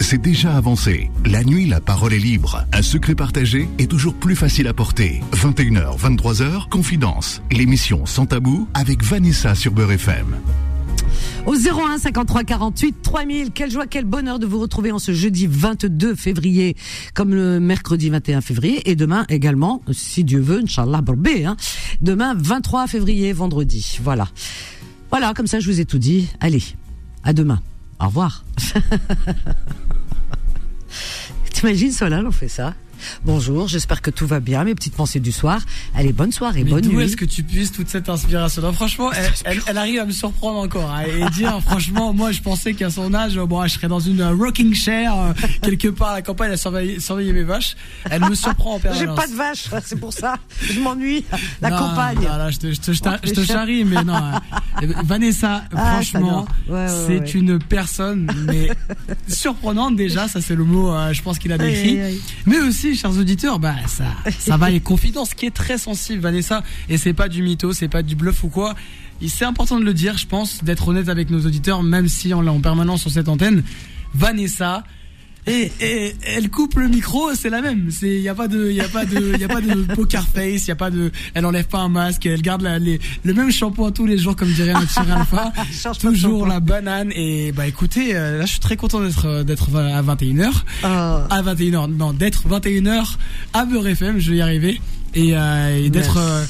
c'est déjà avancé. La nuit, la parole est libre. Un secret partagé est toujours plus facile à porter. 21h, 23h, Confidence. L'émission Sans Tabou avec Vanessa sur Beurre FM. Au 01 53 48 3000. Quelle joie, quel bonheur de vous retrouver en ce jeudi 22 février, comme le mercredi 21 février, et demain également, si Dieu veut, Inch'Allah, barbé, hein. Demain, 23 février, vendredi. Voilà. Voilà, comme ça, je vous ai tout dit. Allez, à demain. Au revoir. T'imagines, Solal, on fait ça? Bonjour, j'espère que tout va bien, mes petites pensées du soir. Allez, bonne soirée, Mais bonne d'où nuit. est-ce que tu puisses toute cette inspiration Non, Franchement, elle, elle- elle arrive à me surprendre encore. hein, et dire, franchement, moi, je pensais qu'à son âge, bon, je serais dans une rocking chair euh, quelque part à la campagne à surveiller, surveiller mes vaches. Elle me surprend en J'ai pas de vache, c'est pour ça. Je m'ennuie. La Non, campagne. non, je te, je te, je te- je te Les chiens. charrie, mais non. hein. Vanessa, Ah, franchement, j'adore. Ouais, ouais, c'est ouais. une personne, mais surprenante déjà, ça c'est le mot, euh, je pense qu'il a décrit. Mais aussi, chers auditeurs, bah ça, ça va et confidence qui est très sensible, Vanessa, et c'est pas du mytho, c'est pas du bluff ou quoi. C'est important de le dire, je pense, d'être honnête avec nos auditeurs, même si on l'a en permanence sur cette antenne. Vanessa. Et, et elle coupe le micro, c'est la même. C'est y a pas de y a pas de y a pas de poker face, y a pas de elle enlève pas un masque, elle garde la, les, le même shampoing tous les jours comme dirait notre chère Alpha. Toujours la banane et bah écoutez, euh, là je suis très content d'être euh, d'être à 21h Ah. à 21h, non, d'être 21h à Beurre FM, je vais y arriver. Et, euh, et d'être euh,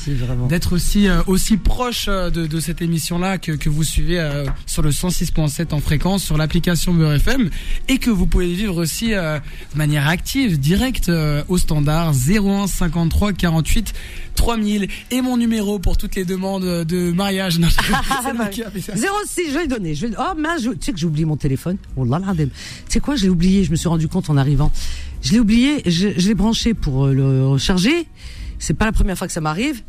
d'être aussi euh, aussi proche euh, de, de cette émission là que, que vous suivez euh, sur le 106.7 en fréquence sur l'application Beurre FM et que vous pouvez vivre aussi euh, de manière active directe euh, au standard 01 53 48 3000 et mon numéro pour toutes les demandes de mariage Non, c'est moi qui ai appelé ça. 06, je vais le donner. Je vais... Oh mince, je- tu sais que j'ai oublié mon téléphone. Oh là là, tu sais quoi, je l'ai oublié. Je me suis rendu compte en arrivant. Je l'ai oublié. Je, je l'ai branché pour le recharger. C'est pas la première fois que ça m'arrive.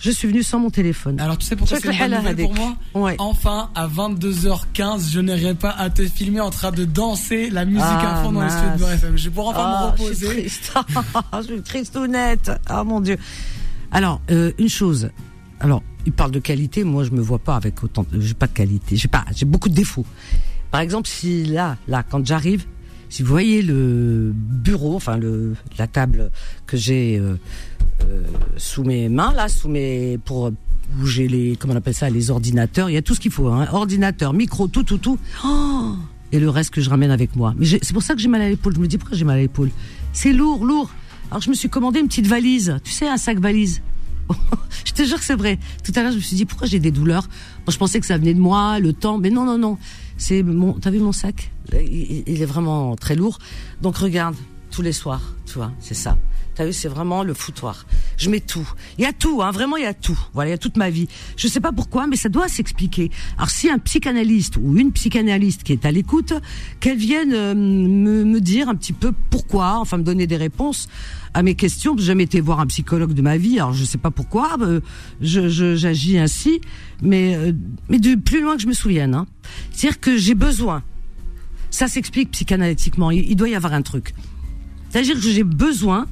Je suis venu sans mon téléphone. Alors tu sais pourquoi c'est une bonne le nouvelle pour moi? Ouais. Enfin, à 22h15, je n'aurai pas à te filmer en train de danser la musique Ah, à fond dans les mince. studios de FM. Je vais pouvoir enfin Ah, me Je suis reposer. triste. je suis triste honnête. Ah mon Dieu. Alors, euh, une chose. Alors, il parle de qualité. Moi, je me vois pas avec autant. de- J'ai pas de qualité. J'ai pas. J'ai beaucoup de défauts. Par exemple, si là, là, quand j'arrive, si vous voyez le bureau, enfin le la table que j'ai euh, euh, sous mes mains là, sous mes pour bouger les comment on appelle ça, les ordinateurs. Il y a tout ce qu'il faut. Hein, ordinateur, micro, tout, tout, tout. Oh et le reste que je ramène avec moi. Mais j'ai- c'est pour ça que j'ai mal à l'épaule. Je me dis pourquoi j'ai mal à l'épaule? C'est lourd, lourd. Alors je me suis commandé une petite valise. Tu sais, un sac valise. je te jure que c'est vrai. Tout à l'heure, je me suis dit pourquoi j'ai des douleurs? Moi, je pensais que ça venait de moi, le temps, mais non, non, non. C'est mon. T'as vu mon sac? Il, il est vraiment très lourd. Donc regarde, tous les soirs, tu vois, c'est ça. T'as c'est vraiment le foutoir. Je mets tout. Il y a tout, hein, vraiment, il y a tout. Voilà, il y a toute ma vie. Je sais pas pourquoi, mais ça doit s'expliquer. Alors, si un psychanalyste ou une psychanalyste qui est à l'écoute, qu'elle vienne euh, me, dire un petit peu pourquoi, enfin me donner des réponses à mes questions. J'ai jamais été voir un psychologue de ma vie, alors je sais pas pourquoi. euh, je j'agis ainsi, mais euh, mais du plus loin que je me souvienne. Hein. C'est-à-dire que j'ai besoin. Ça s'explique psychanalytiquement. Il doit y avoir un truc. C'est-à-dire que j'ai besoin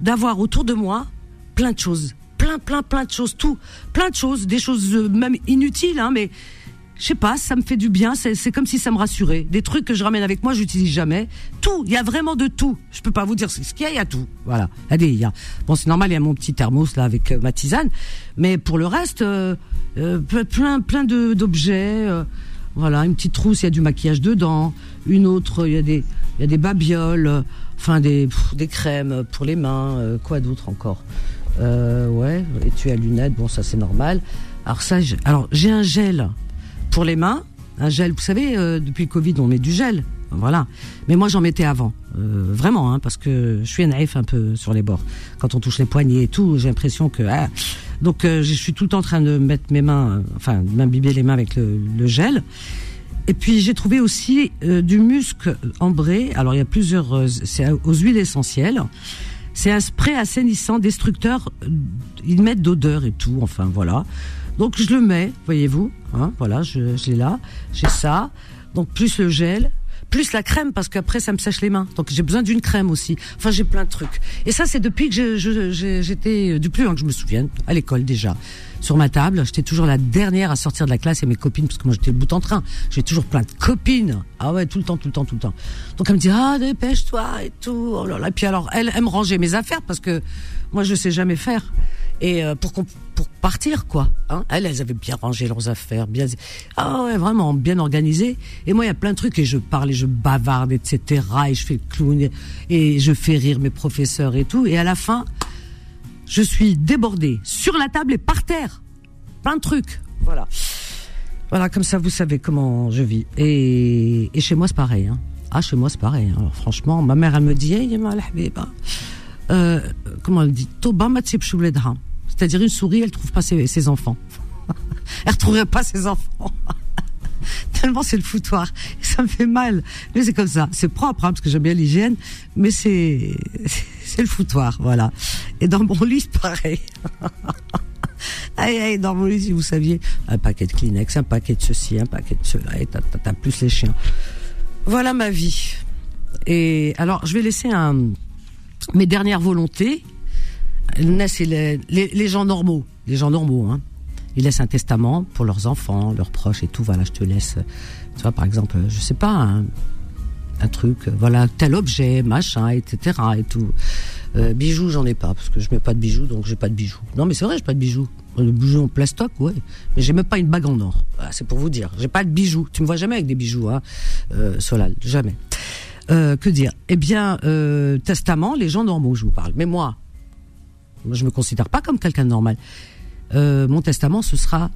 d'avoir autour de moi plein de choses, plein, plein, plein de choses, tout, plein de choses, des choses euh, même inutiles, hein, mais je sais pas, ça me fait du bien. C'est comme si ça me rassurait. Des trucs que je ramène avec moi, j'utilise jamais. Tout, il y a vraiment de tout. Je peux pas vous dire ce qu'il y a, il y a tout. Voilà. Allez, il y a. Bon, c'est normal, il y a mon petit thermos là avec euh, ma tisane, mais pour le reste, euh, ple- plein, plein d'objets. Voilà, une petite trousse, il y a du maquillage dedans. Une autre, il y a des, il y a des babioles, enfin des, des crèmes pour les mains. euh, quoi d'autre encore euh, Ouais, étui à lunettes, bon ça c'est normal. Alors ça, j'ai- alors j'ai un gel pour les mains, un gel. Vous savez, euh, depuis le Covid, on met du gel, voilà. Mais moi j'en mettais avant, vraiment, hein, parce que je suis naïf un peu sur les bords. Quand on touche les poignets et tout, j'ai l'impression que ah. Donc euh, je suis tout le temps en train de mettre mes mains, euh, enfin de m'imbiber les mains avec le, le gel. Et puis j'ai trouvé aussi euh, du musc ambré. Alors il y a plusieurs, euh, c'est aux huiles essentielles. C'est un spray assainissant, destructeur. euh, Ils mettent d'odeur et tout. Enfin voilà. Donc je le mets, voyez-vous. Hein, voilà, je, je l'ai là. J'ai ça. Donc plus le gel, plus la crème parce qu'après ça me sèche les mains. Donc j'ai besoin d'une crème aussi. Enfin j'ai plein de trucs. Et ça c'est depuis que j'étais du plus loin que je me souvienne à l'école déjà sur ma table. J'étais toujours la dernière à sortir de la classe et mes copines, parce que moi j'étais le bout en train. J'ai toujours plein de copines. Ah ouais, tout le temps, tout le temps, tout le temps. Donc elle me dit, ah, dépêche-toi et tout. Oh là là. Puis alors, elle, elle me rangeait mes affaires parce que moi je sais jamais faire. Et euh, pour, pour partir, quoi. Hein elles, elles avaient bien rangé leurs affaires, bien, ah ouais, vraiment bien organisé. Et moi, il y a plein de trucs et je parle et je bavarde, etc. Et je fais le clown et je fais rire mes professeurs et tout. Et à la fin, je suis débordée sur la table et par terre. Plein de trucs. Voilà. Voilà, comme ça, vous savez comment je vis. Et, et chez moi, c'est pareil. Hein. Ah, chez moi, c'est pareil. Hein. Alors, franchement, ma mère, elle me dit, hey, euh, comment elle dit C'est-à-dire, une souris, elle trouve pas ses, enfants. elle retrouverait pas ses enfants. tellement c'est le foutoir. Ça me fait mal. Mais c'est comme ça. C'est propre, hein, parce que j'aime bien l'hygiène, mais c'est c'est le foutoir, voilà. Et dans mon lit, pareil. aïe, aïe, dans mon lit, si vous saviez, un paquet de Kleenex, un paquet de ceci, un paquet de cela, et t'as plus les chiens. Voilà ma vie. Et alors, je vais laisser un, mes dernières volontés. Les, les, gens normaux, les gens normaux, hein ils laissent un testament pour leurs enfants, leurs proches et tout. Voilà, je te laisse, tu vois, par exemple, je sais pas, un, truc, voilà, tel objet, machin, etc. et tout. Euh, bijoux, j'en ai pas parce que je mets pas de bijoux, donc j'ai pas de bijoux. Non, mais c'est vrai, j'ai pas de bijoux. Le bijoux en plastoc, ouais. Mais j'ai même pas une bague en or. c'est pour vous dire. J'ai pas de bijoux. Tu me vois jamais avec des bijoux, hein, euh, Solal, jamais. Euh, que dire? Eh bien, euh, testament, les gens normaux, je vous parle. Mais moi, je me considère pas comme quelqu'un de normal. Euh, mon testament, ce sera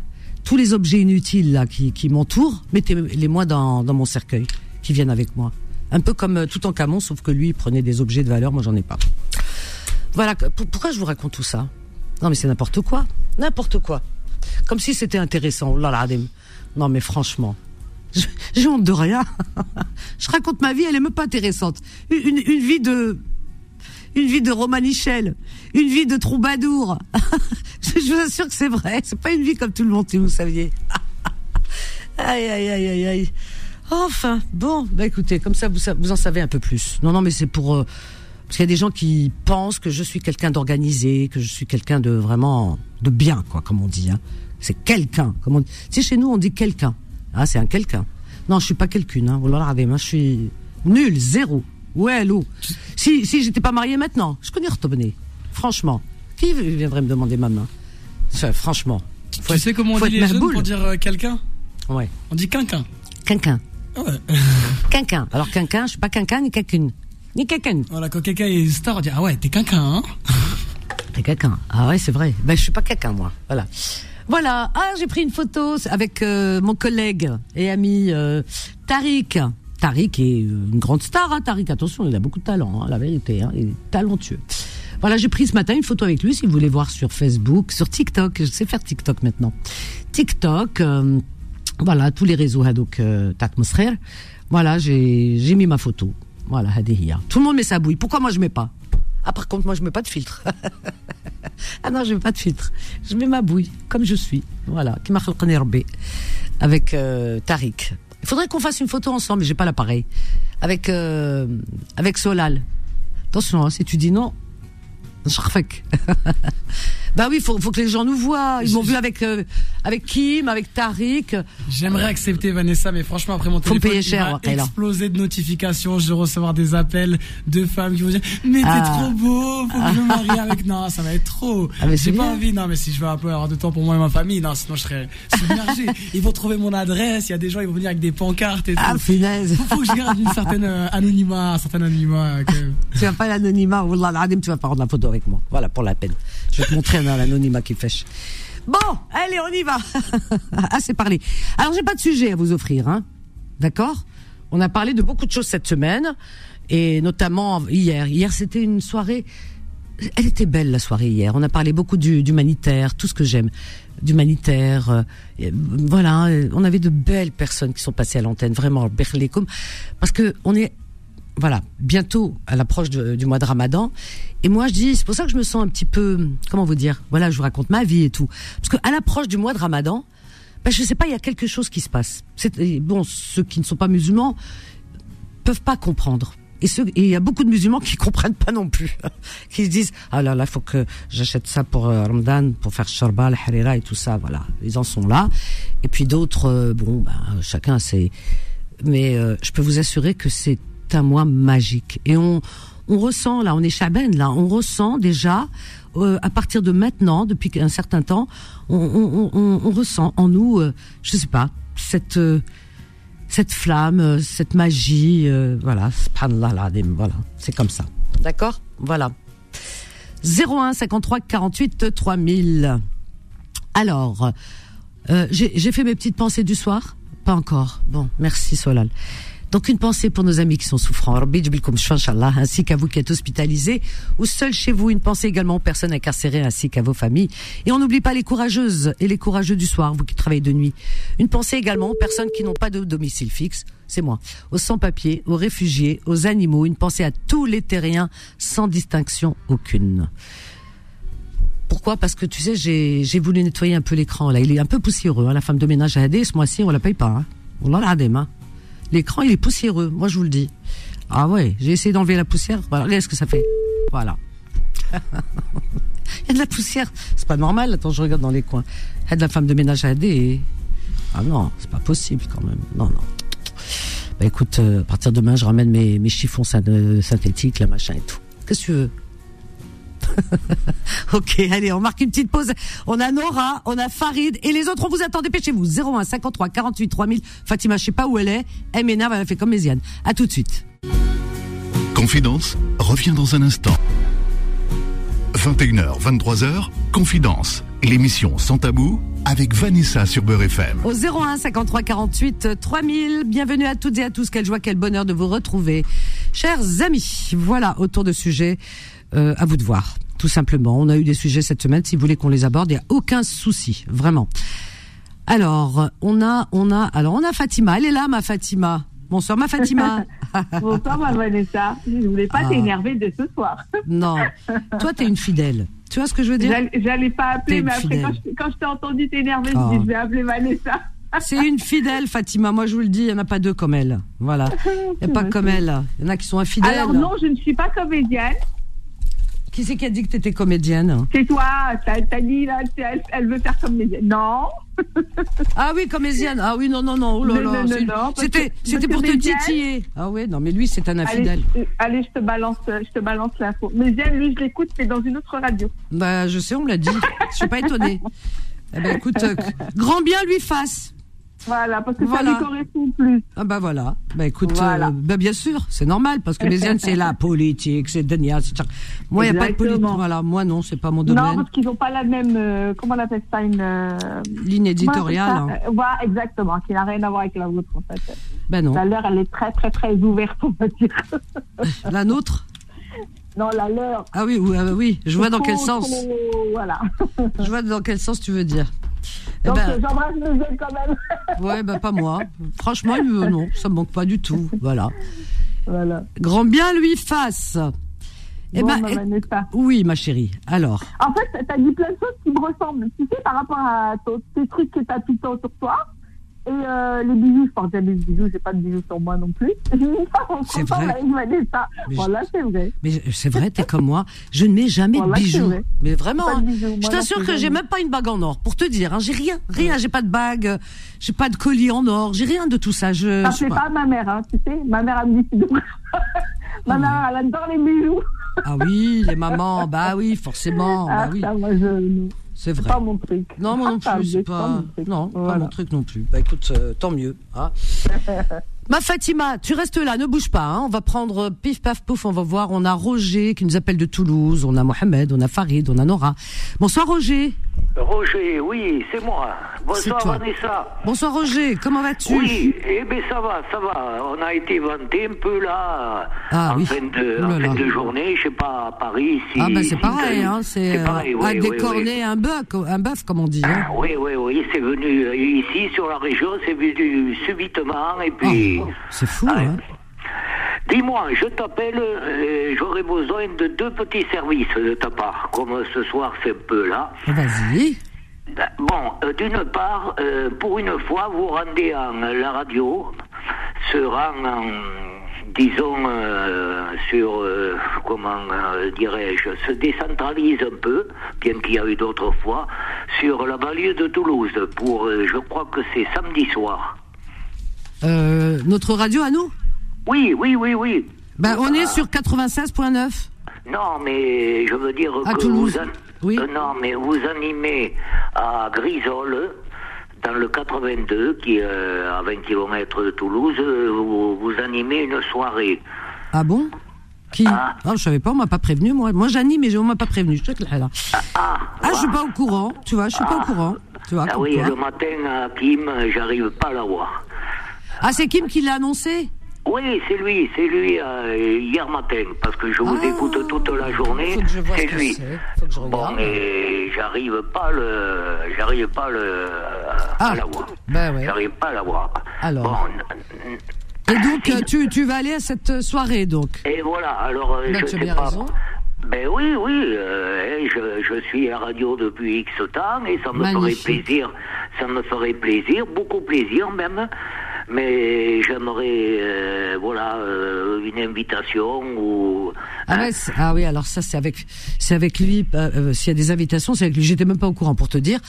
tous les objets inutiles là qui, qui m'entourent, mettez-les-moi dans, dans mon cercueil, qui viennent avec moi. Un peu comme tout en camon, sauf que lui, il prenait des objets de valeur, moi j'en ai pas. Voilà, pourquoi je vous raconte tout ça? Non mais c'est n'importe quoi, n'importe quoi. Comme si c'était intéressant. Oh non mais franchement, j'ai honte de rien. je raconte ma vie, elle est même pas intéressante. Une, vie de une vie de Romanichel, une vie de troubadour. je vous assure que c'est vrai. C'est pas une vie comme tout le monde, si vous saviez. aïe, aïe, aïe, aïe, aïe. Enfin, bon, bah écoutez, comme ça vous, vous en savez un peu plus. Non, non, mais c'est pour euh, parce qu'il y a des gens qui pensent que je suis quelqu'un d'organisé, que je suis quelqu'un de vraiment de bien, quoi, comme on dit. Hein. C'est quelqu'un. Tu sais, chez nous, on dit quelqu'un. Ah, c'est un quelqu'un. Non, je suis pas quelqu'une. Hein. Moi, je suis nul, zéro. Ouais, Lou. Si, si j'étais pas mariée maintenant, je connais retourner. Franchement. Qui viendrait me demander ma main? Franchement. tu sais comment on dit les jeunes pour dire euh, quelqu'un? Ouais. On dit quinquin. Quinquin. Ouais. quinquin. Alors quinquin, je suis pas quinquin ni quelqu'une. Ni quelqu'un. Voilà, quand quelqu'un est star, on dit ah ouais, t'es quinquin, hein? T'es quelqu'un. Ah ouais, c'est vrai. Ben je suis pas quelqu'un moi. Voilà. Voilà. Ah, j'ai pris une photo avec euh, mon collègue et ami euh, Tariq. Tariq est une grande star, hein, Tariq. Attention, il a beaucoup de talent, hein, la vérité. Hein, il est talentueux. Voilà, j'ai pris ce matin une photo avec lui, si vous voulez voir sur Facebook, sur TikTok. Je sais faire TikTok maintenant. TikTok, euh, voilà, tous les réseaux donc euh, atmosphère. Voilà, j'ai mis ma photo. Voilà, Hadehia. Tout le monde met sa bouille. Pourquoi moi je mets pas? Ah, par contre, moi je mets pas de filtre. ah non, je mets pas de filtre. Je mets ma bouille, comme je suis. Voilà, qui m'a avec euh, Tariq. Il faudrait qu'on fasse une photo ensemble, mais j'ai pas l'appareil. Avec euh, avec Solal. Attention, hein, si tu dis non, bah oui, faut, faut que les gens nous voient. Ils m'ont vu avec euh, avec Kim, avec Tariq. J'aimerais accepter Vanessa, mais franchement après mon téléphone, faut payer cher, il va exploser de notifications. Je vais recevoir des appels de femmes qui vont dire mais t'es ah. trop beau, faut que je me marie avec. Non, ça va être trop. Ah, J'ai pas envie. Non, mais si je veux un peu avoir de temps pour moi et ma famille, non, sinon je serais submergé. ils vont trouver mon adresse. Il y a des gens, ils vont venir avec des pancartes et ah, tout. Finesse. Faut, que je garde une certaine euh, anonymat, un certain anonymat. Tu vas pas l'anonymat. Wallah, tu vas pas prendre la photo avec moi. Voilà pour la peine. Je vais te montrer dans l'anonymat qui fait. Bon, allez, on y va. Assez parlé. Alors, j'ai pas de sujet à vous offrir, hein. D'accord? On a parlé de beaucoup de choses cette semaine, et notamment hier. Hier, c'était une soirée. Elle était belle la soirée hier. On a parlé beaucoup d'humanitaire, tout ce que j'aime, d'humanitaire. Euh, voilà, on avait de belles personnes qui sont passées à l'antenne, vraiment berlécom, parce que on est voilà, bientôt à l'approche du mois de Ramadan. Et moi, je dis, c'est pour ça que je me sens un petit peu, comment vous dire, voilà, je vous raconte ma vie et tout. Parce qu'à l'approche du mois de Ramadan, ben, je sais pas, il y a quelque chose qui se passe. C'est, bon, ceux qui ne sont pas musulmans, peuvent pas comprendre. Et il y a beaucoup de musulmans qui comprennent pas non plus, qui se disent ah là là, faut que j'achète ça pour euh, Ramadan, pour faire shorba, le harira et tout ça, voilà. Ils en sont là. Et puis d'autres, euh, bon, ben, chacun c'est. Mais euh, je peux vous assurer que c'est un mois magique. Et on on ressent là, on est chaben là, on ressent déjà à partir de maintenant, depuis un certain temps, on, ressent en nous, je sais pas, cette cette flamme, euh, cette magie, euh, voilà, voilà, c'est comme ça. D'accord? Voilà. 01 53 48 3000. Alors, euh, j'ai fait mes petites pensées du soir? Pas encore. Bon, merci Solal. Donc une pensée pour nos amis qui sont souffrants, ainsi qu'à vous qui êtes hospitalisés ou seuls chez vous. Une pensée également aux personnes incarcérées ainsi qu'à vos familles. Et on n'oublie pas les courageuses et les courageux du soir, vous qui travaillez de nuit. Une pensée également aux personnes qui n'ont pas de domicile fixe, c'est moi, aux sans-papiers, aux réfugiés, aux animaux. Une pensée à tous les terriens sans distinction aucune. Pourquoi? Parce que tu sais, j'ai voulu nettoyer un peu l'écran. Là, il est un peu poussiéreux. Hein. La femme de ménage a aidé. Ce mois-ci, on la paye pas. Hein. On l'a hein. L'écran, il est poussiéreux, moi je vous le dis. Ah ouais, j'ai essayé d'enlever la poussière. Voilà, regardez ce que ça fait. Voilà. il y a de la poussière. C'est pas normal. Attends, je regarde dans les coins. Il a de la femme de ménage à aider. Ah non, c'est pas possible quand même. Non, non. Bah écoute, euh, à partir de demain, je ramène mes, mes chiffons euh, synthétiques, la machin et tout. Qu'est-ce que tu veux? ok, allez, on marque une petite pause. On a Nora, on a Farid et les autres, on vous attend, dépêchez-vous. 01 53 48 3000. Fatima, je sais pas où elle est. Elle m'énerve, elle a fait comme Méziane. À tout de suite. Confidence revient dans un instant. 21h, 23h, Confidence, l'émission sans tabou avec Vanessa sur Beurre FM. Au 01 53 48 3000, bienvenue à toutes et à tous. Quelle joie, quel bonheur de vous retrouver. Chers amis, voilà autour de sujet euh, à vous de voir, tout simplement. On a eu des sujets cette semaine. Si vous voulez qu'on les aborde, il n'y a aucun souci, vraiment. Alors, on a, on a, alors on a Fatima. Elle est là, ma Fatima. Bonsoir, ma Fatima. Bonsoir, ma Vanessa. Je ne voulais pas ah. t'énerver de ce soir. non. Toi, tu es une fidèle. Tu vois ce que je veux dire? J'allais pas appeler, mais après, quand je, t'ai entendu t'énerver, je dis, je vais appeler Vanessa. C'est une fidèle, Fatima. Moi, je vous le dis, il n'y en a pas deux comme elle. Voilà. Il n'y a pas comme elle. Il y en a qui sont infidèles. Alors, non, je ne suis pas comédienne. Qui c'est qui a dit que tu étais comédienne? C'est toi, t'as dit là, elle, elle, veut faire comédienne. Non. ah oui, comédienne. Ah oui, non, non, non. Oh là là. C'était, c'était pour te titiller. Ah oui, non, mais lui, c'est un infidèle. Allez, je te balance, je te balance l'info. Méziane, lui, je l'écoute, c'est dans une autre radio. Bah, je sais, on me l'a dit. je suis pas étonnée. Eh ben, écoute, euh, grand bien lui fasse. Voilà, parce que ça lui correspond plus. Ah bah voilà. Bah écoute, euh, bah bien sûr, c'est normal parce que Méziane c'est la politique, c'est Denia, c'est Moi il n'y a pas de politique. Voilà, moi non, c'est pas mon domaine. Non, parce qu'ils n'ont pas la même, euh, comment on appelle ça, une euh, ligne éditoriale. Hein. Voilà, exactement, qui n'a rien à voir avec la vôtre en fait. Ben non. La leur, elle est très très très ouverte, on va dire. La nôtre? Non, la leur. Ah oui, oui, ah oui. je vois dans quel sens. Voilà. je vois dans quel sens tu veux dire. Eh Donc ben, j'embrasse mes quand même. ouais, ben pas moi. Franchement, non, ça me manque pas du tout. Voilà. Voilà. Grand bien lui fasse. Eh ben, oui, ma chérie. Alors. En fait, tu as dit plein de choses qui me ressemblent. Tu sais, par rapport à tes trucs que tu as tout le temps sur toi. Et euh, les bijoux, je porte des bijoux, j'ai pas de bijoux sur moi non plus. c'est vrai. Mais voilà, c'est vrai. Mais c'est vrai, t'es comme moi. Je ne mets jamais de bijoux. Mais vraiment, hein. je t'assure que j'ai même pas une bague en or. Pour te dire, hein, j'ai rien, rien. J'ai pas de bague, j'ai pas de collier en or, j'ai rien de tout ça. Je. Ça fait pas. ma mère, hein, tu sais. Ma mère a me dit Ma mère, elle adore les bijoux. ah oui, les mamans, bah oui, forcément. Ah, bah oui. Ça, moi, je... C'est vrai. pas mon truc. Non, moi non plus, c'est pas. non, pas mon truc non plus. Bah écoute, euh, tant mieux. Hein. Ma Fatima, tu restes là, ne bouge pas. Hein. On va prendre pif paf pouf, on va voir. On a Roger qui nous appelle de Toulouse, on a Mohamed, on a Farid, on a Nora. Bonsoir Roger. Roger, oui, c'est moi. Bonsoir Vanessa. Bonsoir Roger, comment vas-tu? Oui, eh bien ça va, ça va. On a été vanté un peu là, ah, en, fin de, en fin de journée, je sais pas, à Paris. Si, ah ben c'est pareil, hein, c'est euh, décorner un bœuf, un bœuf comme on dit. Hein. Ah, oui, oui, oui, c'est venu euh, ici sur la région, c'est venu subitement et puis. Oh, c'est fou, ah, hein. Dis-moi, je t'appelle, euh, j'aurais besoin de deux petits services de ta part, comme ce soir c'est un peu là. Vas-y. Ben, bon, euh, d'une part, euh, pour une fois, vous rendez en la radio, se rend en disons, sur, comment dirais-je, se décentralise un peu, bien qu'il y a eu d'autres fois, sur la banlieue de Toulouse, pour, je crois que c'est samedi soir. Euh, notre radio à nous Oui, oui, oui, oui. ben, On est Ah. sur 96.9. Non, mais je veux dire À que Toulouse. vous, Oui. Euh, non, mais vous animez à Grisol, dans le 82, qui est euh, à 20 km de Toulouse, vous, vous animez une soirée. Ah bon? Qui? Ah. Ah, je savais pas, on m'a pas prévenu. Moi, moi j'anime, mais on m'a pas prévenu. Je te là. là. Ah, Ah, je suis pas au courant. Tu vois, je suis pas au courant. Tu vois, Ah oui, le matin à Kim, j'arrive pas à la voir. Ah, c'est Kim qui l'a annoncé Oui, c'est lui, c'est lui euh, hier matin, parce que je vous Ah. écoute toute la journée. C'est ce lui. Faut que je Bon, mais j'arrive pas le, j'arrive pas le, Ah. à la voir. Ben ouais. J'arrive pas à la voir. Alors. Bon, Et donc, tu, tu vas aller à cette soirée, donc et voilà. Alors, Ben, je tu as sais bien pas. raison. Ben oui, oui, euh, je, je suis à la radio depuis X temps et ça me Magnifique. ferait plaisir, ça me ferait plaisir, beaucoup plaisir même, mais j'aimerais, euh, voilà, euh, une invitation ou... ah, ouais, ah oui, alors ça, c'est avec, c'est avec lui. euh, euh, S'il y a des invitations, c'est avec lui. J'étais même pas au courant pour te dire.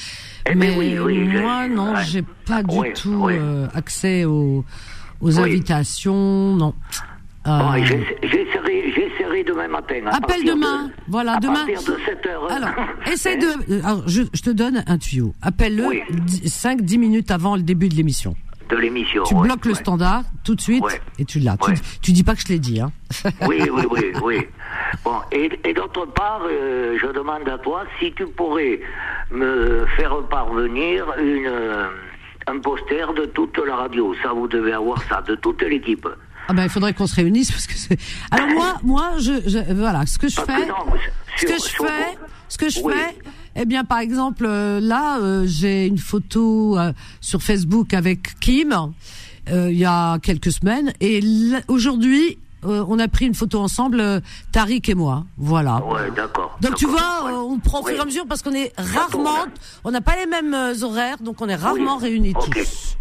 Eh mais oui, oui, moi, non, ouais. j'ai pas du Ouais, tout euh, accès aux, aux invitations. Non. Euh, Bon, j'essaierai, demain matin. à Appelle demain. de- Voilà, à demain. partir de 7 heures. Alors, essaye Hein de. Alors, je, je te donne un tuyau. Appelle-le Oui. 5-10 minutes avant le début de l'émission. De l'émission. Tu ouais, bloques le standard tout de suite Ouais. et tu l'as. Tu, tu dis pas que je l'ai dit. Hein. Oui, oui, oui, oui. Bon, et, et d'autre part, euh, je demande à toi si tu pourrais me faire parvenir une, euh, un poster de toute la radio. Ça, vous devez avoir ça, de toute l'équipe. Ah ben, il faudrait qu'on se réunisse parce que c'est. Alors moi, moi, je, je- voilà, ce que je Parce fais, que non, ce que je fais, ce que je Oui. fais, eh bien, par exemple, euh, là, euh, j'ai une photo euh, sur Facebook avec Kim euh, il y a quelques semaines et aujourd'hui, euh, on a pris une photo ensemble, Tariq et moi. Voilà. Ouais, d'accord. Donc tu vois, ouais. euh, on prend au fur et à mesure parce qu'on est rarement, on n'a pas les mêmes horaires, donc on est rarement Oui. réunis tous.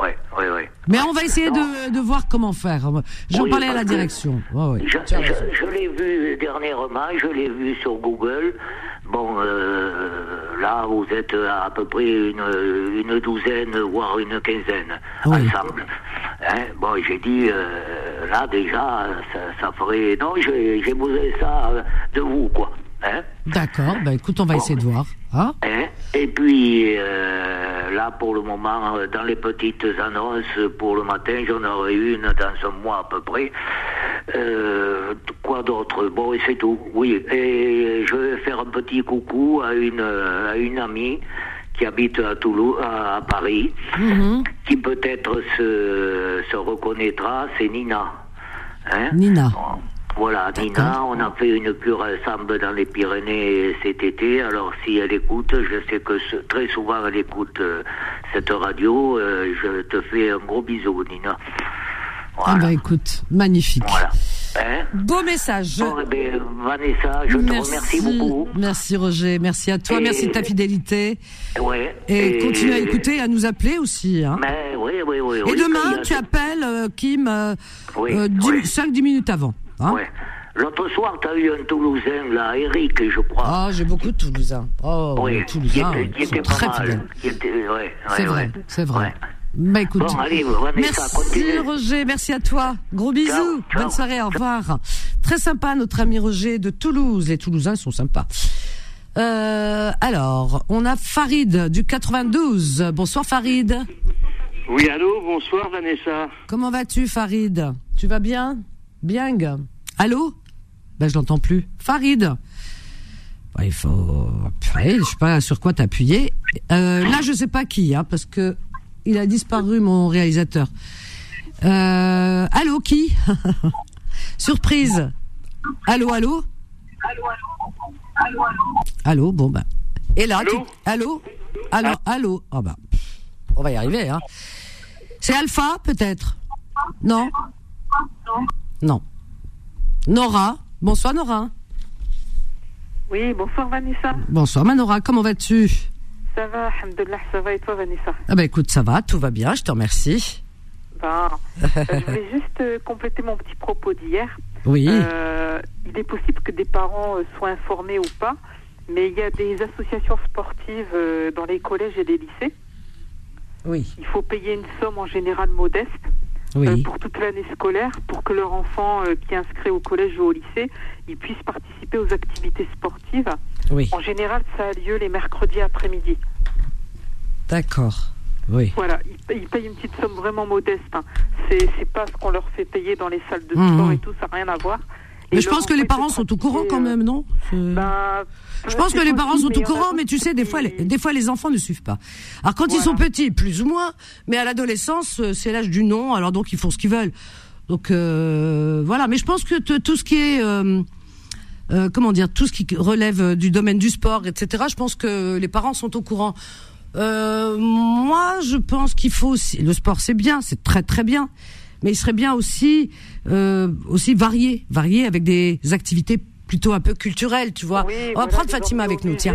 Ouais, ouais, ouais. Mais on va essayer de, de voir comment faire. J'en Oui, parlais à la direction. Je, l'ai vu dernièrement, je l'ai vu sur Google. Bon, euh, là, vous êtes à peu près une, une douzaine, voire une quinzaine Oui. ensemble. Hein, bon, j'ai dit, euh, là, déjà, ça, ça ferait... Non, j'ai besoin de ça euh, de vous, quoi. Hein? D'accord. Bah écoute, on va Bon. essayer de voir. Hein? Hein? Et puis euh, là, pour le moment, euh, dans les petites annonces pour le matin, j'en aurai une dans un mois à peu près. Euh, quoi d'autre? Bon, et c'est tout. Oui, et je vais faire un petit coucou à une à une amie qui habite à Toulouse, à, Paris, Mhm. qui peut-être se, se reconnaîtra. C'est Nina. Hein? Nina. Voilà, Nina, on a fait une cure ensemble dans les Pyrénées cet été. Alors, si elle écoute, je sais que ce- très souvent elle écoute euh, cette radio. euh, je te fais un gros bisou, Nina. Ah bah écoute, magnifique. voilà. Hein Beau message. Bon, eh Vanessa, je te remercie beaucoup. Merci Roger, merci à toi, Et- merci de ta fidélité. Ouais. Et, continue à écouter et à nous appeler aussi. Hein. Mais oui, oui, oui. Et demain, tu appelles euh, Kim euh, Oui, euh, oui. 5-10 minutes avant. Hein. Ouais. L'autre soir, tu as eu un Toulousain, là, Eric, je crois. Ah, j'ai beaucoup de Toulousains. Oh, oui, les qui Toulousains, était, qui ils sont était pas très mal. fidèles. Ouais, ouais, C'est vrai, c'est vrai. Ouais. Bah écoute, Bon, allez, Vanessa, merci. Roger, merci à toi. Gros bisous, Ciao, ciao. bonne soirée, au revoir. Très sympa notre ami Roger de Toulouse. Les Toulousains sont sympas. Euh, alors, on a Farid du 92. Bonsoir Farid. Oui, allô, bonsoir Vanessa. Comment vas-tu Farid? Tu vas bien? Bien. Allô? Ben je l'entends plus. Farid. Il faut. Ouais, je sais pas sur quoi t'appuyer. Euh, là, je sais pas qui, hein, parce que il a disparu mon réalisateur. Euh, allô, qui? Surprise. Allô, allô? Allô, bon ben. Et là, Allô? tu... allô, allô, allô? Oh ben, on va y arriver, hein. C'est Alpha, peut-être? Non? Non. Nora Bonsoir, Nora. Oui, bonsoir Vanessa. Bonsoir, Manora. Comment vas-tu? Ça va, alhamdoulilah, ça va et toi Vanessa? Ah ben écoute, ça va, tout va bien, je te remercie. Euh, je voulais juste euh, compléter mon petit propos d'hier. Oui. Euh, il est possible que des parents soient informés ou pas, mais il y a des associations sportives dans les collèges et les lycées. Oui. Il faut payer une somme en général modeste Oui. pour toute l'année scolaire pour que leur enfant euh, qui est inscrit au collège ou au lycée, il puisse participer aux activités sportives. Oui. En général, ça a lieu les mercredis après-midi. D'accord. Oui. Voilà, ils, pa- ils payent une petite somme vraiment modeste. hein. C'est pas ce qu'on leur fait payer dans les salles de Mhm. sport et tout, ça n'a rien à voir. Mais je pense que les parents sont au courant quand euh, même, non C'est- ben, Je pense que les parents sont au a courant, mais tu sais, des fois, les, des fois, les enfants ne suivent pas. Alors, quand ils sont petits, plus ou moins, mais à l'adolescence, euh, c'est l'âge du non, alors donc ils font ce qu'ils veulent. Donc, euh, voilà. Mais je pense que tout ce qui est, euh, euh, comment dire, tout ce qui relève euh, du domaine du sport, etc., je pense que les parents sont au courant. Euh, moi, je pense qu'il faut aussi, le sport, c'est bien, c'est très, très bien. Mais il serait bien aussi, euh, aussi varié, varié avec des activités plutôt un peu culturelles, tu vois. Oui, On va prendre Fatima avec nous, tiens.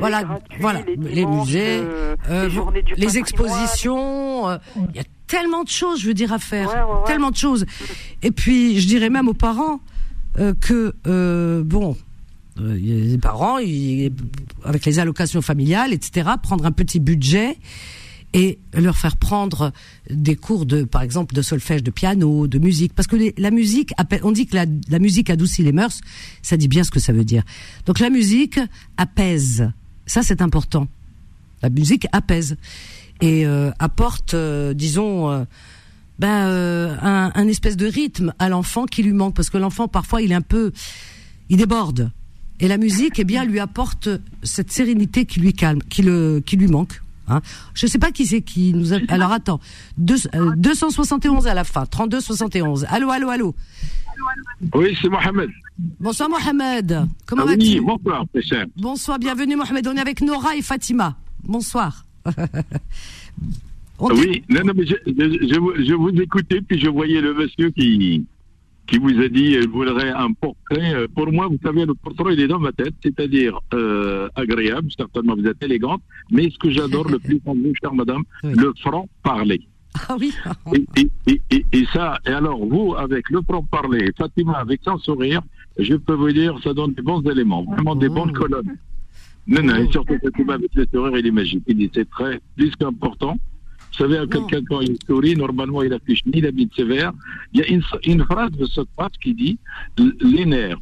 Voilà, gratuits, voilà, les les dimanches, musées, euh, euh, les expositions. euh, Il y a tellement de choses, je veux dire, à faire, Ouais, ouais, ouais. tellement de choses. Et puis, je dirais même aux parents euh, que bon, les parents, ils- avec les allocations familiales, etc., prendre un petit budget et leur faire prendre des cours de, par exemple, de solfège, de piano, de musique, parce que la musique, on dit que la, musique adoucit les mœurs, ça dit bien ce que ça veut dire. Donc la musique apaise, ça c'est important. La musique apaise et euh, apporte, euh, disons, euh, ben un, un espèce de rythme à l'enfant qui lui manque, parce que l'enfant parfois il est un peu, il déborde. Et la musique, eh bien, lui apporte cette sérénité qui lui calme, qui le, qui lui manque. Hein. Je sais pas qui c'est qui nous a... Alors attends, Deux- euh, 271 à la fin, 32 71. Allô, allô, allô. Oui, c'est Mohamed. Bonsoir Mohamed. Comment Ah oui, vas-tu bonsoir, mes chers. Bonsoir, bienvenue Mohamed. On est avec Nora et Fatima. Bonsoir. On Ah oui, non, non, mais je, je, je vous- je vous écoutais, puis je voyais le monsieur qui, qui vous a dit il voudrait un portrait. Euh, Pour moi, vous savez, le portrait, il est dans ma tête, c'est-à-dire euh, agréable, certainement vous êtes élégante, mais ce que j'adore le plus en vous, chère madame, Oui. le franc-parler. Ah oui. Et, et, et, et, et ça, et alors vous, avec le franc-parler, Fatima avec son sourire, je peux vous dire, ça donne des bons éléments, vraiment des Oh. bonnes colonnes. Non, non, et surtout Fatima avec le sourire, il est magique. Il dit, c'est très, plus qu'important. Vous savez, quelqu'un, quand il sourit, normalement, il affiche ni la mine sévère. Il y a une, une phrase de cette phrase qui dit, les nerfs,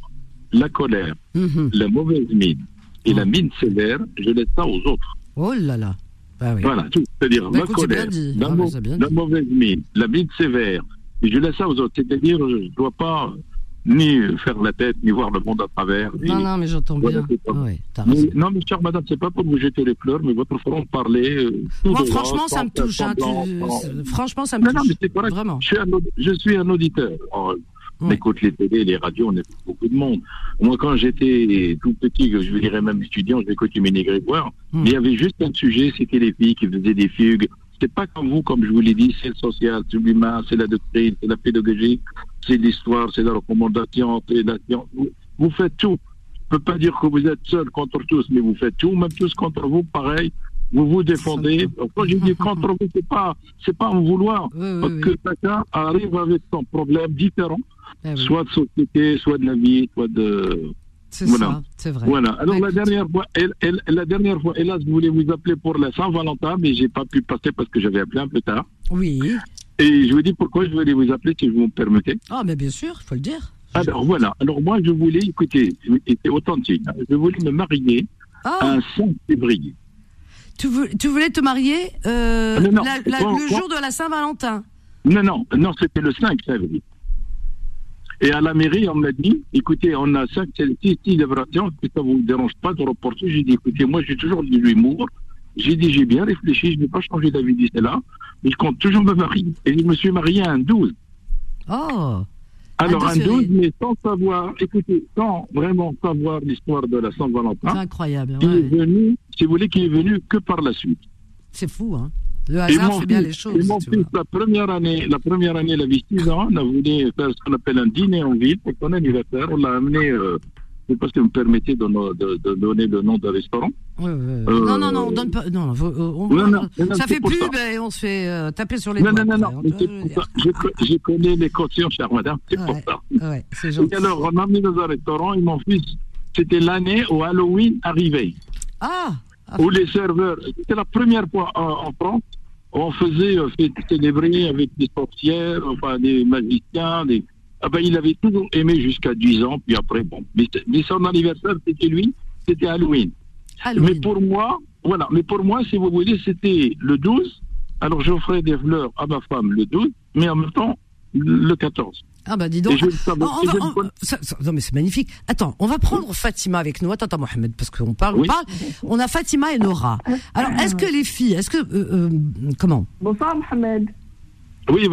la colère, Mhm. la mauvaise mine et la mine sévère, je laisse ça aux autres. Oh là là. Bah oui. Voilà, tout. C'est-à-dire Bah, la écoute, c'est colère, la, Ah, bah, la mauvaise mine, la mine sévère. Et je laisse ça aux autres. C'est-à-dire, je ne dois pas ni faire la tête, ni voir le monde à travers. ni- Non, non, mais j'entends Voilà, bien. c'est pas Mais- non, mais chère madame, c'est pas pour vous jeter les fleurs, mais votre front parler. euh, Moi, droit, franchement, ça me touche. hein, tu- c'est- Franchement, ça me Non, non, touche. mais c'est correct. Vraiment. Je suis un, aud- je suis un auditeur. Oh, On Ouais. écoute les télés, les radios, on écoute beaucoup de monde. Moi, quand j'étais tout petit, je dirais même étudiant, je l'écoutais Méné Grégoire, mais il y avait juste un sujet, c'était les filles qui faisaient des fugues. C'était pas comme vous, comme je vous l'ai dit, c'est le social, c'est l'humain, c'est la doctrine, c'est la pédagogie, c'est l'histoire, c'est la recommandation. Vous, vous faites tout. Je peux pas dire que vous êtes seul contre tous, mais vous faites tout, même tous contre vous, pareil. Vous vous défendez. Quand je dis contre vous, c'est pas, c'est pas en vouloir. Oui, oui, Parce oui. que chacun arrive avec son problème différent, oui. soit de société, soit de la vie, soit de. C'est voilà. ça, c'est vrai. Voilà. Alors Bah, la dernière fois, elle, elle- la dernière fois, hélas, je voulais vous appeler pour la Saint-Valentin, mais j'ai pas pu passer parce que j'avais appelé un peu tard. Oui. Et je vous dis pourquoi je voulais vous appeler, si vous me permettez. Ah, mais bien sûr, il faut le dire. Alors voilà. Alors moi, je voulais, écoutez, c'était authentique. hein. Je voulais me marier Ah, un 5 février. tu, veux- tu voulais te marier euh, Ah, non, non. la- la- Quand- le jour de la Saint-Valentin. Non, non, non, c'était le 5 février. Et à la mairie, on m'a dit, écoutez, on a 5, 6 célébrations, si ça vous dérange pas de reporter. J'ai dit, écoutez, moi, j'ai toujours de l'humour. J'ai dit, j'ai bien réfléchi, je n'ai pas changé d'avis d'ici là, mais je compte toujours me marier. Et je me suis marié à un 12. Oh, Alors, Un un 12 12, février. mais sans savoir, écoutez, sans vraiment savoir l'histoire de la c'est Saint-Valentin, incroyable. qui est ouais. venu, si vous voulez, qui est venu que par la suite. C'est fou, hein. Le hasard fait bien les choses. et mon fils, vois. la première année, la première année, il avait 6 ans, on a voulu faire ce qu'on appelle un dîner en ville pour son anniversaire. On l'a amené euh, sais pas si vous me permettez de, de- de donner le nom d'un restaurant. Euh, non, non, non, on donne pas. Non, euh, on- Non, non, non, ça fait pub ça. et on se fait euh, taper sur les Non, doigts. non, non, non, je. Je, co- je connais les cautions, chère madame, c'est pour ça. Ouais, c'est Et gentil. alors, on m'a mis dans un restaurant et mon fils, c'était l'année où Halloween arrivait. Ah, ah, où les serveurs, c'était la première fois en, en France, on faisait euh, fête célébrer avec des sorcières, enfin des magiciens, des... Ah ben, il avait toujours aimé jusqu'à 10 ans, puis après, bon. Mais, mais son anniversaire, c'était lui, c'était Halloween. Halloween. Mais pour moi, voilà, mais pour moi, si vous voulez, c'était le 12. Alors, j'offrais des fleurs à ma femme le 12, mais en même temps, le 14. Ah bah dis donc. on va- on- connais- ça- ça- non mais c'est magnifique. Attends, on va prendre Fatima avec nous. Attends, attends Mohamed, parce qu'on parle, on Oui. parle. On a Fatima et Nora. Alors, est-ce que les filles, est-ce que euh, euh, comment? Bonsoir, Mohamed. Oui,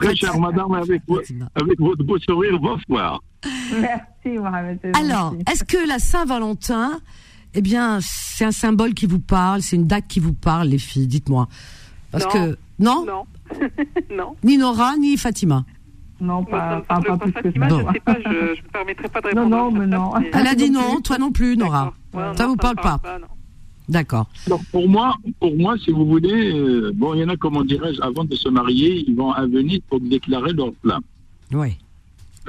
très chère madame, avec, avec votre beau sourire, bonsoir. Merci, Mohamed. Alors, est-ce que la Saint-Valentin, eh bien, c'est un symbole qui vous parle, c'est une date qui vous parle, les filles Dites-moi. Parce Non. que non, Non. non. ni Nora ni Fatima. Non, pas, me pas, parle pas pas. plus que Fatima, ça. Bon. je sais pas, je ne me permettrai pas de Non, répondre. non, à mais non. Elle a dit non non, toi non plus, Nora. Ça non, vous parle pas non. D'accord. Donc pour moi, pour moi, si vous voulez, euh, bon, il y en a, comment dirais-je, avant de se marier, ils vont à Venise pour déclarer leur flamme. Ouais.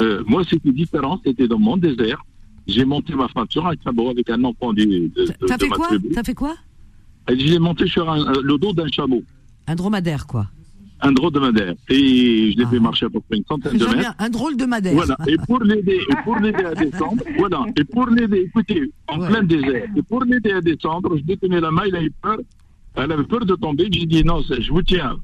Euh, moi, c'était différent, c'était dans mon désert. J'ai monté ma femme sur un chameau avec un enfant du, T'as fait quoi. T'as fait quoi l'ai monté sur un- euh, le dos d'un chameau, Un dromadaire, quoi. Un drôle de madère. Et je l'ai Ah. fait marcher à peu près une centaine de mètres. bien, un drôle de madère. Voilà. Et pour l'aider, et pour l'aider à descendre, voilà. Et pour l'aider, écoutez, en Ouais. plein désert. Et pour l'aider à descendre, je lui ai tenu la main, il a eu peur. Elle avait peur de tomber. J'ai dit non, je vous tiens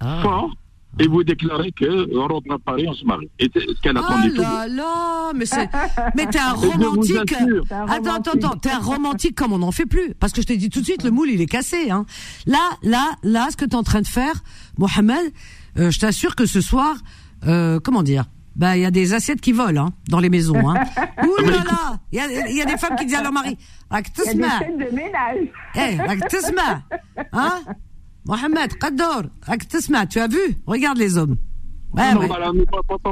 Ah. fort et vous déclarez qu'on rentre à Paris, on se marie. Et ce qu'elle attend oh là là, mais c'est, mais t'es un romantique. Attends, attends, attends, t'es un romantique comme on n'en fait plus. Parce que je t'ai dit tout de suite, le moule, il est cassé, hein. Là, là, là, ce que t'es en train de faire, Mohamed, euh, je t'assure que ce soir, euh, comment dire, bah, il y a des assiettes qui volent hein, dans les maisons. Hein. Ouh là ah, là Il y, y, a des femmes qui disent à leur mari, « Il y a des chaînes « eh, hein Mohamed, Kador, tu as vu? Regarde les hommes. Ben ouais, non, ouais. Voilà,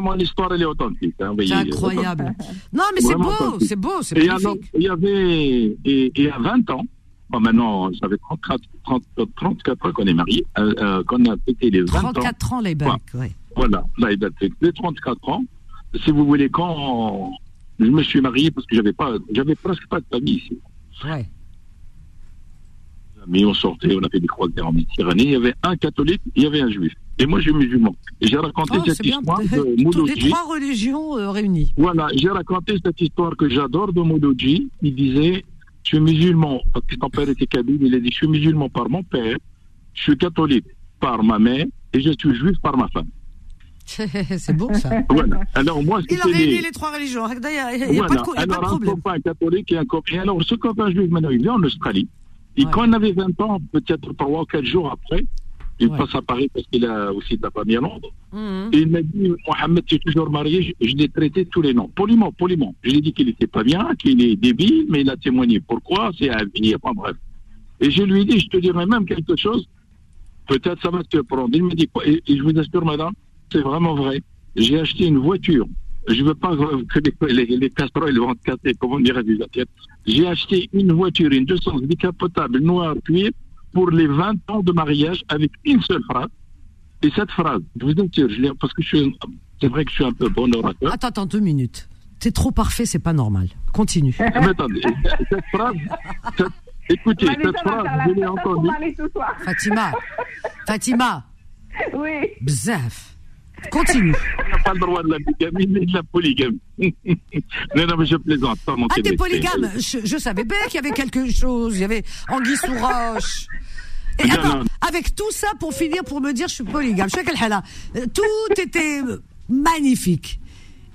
mon histoire, elle est authentique. Hein, c'est incroyable. non, mais c'est beau, c'est beau, c'est magnifique. il, y avait, il y a 20 ans, bon, maintenant, j'avais 34, 30, 34 ans qu'on est mariés, euh, euh, qu'on a pété les 20 34 ans. ans les bacs, ouais. Voilà, là, il date de 34 ans. Si vous voulez, quand je me suis marié, parce que j'avais pas, j'avais presque pas de famille ici. Ouais. Mais on sortait, on a fait des croisières en Méditerranée. Il y avait un catholique, il y avait un juif. Et moi, je suis musulman. Et j'ai raconté Oh, cette c'est bien. histoire de Toutes les Mouloudji. trois religions euh, réunies. Voilà, j'ai raconté cette histoire que j'adore de Mouloudji. Il disait, je suis musulman, parce que son père était kabyle. Il a dit, je suis musulman par mon père, je suis catholique par ma mère, et je suis juif par ma femme. c'est beau ça. Voilà. Alors moi, Il a réuni les- les trois religions. Il n'y a, il y a pas de, il y a pas de un copain catholique et un copain. Alors, ce copain juif, maintenant, il est en Australie. Et Ouais. quand on avait 20 ans, peut-être trois ou quatre jours après, il Ouais. passe à Paris parce qu'il a aussi de la famille à Londres. Mhm. Et il m'a dit, Mohamed, tu es toujours marié. Je, je l'ai traité tous les noms. Poliment, poliment. Je lui ai dit qu'il n'était pas bien, qu'il est débile, mais il a témoigné. Pourquoi? C'est à vie. Enfin, bref. Et je lui ai dit, je te dirais même quelque chose. Peut-être ça va te prendre. Il me dit, quoi et, et je vous assure, madame, c'est vraiment vrai. J'ai acheté une voiture. Je veux pas que les, les, les casseroles vont te casser, comme on dirait des assiettes. J'ai acheté une voiture, une 200 décapotable noire cuir pour les 20 ans de mariage avec une seule phrase. Et cette phrase, je vous assure, je parce que je suis, c'est vrai que je suis un peu bon orateur. Attends, attends, deux minutes. T'es trop parfait, c'est pas normal. Continue. Mais attendez, cette phrase, cette- écoutez, cette phrase, je l'ai entendue. Fatima, Fatima, Oui. bzaf. Continue. Pas le droit de la bigamie, mais de la polygamie. non, non, mais je plaisante, pas Ah, t'es polygame. Je, je savais bien qu'il y avait quelque chose. Il y avait Anguille sous roche. Et Non, attends, non. avec tout ça pour finir, pour me dire je suis polygame. Je sais. Euh, Tout était magnifique.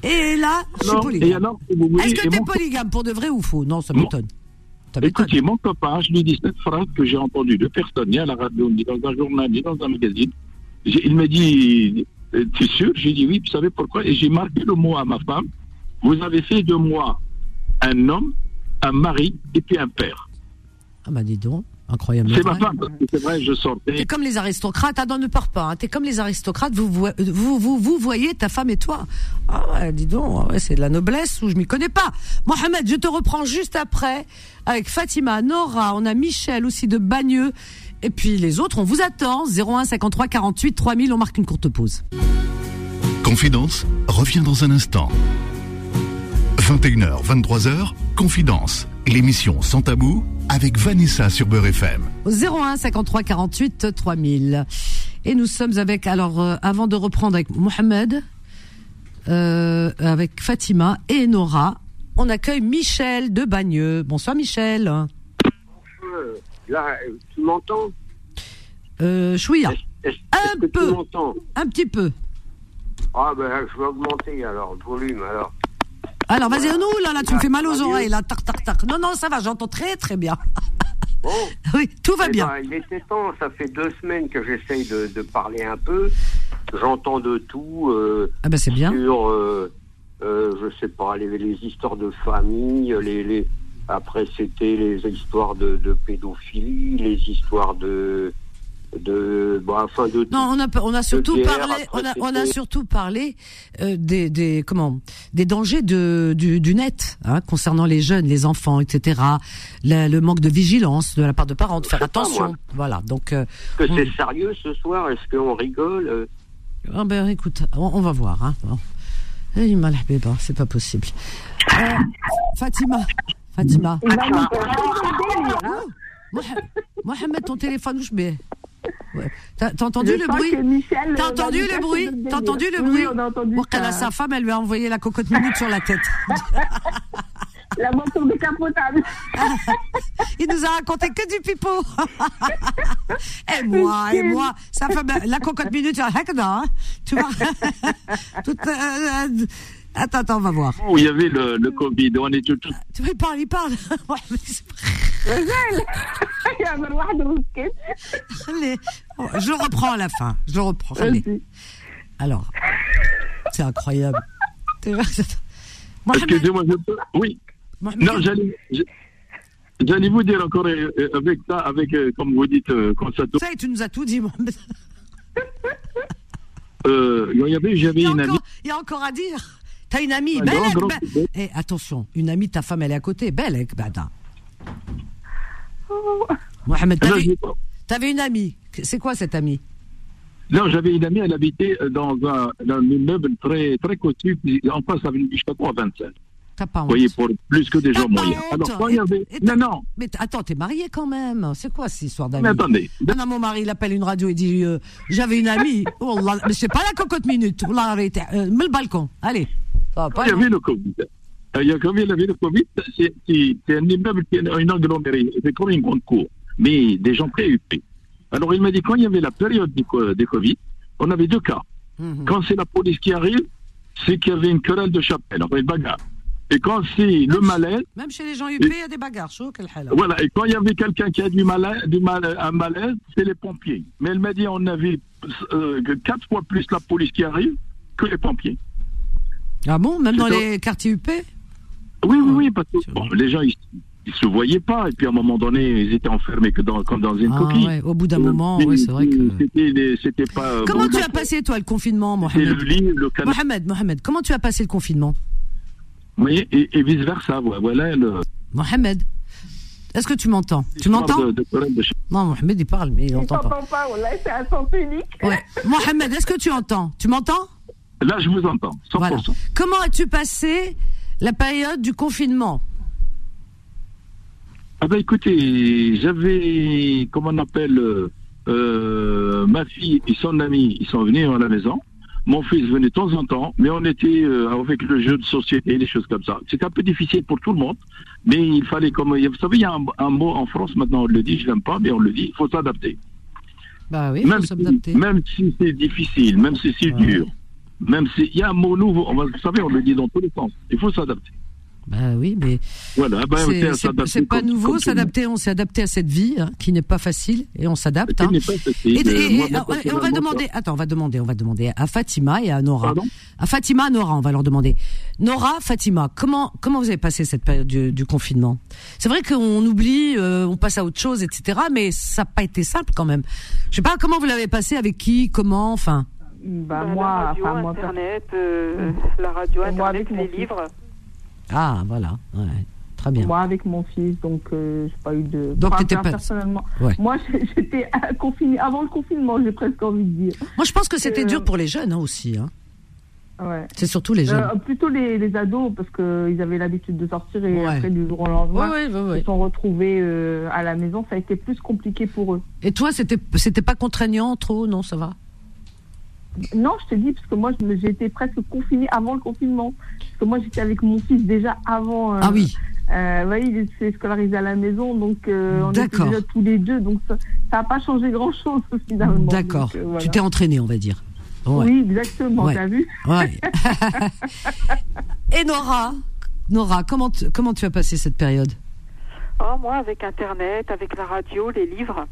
Et là, je suis polygame. Est-ce que t'es polygame pour de vrai ou faux? Non, ça m'étonne. Écoutez, mon copain, je lui dis cette phrase que j'ai entendue de personne, ni à la radio, ni dans un journal, ni dans un magazine. Il m'a dit, euh, t'es sûr? J'ai dit oui, vous savez pourquoi? Et j'ai marqué le mot à ma femme. Vous avez fait de moi un homme, un mari et puis un père. Ah bah dis donc. Incroyable. C'est mais ma femme, parce que c'est vrai, je sortais. T'es comme les aristocrates, ah non, ne pars pas. Hein. T'es comme les aristocrates, vous, vous, vous, vous, vous voyez ta femme et toi. Ah ouais, dis donc, ah ouais, c'est de la noblesse ou je m'y connais pas. Mohamed, je te reprends juste après avec Fatima, Nora, on a Michel aussi de Bagneux. Et puis les autres, on vous attend. 01 53 48 3000, on marque une courte pause. Confidence revient dans un instant. 21h, 23h, Confidence, l'émission sans tabou avec Vanessa sur Beurre FM. Au 01 53 48 3000. Et nous sommes avec, alors euh, avant de reprendre avec Mohamed, euh, avec Fatima et Nora, on accueille Michel de Bagneux. Bonsoir Michel. Euh, Là, tu m'entends Euh, Chouïa, Est-ce Un que peu. tu m'entends un petit peu. Ah ben je vais augmenter alors le volume alors. Alors vas-y, nous là, là, tu me fais mal aux oreilles, là, tac, tac, tac. Non, non, ça va, j'entends très, très bien. Bon, Oui, tout va eh bien. ben, il était temps, ça fait deux semaines que j'essaye de, de parler un peu. J'entends de tout. euh, Ah ben c'est bien. sur, euh, euh, je sais pas, les, les histoires de famille, les, les après c'était les histoires de, de pédophilie, les histoires de de bah, enfin de. Non, on a on a surtout guerre, parlé, on a on a surtout parlé euh, des des comment des dangers de du, du net hein, concernant les jeunes, les enfants, etc. Le, le manque de vigilance de la part de parents, de faire attention. Voilà. Donc euh, que on- c'est sérieux ce soir Est-ce qu'on rigole euh? Ah ben écoute, on, on va voir. Hein. Bon. Eh, c'est pas possible. Euh, Fatima, Fatima. Hein. Moha- Mohamed, ton téléphone, où je mets Ouais. T'as entendu le bruit T'as euh, entendu le bruit T'as entendu le bruit on a entendu Bon, qu'elle ça. a sa femme, elle lui a envoyé la cocotte minute sur la tête. La voiture décapotable. Il nous a raconté que du pipeau. et moi, et moi, sa femme, la cocotte minute, hein. tu vois? Toute, euh, euh, Attends, attends, on va voir. Où il y avait le, Covid, on est tout. Ah, tu veux, il parle, il parle. Oh, je reprends à la fin. Je reprends. Allez. Alors, c'est incroyable. Excusez-moi, je peux. Oui. Non, j'allais. J'allais vous dire encore euh, euh, avec ça, avec, euh, comme vous dites, quand ça Ça, tu nous as tout dit, Mohamed. Euh, il y avait, j'avais une amie. Il y a encore à dire. T'as une amie, belle. belle. Eh, attention, une amie de ta femme, elle est à côté. Belle, eh, bada. Mohamed, Ah, non, t'avais, une amie. C'est quoi cette amie? Non, j'avais une amie, elle habitait euh, dans un, dans un immeuble très, très en face, ça venait jusqu'à 3,25. T'as pas Vous honte. voyez, pour plus que des gens moyens. Alors, Et- et Non, non, Mais attends, t'es marié quand même. C'est quoi cette histoire d'amie mais attendez. Ah non, mon mari, il appelle une radio, il dit euh, J'avais une amie. Oh là, mais c'est pas la cocotte minute. Oh là, arrêtez. Euh, mets le balcon. Allez. Ça va Quand pas, il y avait le Covid, euh, il y il avait le Covid, c'est un immeuble qui est une aggloméré, c'est comme une grande cour, mais des gens préoccupés. Alors il m'a dit, quand il y avait la période des Covid, on avait deux cas. Mhm. Quand c'est la police qui arrive, c'est qu'il y avait une querelle de chapelle, enfin une bagarre. Et quand c'est le malaise, Même chez les gens UP, il y a des bagarres. Voilà, et quand il y avait quelqu'un qui a du malaise, du mal, un malaise, c'est les pompiers. Mais elle m'a dit, on avait euh, quatre fois plus la police qui arrive que les pompiers. Ah bon Même dans ça. les quartiers UP Oui, oui, oui, parce que bon, les gens, ils, ils se voyaient pas, et puis à un moment donné, ils étaient enfermés que dans, comme dans une Ah coquille. ouais, Au bout d'un Euh, moment, ouais, c'est vrai que. C'était, pas. euh, Comment bon, tu as passé, toi, le confinement, le Mohamed? le Mohamed, Mohamed, comment tu as passé le confinement? Voyez, et, et vice versa. Voilà le. Mohamed, est-ce que tu m'entends? Tu m'entends? Non, Mohamed, il parle, mais il Il n'entend pas. t'entend pas, voilà, c'est un sens unique. Ouais. Mohamed, est-ce que tu entends? Tu m'entends? Là, je vous entends, 100%. Voilà. Comment as-tu passé la période du confinement? Ah ben écoutez, j'avais, comment on appelle, euh, ma fille et son ami, ils sont venus à la maison. Mon fils venait de temps en temps, mais on était euh, avec le jeu de société, des choses comme ça. C'était un peu difficile pour tout le monde, mais il fallait comme, vous savez, il y a un, un mot en France maintenant, on le dit, je l'aime pas, mais on le dit, il faut s'adapter. Bah oui, Même faut si, s'adapter. même si c'est difficile, même si c'est Ouais. dur, même si il y a un mot nouveau, on va, vous savez, on le dit dans tous les sens, il faut s'adapter. Bah oui, mais Voilà, ben, c'est- c'est à c'est s'adapter c'est pas nouveau. S'adapter, on s'est adapté à cette vie hein, qui n'est pas facile et on s'adapte. Hein. n'est pas facile. Et, et- Euh, et- moi, et on va demander. Attends, on va demander. On va demander à Fatima et à Nora. Pardon? À Fatima, à Nora, on va leur demander. Nora, Fatima, comment comment vous avez passé cette période du, du confinement? C'est vrai qu'on oublie, euh, on passe à autre chose, etc. Mais ça n'a pas été simple quand même. Je sais pas comment vous l'avez passé, avec qui, comment, enfin. Bah, Bah, moi, la radio, enfin, moi, Internet, euh, la radio, moi, les fils. Ah, voilà. Ouais, très bien. Moi, avec mon fils, donc euh, j'ai pas eu de. Donc, Enfin, t'étais pas- personnellement. Ouais. Moi, j'étais confinée avant le confinement, j'ai presque envie de dire. Moi, je pense que c'était Euh, dur pour les jeunes hein, aussi. Hein. Ouais. C'est surtout les jeunes. Euh, plutôt les, les ados, parce qu'ils avaient l'habitude de sortir et Ouais. après, du jour au lendemain, Ouais, ouais, ouais, ouais. ils se sont retrouvés euh, à la maison. Ça a été plus compliqué pour eux. Et toi, c'était c'était pas contraignant trop, non, ça va? Non, je te dis, parce que moi, je me- j'ai été presque confinée avant le confinement. Parce que moi, j'étais avec mon fils déjà avant. euh, Ah oui. Euh, ouais, il s'est scolarisé à la maison, donc euh, on était déjà tous les deux, donc ça n'a pas changé grand-chose finalement. D'accord. Donc, euh, voilà. Tu t'es entraîné, on va dire. Ouais. Oui, exactement, Ouais. t'as vu Ouais. Et Nora, Nora, comment tu, comment tu as passé cette période? Oh, moi, avec Internet, avec la radio, les livres,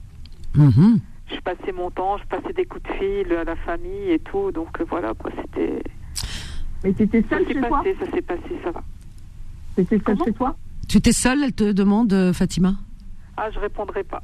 Mhm. je passais mon temps, je passais des coups de fil à la famille et tout. Donc voilà, quoi, c'était. Mais t'étais Ça seule s'est chez toi passé, ça s'est passé, ça va. T'étais seule chez toi Tu étais seule, elle te demande, euh, Fatima Ah, je répondrai pas.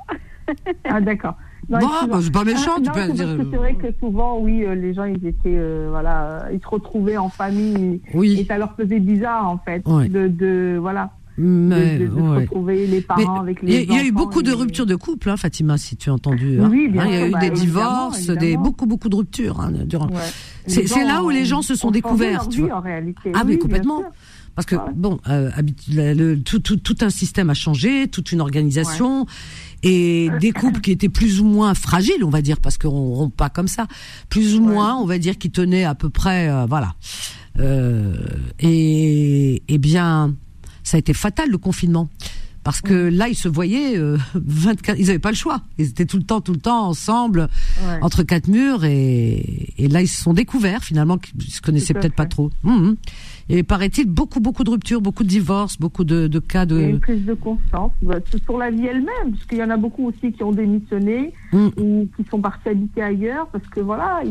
Ah d'accord. Non, Bon, bah, c'est pas méchant, Ah, tu non, peux c'est dire- C'est vrai que souvent, oui, euh, les gens, ils étaient, euh, voilà, ils se retrouvaient en famille et Oui. ça leur faisait bizarre en fait, Ouais. de, de, voilà, Mais, de, de- de se ouais. retrouver les Mais parents avec il y, a- les il y a eu beaucoup de et- ruptures de couple, hein, Fatima, si tu as entendu. hein. Oui, bien Hein, Il y a sûr, eu bah, des évidemment, divorces, des, évidemment. beaucoup, beaucoup de ruptures hein, durant. Ouais. C'est Les c'est gens là où les gens se sont découverts. tu vie, vois. en réalité. Ah, Oui, mais bien complètement. sûr. Parce que, Ouais. bon, euh, le- tout, tout, tout un système a changé, toute une organisation, et des couples qui étaient plus ou moins fragiles, on va dire, parce qu'on rompt pas comme ça, plus ou moins, on va dire, qui tenaient à peu près, euh, voilà. Euh, et, et bien, ça a été fatal le confinement. Parce que là, ils se voyaient euh, 24, ils avaient pas le choix. Ils étaient tout le temps, tout le temps ensemble, Ouais. entre quatre murs, et, et là, ils se sont découverts finalement qu'ils se connaissaient peut-être pas trop. Mhm. Et paraît-il beaucoup, beaucoup de ruptures, beaucoup de divorces, beaucoup de, de cas Il y a de. une prise de conscience bah, sur la vie elle-même, parce qu'il y en a beaucoup aussi qui ont démissionné Mm. ou qui sont partis habiter ailleurs, parce que voilà, ils-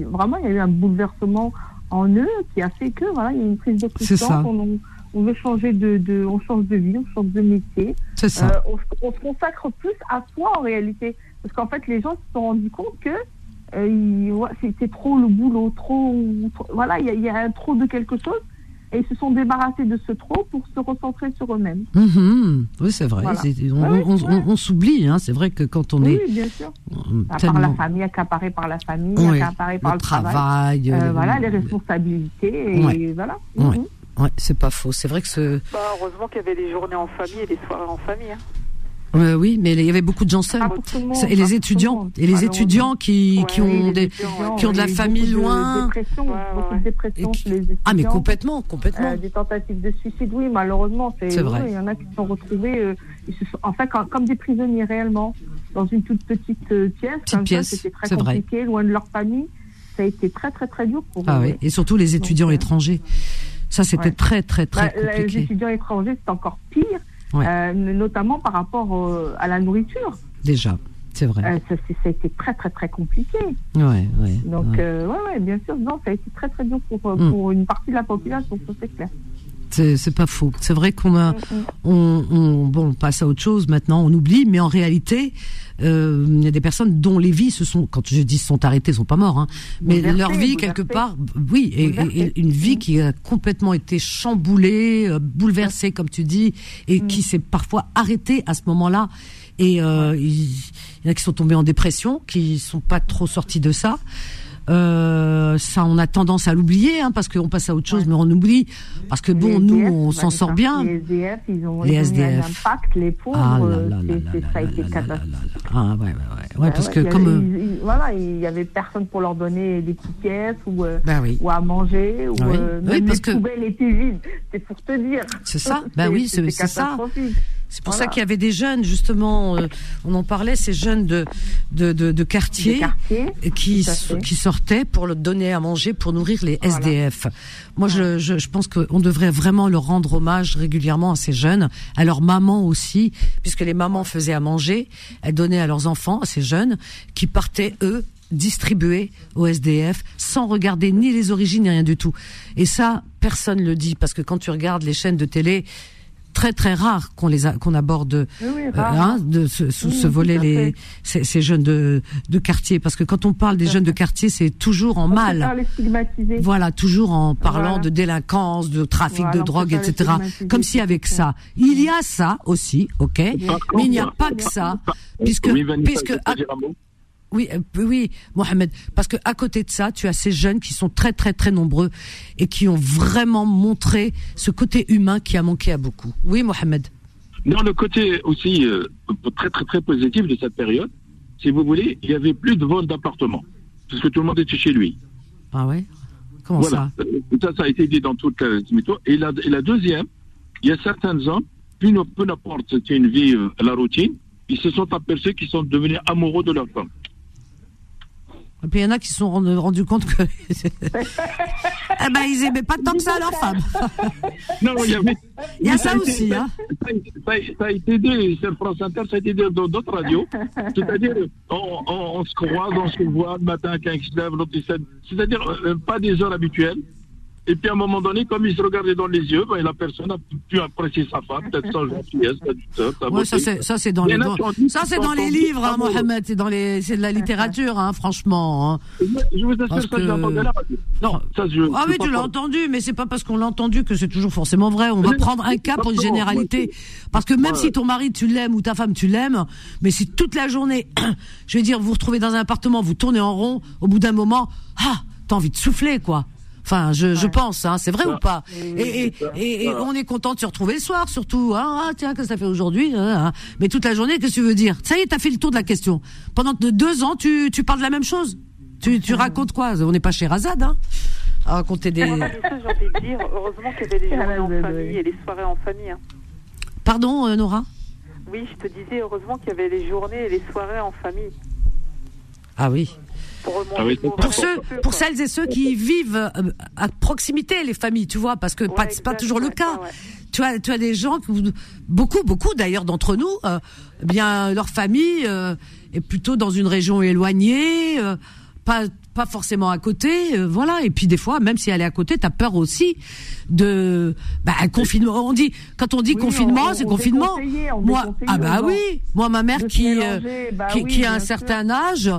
ils- vraiment, il y a eu un bouleversement en eux qui a fait que voilà, il y a une prise de C'est ça. conscience. On, veut changer de, de, on change de vie, on change de métier. C'est ça. Euh, on, se- on se consacre plus à soi en réalité, parce qu'en fait, les gens se sont rendus compte que euh, ils- ouais, c'était trop le boulot, trop, trop- voilà, il y a, il y a un trop de quelque chose. Et ils se sont débarrassés de ce trop pour se recentrer sur eux-mêmes. Mhm. Oui, c'est vrai. Voilà. C'est- On, Ouais, on- ouais. on- on s'oublie. Hein. C'est vrai que quand on Oui, est oui, bien sûr. euh, part la famille, accaparée par la famille, Oui. accaparée par le le, travail. travail, Euh, le- voilà, les responsabilités. Et voilà. Ouais. Ouais, c'est pas faux. C'est vrai que ce. Bah, heureusement qu'il y avait des journées en famille et des soirées en famille. hein. Euh, oui, mais il y avait beaucoup de gens seuls. Ça- Et les étudiants, et les étudiants qui, Ouais, qui ont des, qui ont de la famille beaucoup de loin. dépression, Ouais, beaucoup ouais. de qui- chez les étudiants. Ah, mais complètement, complètement. Euh, des tentatives de suicide, oui, malheureusement, c'est vrai. Il y en a qui se sont retrouvés, euh, ils se sont, en fait, comme, comme des prisonniers réellement, dans une toute petite euh, pièce. Petite comme pièce, c'était très c'est vrai. compliqué, loin de leur famille. Ça a été très, très, très dur pour Ah eux. oui. Et surtout les étudiants étrangers. Ça, c'était ouais. très, très, très Bah, Les compliqué. étudiants étrangers, c'est encore pire, Ouais. euh, notamment par rapport euh, à la nourriture. Déjà, c'est vrai. Euh, ça, a été très, très, très compliqué. Ouais, ouais. Donc, ouais. euh, ouais, ouais, bien sûr, non, ça a été très, très dur pour, euh, Mm. pour une partie de la population, ça c'est clair. C'est pas faux. C'est vrai qu'on a, Mm, mm. on, on, bon, on passe à autre chose maintenant, on oublie, mais en réalité, euh, il y a des personnes dont les vies se sont, quand je dis sont arrêtées, sont pas morts, hein, mais leur vie quelque part, oui, et, et- et Bouleversées. une vie qui a complètement été chamboulée, euh, bouleversée, comme tu dis, et Mm. qui s'est parfois arrêtée à ce moment-là. Et euh, il il y en a qui sont tombés en dépression, qui sont pas trop sortis de ça. Euh, ça, on a tendance à l'oublier, hein, parce qu'on passe à autre chose, mais on oublie, parce que bon, Les nous, SDF, on bah, s'en sort bien. Les SDF, ils ont, Les ils ont eu un impact, les pauvres, Ah là là là ça a été catastrophique. Ah ouais ouais ouais. Ouais, Ouais, parce que il comme avait- euh, il- il- voilà, il y avait personne pour leur donner des petites pièces ou, euh, bah oui. ou à manger ou Ah oui. euh, Oui, même parce les que- poubelles étaient vides. C'est pour te dire. C'est ça. Bah oui, c'est ça. C'est pour ça qu'il y avait des jeunes, justement, euh, on en parlait, ces jeunes de de, de, de quartier, quartiers, qui qui sortaient pour le donner à manger, pour nourrir les SDF. Moi, je, je, je pense qu'on devrait vraiment leur rendre hommage régulièrement à ces jeunes, à leurs mamans aussi, puisque les mamans faisaient à manger, elles donnaient à leurs enfants, à ces jeunes, qui partaient eux distribuer au SDF sans regarder ni les origines ni rien du tout. Et ça, personne le dit parce que quand tu regardes les chaînes de télé, très très rare qu'on les a- qu'on aborde Oui, oui, euh, hein, de ce, sous Oui, ce volet les ces, ces jeunes de de quartier parce que quand on parle des jeunes de quartier, c'est toujours en On mal. les stigmatiser. Voilà, toujours en parlant Voilà. de délinquance, de trafic Voilà, de drogue, etc. Comme si avec ça, il y a ça aussi, ok, mais il n'y a pas que ça, puisque Oui, Vanessa, puisque oui, euh, oui, Mohamed, parce que à côté de ça, tu as ces jeunes qui sont très très très nombreux et qui ont vraiment montré ce côté humain qui a manqué à beaucoup. Oui, Mohamed. Non, le côté aussi euh, très très très positif de cette période, si vous voulez, il y avait plus de vols d'appartements, parce que tout le monde était chez lui. Ah ouais? Comment voilà. ça? Euh, Ça, ça a été dit dans toute la. Et la, et la deuxième, il y a certains hommes, peu, n'importe, c'était une vie à la routine, ils se sont aperçus qu'ils sont devenus amoureux de leur femme. Et puis il y en a qui se sont rendu, rendu compte que eh ben ils aimaient pas tant que ça leur femme. Non, il y avait. Il y a ça a été- aussi, hein. Ça, ça- ça a été dit sur France Inter, ça a été dit dans d'autres radios. C'est-à-dire, on, on- on se croise, on se voit le matin quand il se lève, l'autre il se lève. C'est-à-dire, euh, pas des heures habituelles. Et puis à un moment donné, comme il se regardait dans les yeux, ben, la personne a pu apprécier sa femme, peut-être sa gentillesse, sa douceur, sa Ouais, ça beauté. c'est ça c'est dans les ça c'est dans livres, hein. Mohamed, c'est dans les c'est de la littérature, hein, franchement. hein. Je vous assure, Parce que- radio. Non. Ça, je- Ah oui, tu l'as entendu, mais c'est pas parce qu'on l'a entendu que c'est toujours forcément vrai. On va prendre un cas pour une généralité. Parce que même Ouais. si ton mari tu l'aimes ou ta femme tu l'aimes, mais si toute la journée, je veux dire, vous vous retrouvez dans un appartement, vous tournez en rond, au bout d'un moment, ah, t'as envie de souffler, quoi. Enfin, je, je pense, hein, c'est vrai Ça. ou pas Oui, Et, et, c'est ça. et- et Ça. on est content de se retrouver le soir, surtout. Hein, ah, tiens, qu'est-ce que ça fait aujourd'hui hein. Mais toute la journée, qu'est-ce que tu veux dire? Ça y est, t'as fait le tour de la question. Pendant de- deux ans, tu, tu parles de la même chose. Tu, tu racontes quoi? On n'est pas chez Razad, hein À raconter des. Ça, j'ai envie de dire, heureusement qu'il y avait les journées en famille et les soirées en famille. hein. Pardon, euh, Nora? Oui, je te disais, heureusement qu'il y avait les journées et les soirées en famille. Ah oui. Pour remonter Ah oui, Pour ceux, pour celles et ceux qui vivent euh, à proximité, les familles, tu vois, parce que pas, c'est pas toujours le ouais, cas. ouais, ouais. Tu as, tu as des gens, beaucoup, beaucoup d'ailleurs d'entre nous, euh, eh bien leur famille euh, est plutôt dans une région éloignée, euh, pas pas forcément à côté, euh, voilà. Et puis des fois, même si elle est à côté, t'as peur aussi de bah, un confinement. On dit quand on dit Oui, confinement, on- c'est on confinement. Moi, ah bah oui, moi ma mère qui euh, mélanger, bah qui, oui, qui a un sûr. certain âge,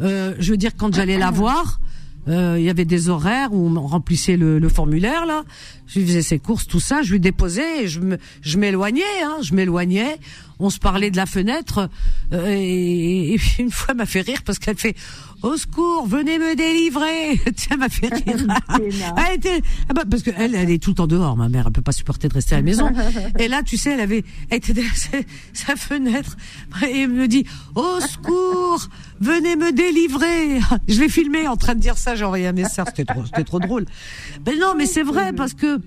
euh, je veux dire quand j'allais la voir. euh, Il y avait des horaires où on remplissait le, le formulaire là. Je lui faisais ses courses, tout ça. Je lui déposais et je me, je m'éloignais, hein, je m'éloignais. On se parlait de la fenêtre euh, et, et puis une fois elle m'a fait rire parce qu'elle fait au secours, venez me délivrer. Tiens, elle m'a fait rire. elle était, ah bah, parce que elle, elle est tout le temps dehors. Ma mère, elle peut pas supporter de rester à la maison. Et là, tu sais, elle avait, elle était derrière sa, fenêtre et elle me dit au secours, venez me délivrer. Je l'ai filmé en train de dire ça. J'ai envoyé un message. C'était trop, c'était trop drôle. Mais non, mais c'est vrai parce que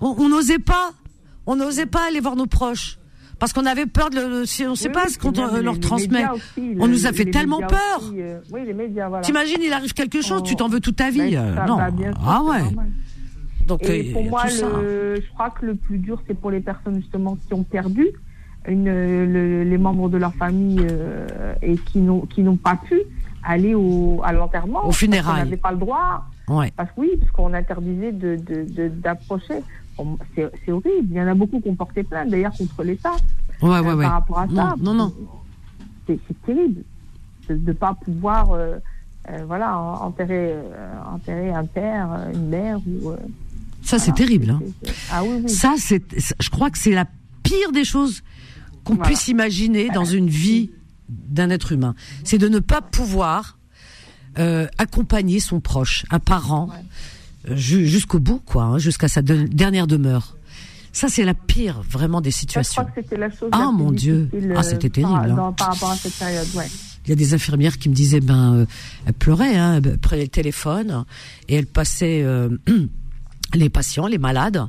on n'osait pas, on n'osait pas aller voir nos proches. Parce qu'on avait peur de le, on sait Oui, pas oui, ce qu'on leur transmet. aussi, on le- nous a fait tellement peur. aussi, euh, oui, les médias, voilà. T'imagines, il arrive quelque chose, tu t'en veux toute ta vie. Ben, euh, ça, non. sûr, ah ouais. Donc Et euh, pour moi, le, je crois que le plus dur, c'est pour les personnes justement qui ont perdu une, le- les membres de leur famille euh, et qui n'ont qui n'ont pas pu aller au, à l'enterrement. Aux funérailles. On n'avait pas le droit. Ouais. Parce que oui, parce qu'on interdisait de- d'approcher. Bon, c'est horrible. Il y en a beaucoup qui ont porté plainte d'ailleurs contre l'État. Ouais, euh, ouais, ouais. Par rapport à Non, ça. non, non. C'est terrible de ne pas pouvoir euh, euh, voilà, en- enterrer, euh, enterrer un père, euh, une mère. Ou, euh, Ça, c'est terrible. Hein. Ah oui, oui. Ça, c'est, je crois que c'est la pire des choses qu'on Voilà. puisse imaginer dans une vie d'un être humain. C'est de ne pas pouvoir euh, accompagner son proche, un parent, euh, jusqu'au bout, quoi, hein, jusqu'à sa de- dernière demeure. Ça, c'est la pire, vraiment, des Ça, je situations. crois que c'était la chose Ah, la plus mon Dieu. Ah, euh, c'était par- terrible, hein. dans- par rapport à cette période, ouais. Il y a des infirmières qui me disaient, ben, euh, elles pleuraient, hein, elles prenaient le téléphone et elles passaient euh, les patients, les malades.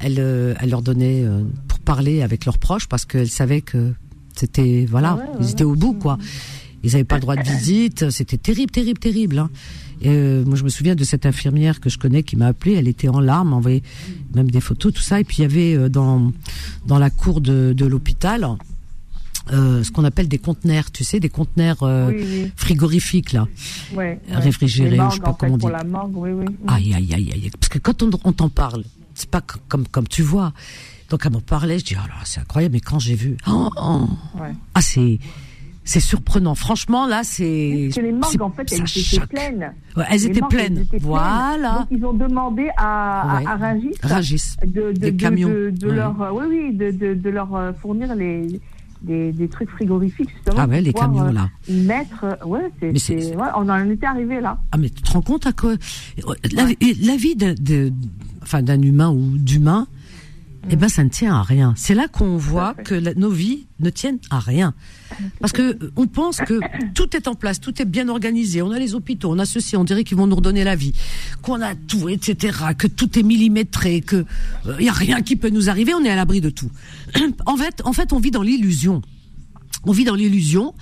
elle, euh, elle leur donnait euh, pour parler avec leurs proches parce qu'elle savait que c'était voilà, Ah ouais, ouais, ils étaient au bout quoi. Ils n'avaient pas le droit de visite, c'était terrible, terrible, terrible. Hein. Euh, moi, je me souviens de cette infirmière que je connais qui m'a appelé. Elle était en larmes, envoyé même des photos, tout ça. Et puis il y avait euh, dans dans la cour de, de l'hôpital euh, ce qu'on appelle des conteneurs, tu sais, des conteneurs euh, Oui, oui. frigorifiques là, Ouais, réfrigérés morgues, je sais pas comment on Pour dit. la morgue, oui, oui. Aïe, aïe, aïe, aïe. Parce que quand on, on t'en parle, c'est pas comme, comme tu vois. Donc, elle m'en parlait, je dis, oh là, c'est incroyable, mais quand j'ai vu, oh, oh. Ouais. ah, c'est, c'est surprenant. Franchement, là, c'est. Parce que les morgues, en fait, elles étaient pleines. Ouais, elles Les étaient morgues, pleines. elles étaient Voilà. Donc, ils ont demandé à, Ouais. à Rungis. de, de, Des de- camions. de, de Ouais. leur, euh, oui, oui, de, leur euh, fournir les, des, des trucs frigorifiques, justement. Ah ouais, les pouvoir, camions, euh, là. Y mettre, euh, ouais, c'est, Mais ouais, on en était arrivé là. Ah, mais tu te rends compte à quoi la, la vie d'un, enfin, d'un humain ou d'humain, eh ben, ça ne tient à rien. C'est là qu'on voit que la- nos vies ne tiennent à rien. Parce que euh, on pense que tout est en place, tout est bien organisé. On a les hôpitaux, on a ceci, on dirait qu'ils vont nous redonner la vie, qu'on a tout, etc., que tout est millimétré, que il y a rien qui peut nous arriver. On est à l'abri de tout. en fait, en fait, on vit dans l'illusion. On vit dans l'illusion.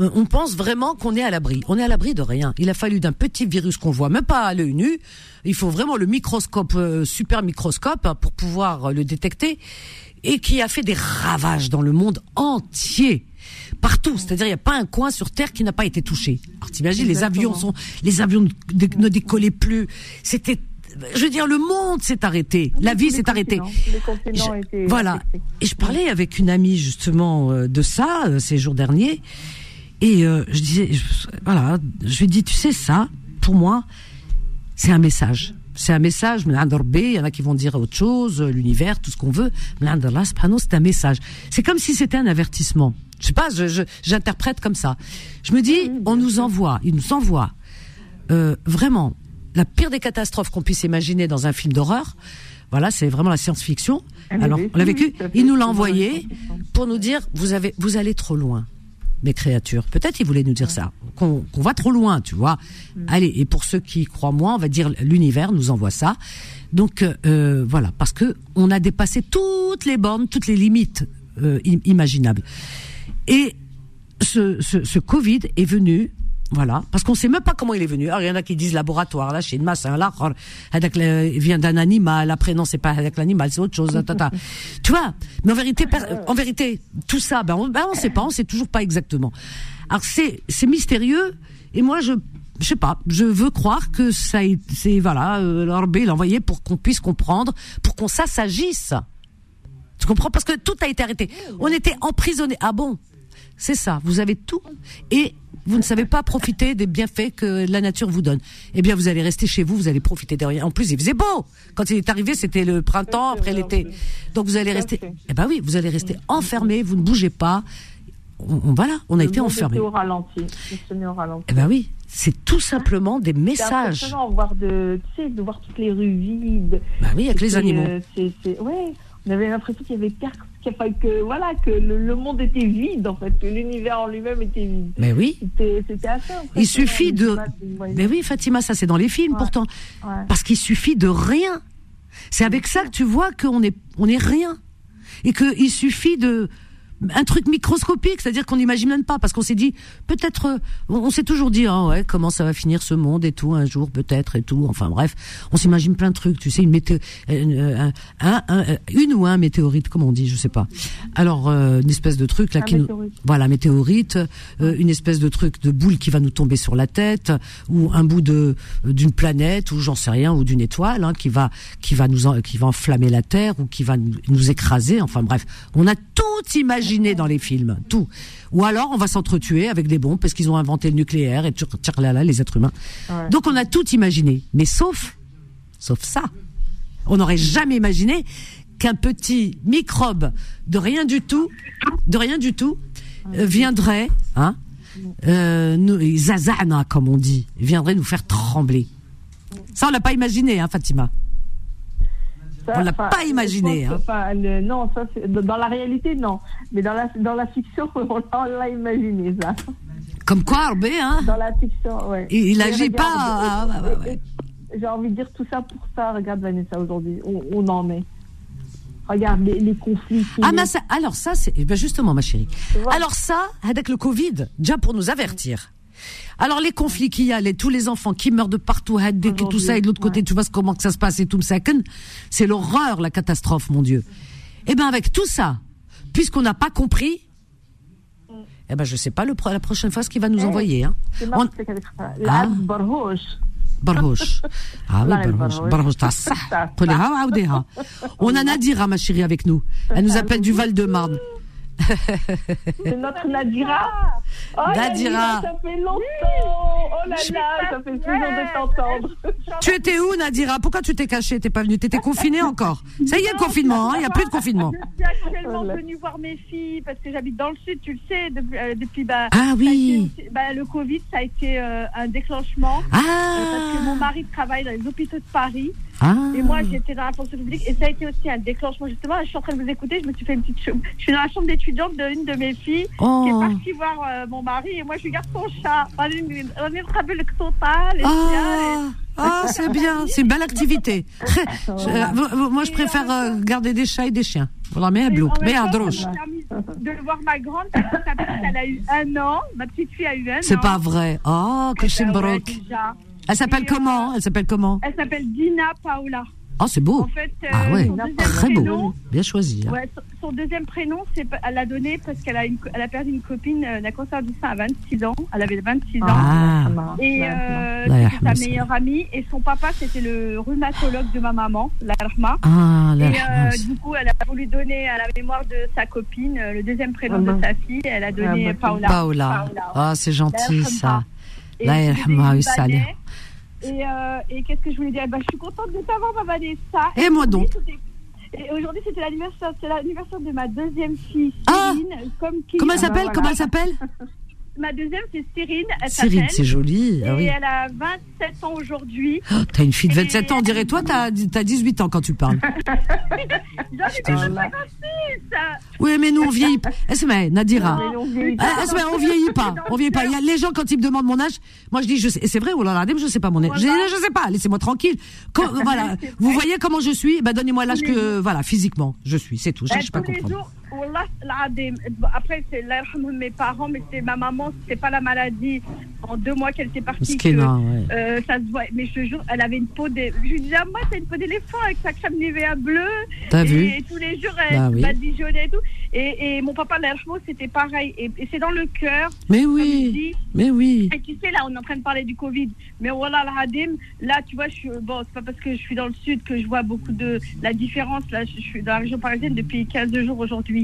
Euh, On pense vraiment qu'on est à l'abri. On est à l'abri de rien. Il a fallu d'un petit virus qu'on voit même pas à l'œil nu. Il faut vraiment le microscope, euh, super microscope, hein, pour pouvoir euh, le détecter, et qui a fait des ravages dans le monde entier. Partout, c'est-à-dire il n'y a pas un coin sur Terre qui n'a pas été touché. Alors t'imagines, les avions sont, les avions ne, ne décollaient plus. C'était, je veux dire, le monde s'est arrêté, la vie s'est arrêtée. Je- voilà. Et je parlais avec une amie justement euh, de ça euh, ces jours derniers. Et euh, je disais, je- voilà, je lui ai dit, tu sais ça, pour moi, c'est un message. C'est un message, il y en a qui vont dire autre chose, l'univers, tout ce qu'on veut. C'est un message. C'est comme si c'était un avertissement. Je sais pas, je- je- j'interprète comme ça. Je me dis, on nous envoie, il nous envoie euh, vraiment la pire des catastrophes qu'on puisse imaginer dans un film d'horreur. Voilà, c'est vraiment la science-fiction. Alors, on l'a vécu. Il nous l'a envoyé pour nous dire vous avez, vous allez trop loin, mes créatures. Peut-être il voulait nous dire ça, qu'on va trop loin, tu vois. Mm. Allez, et pour ceux qui croient moins, on va dire l'univers nous envoie ça. Donc euh, voilà, parce que on a dépassé toutes les bornes, toutes les limites euh, im- imaginables. Et ce, ce, ce Covid est venu, voilà, parce qu'on sait même pas comment il est venu. Alors, il y en a qui disent laboratoire, là, chez une masse, là, avec le- il vient d'un animal, après non, c'est pas avec l'animal, c'est autre chose, ta, ta, ta. tu vois? Mais en vérité, en vérité, tout ça, ben, on, ben, on sait pas, on sait toujours pas exactement. Alors, c'est, c'est mystérieux, et moi, je, je sais pas, je veux croire que ça, est- c'est, voilà, euh, l'Orbé l'a envoyé pour qu'on puisse comprendre, pour qu'on s'assagisse. Tu comprends? Parce que tout a été arrêté. On était emprisonnés. Ah bon? C'est ça. Vous avez tout et vous ne savez pas profiter des bienfaits que la nature vous donne. Eh bien, vous allez rester chez vous, vous allez profiter de rien. En plus, il faisait beau. Quand il est arrivé, c'était le printemps, après l'été. Donc, vous allez rester. Eh ben oui, vous allez rester enfermés, vous ne bougez pas. On, on- voilà, on a Le été était au ralenti. Au ralenti. Eh ben oui, c'est tout simplement des C'est messages. impressionnant de voir de, voir toutes les rues vides. Bah oui, avec les animaux. c'est, c'est, ouais, on avait l'impression qu'il y avait que voilà que le, le monde était vide en fait, que l'univers en lui-même était vide. Mais oui. C'était, assez. Il suffit de. Mais oui, Fatima, ça c'est dans les films Ouais. pourtant. Ouais. Parce qu'il suffit de rien. C'est avec ça que tu vois qu'on est, on est rien. Et qu'il suffit de, un truc microscopique, c'est-à-dire qu'on n'imagine même pas, parce qu'on s'est dit, peut-être, euh, on, on s'est toujours dit, ah ouais, comment ça va finir ce monde et tout, un jour peut-être et tout, enfin bref, on s'imagine plein de trucs, tu sais, une météo, un, un- un- une ou un météorite, comme on dit, je sais pas. Alors, euh, une espèce de truc là Un qui nous, météorite. voilà, météorite, euh, une espèce de truc de boule qui va nous tomber sur la tête, ou un bout de d'une planète, ou j'en sais rien, ou d'une étoile, hein, qui va qui va nous en- qui va enflammer la Terre, ou qui va nous, nous écraser. Enfin bref, on a tout imaginé dans les films, tout. Ou alors on va s'entretuer avec des bombes parce qu'ils ont inventé le nucléaire et là là les êtres humains. Ouais. Donc on a tout imaginé, mais sauf sauf ça. On n'aurait jamais imaginé qu'un petit microbe de rien du tout, de rien du tout, euh, viendrait, hein, euh, nous, zazana comme on dit, viendrait nous faire trembler. Ça on l'a pas imaginé, hein, Fatima. Ça, On l'a enfin, pas imaginé, hein. le- non, ça, dans la réalité, non. Mais dans la, dans la fiction, on l'a- l'a imaginé, ça. Comme quoi, Arbé, hein, Dans la fiction, ouais. il, il Mais agit regarde, pas. ah, ouais, ouais. J'ai envie de dire tout ça pour ça. Regarde, Vanessa, aujourd'hui, on en est. Regarde les, les conflits. Ah, mais ça, alors ça, c'est eh ben justement, ma chérie. Alors ça, avec le Covid, déjà pour nous avertir. Alors les conflits qu'il y a, les, tous les enfants qui meurent de partout, Haddek et tout ça, et de l'autre côté, tu vois ce- comment que ça se passe et tout ça, c'est l'horreur, la catastrophe, mon Dieu. Eh ben avec tout ça, puisqu'on n'a pas compris, eh ben je sais pas le, pro- la prochaine fois ce qu'il va nous Eh, envoyer. Hein. C'est On- marrant, c'est qu'avec ça. العب برهوش. Barhosh. Ah oui, والله Barhosh. البرهوش. Barhosh, t'as ça. صح. قوليها وعاوديها. On a Nadira, ma chérie, avec nous. Elle nous appelle du Val-de-Marne. C'est notre Nadira. Oh, Nadira. ça fait longtemps. Oh là là, ça fait plaisir de t'entendre. Tu étais où, Nadira? Pourquoi tu t'es cachée? T'es pas venue? T'étais confinée encore Ça y est, le confinement. hein, Il y a plus de confinement. Je suis actuellement venue voir mes filles parce que j'habite dans le sud, tu le sais, depuis, euh, depuis bah, Ah oui. été bah, le Covid, ça a été euh, un déclenchement. Ah. Euh, parce que mon mari travaille dans les hôpitaux de Paris. Ah. Et moi, j'étais dans la fonction publique et ça a été aussi un déclenchement. Justement, je suis en train de vous écouter, je me suis fait une petite chambre. Je suis dans la chambre d'étudiante d'une de mes filles Oh. qui est partie voir euh, mon mari et moi, je lui garde son chat. On est rappelé le total. Ah, ah c'est bien. C'est une belle activité. Euh, moi, je préfère euh, garder des chats et des chiens. Voilà, mais en même mais temps, droche. de voir ma grande, parce que sa petite, elle a eu un an. Ma petite fille a eu un an. C'est pas vrai. Oh, que Eh c'est Elle s'appelle Et, euh, comment? Elle s'appelle comment? Elle s'appelle Dina Paola. Oh, c'est beau. En fait, euh, Ah ouais, son deuxième très beau. prénom, Bien choisi. hein. Ouais, son- son deuxième prénom, elle l'a donné parce qu'elle a, une co- elle a perdu une copine euh, d'un cancer du sein à 26 ans. Elle avait 26 ans. Ah. Et euh, La c'était rahma, sa meilleure amie. Et son papa, c'était le rhumatologue de ma maman, la Rahma. Ah, et rahma, euh, du coup, elle a voulu donner à la mémoire de sa copine euh, le deuxième prénom de sa fille. Elle a donné Ah, bah, Paola. Paola. Ah, c'est gentil, ça. Et La c'est Et, euh, et qu'est-ce que je voulais dire? Bah, Je suis contente de t'avoir, ma Vanessa. Et moi donc? Et aujourd'hui, c'était l'anniversaire, c'est l'anniversaire de ma deuxième fille, Ah Cyrine. comme qui, Comment elle Ah bah s'appelle? Voilà. Comment elle s'appelle? Ma deuxième, c'est Cyrine. Elle Cyrine, c'est joli. Ah Et oui. elle a 27 ans aujourd'hui. Oh, T'as une fille de 27 ans, on dirait toi, t'as as 18 ans quand tu parles. J'en ai déjà 56 Oui, mais nous, on vieillit pas. Esme, Nadira. Non, mais on vieillit pas. Eh, Esme, on vieillit pas. On vieillit pas. Il y a les gens, quand ils me demandent mon âge, moi, je dis, je sais, c'est vrai, oh là là, je sais pas mon âge. Je dis, je sais pas, laissez-moi tranquille. Quand- voilà. Vous voyez comment je suis? Ben, donnez-moi l'âge que, voilà, physiquement, je suis. C'est tout. Je cherche pas à comprendre. jours, Après, c'est mes parents, mais c'est ma maman, c'était pas la maladie. En deux mois qu'elle était partie, que, ouais. euh, ça se voit. Mais je jure, elle avait une peau de. Je lui disais, ah, moi, t'as une peau d'éléphant avec sa crème Nivea bleue. T'as et, vu Et tous les jours, elle Bah oui. badigeonnait et tout. Et, et mon papa, c'était pareil. Et, et c'est dans le cœur. Mais oui. Mais oui. Et tu sais, là, on est en train de parler du Covid. Mais voilà, l'Adim, là, tu vois, je suis, bon, c'est pas parce que je suis dans le sud que je vois beaucoup de la différence. Là, je suis dans la région parisienne depuis 15 jours aujourd'hui.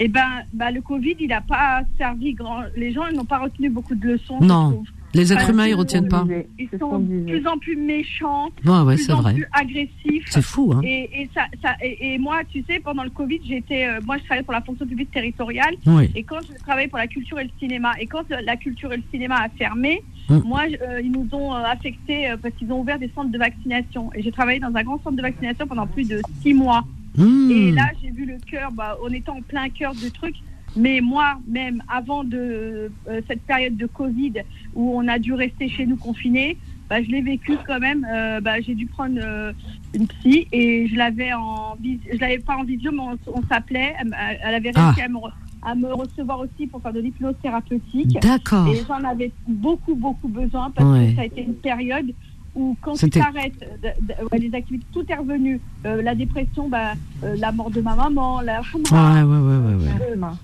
Et ben, bah, le Covid, il n'a pas servi grand. Les gens, ils n'ont pas retenu beaucoup de leçons. Non. Les êtres humains, ils retiennent pas. Ils sont de plus en plus méchants. Ouais, ouais, de plus c'est en vrai. plus agressifs. C'est fou, hein. Et, et, ça, ça, et, et moi, tu sais, pendant le Covid, j'étais, euh, moi, je travaillais pour la fonction publique territoriale. Oui. Et quand je travaillais pour la culture et le cinéma, et quand la culture et le cinéma a fermé, Mm. moi, euh, ils nous ont euh, affectés euh, parce qu'ils ont ouvert des centres de vaccination. Et j'ai travaillé dans un grand centre de vaccination pendant plus de six mois. Mm. Et là, j'ai vu le cœur, bah, on était en plein cœur de trucs. Mais moi, même avant de euh, cette période de Covid où on a dû rester chez nous confinés, bah, je l'ai vécu quand même. Euh, bah, j'ai dû prendre euh, une psy et je l'avais en je l'avais pas en visio, mais on, on s'appelait. Elle, avait réussi Ah. à, me, re- à me recevoir aussi pour faire de l'hypnose thérapeutique. D'accord. Et j'en avais beaucoup, beaucoup besoin parce Ouais. que ça a été une période où quand tu t'arrêtes de- de- ouais, les activités, tout est revenu. Euh, la dépression, bah, euh, la mort de ma maman, la ouais, ouais,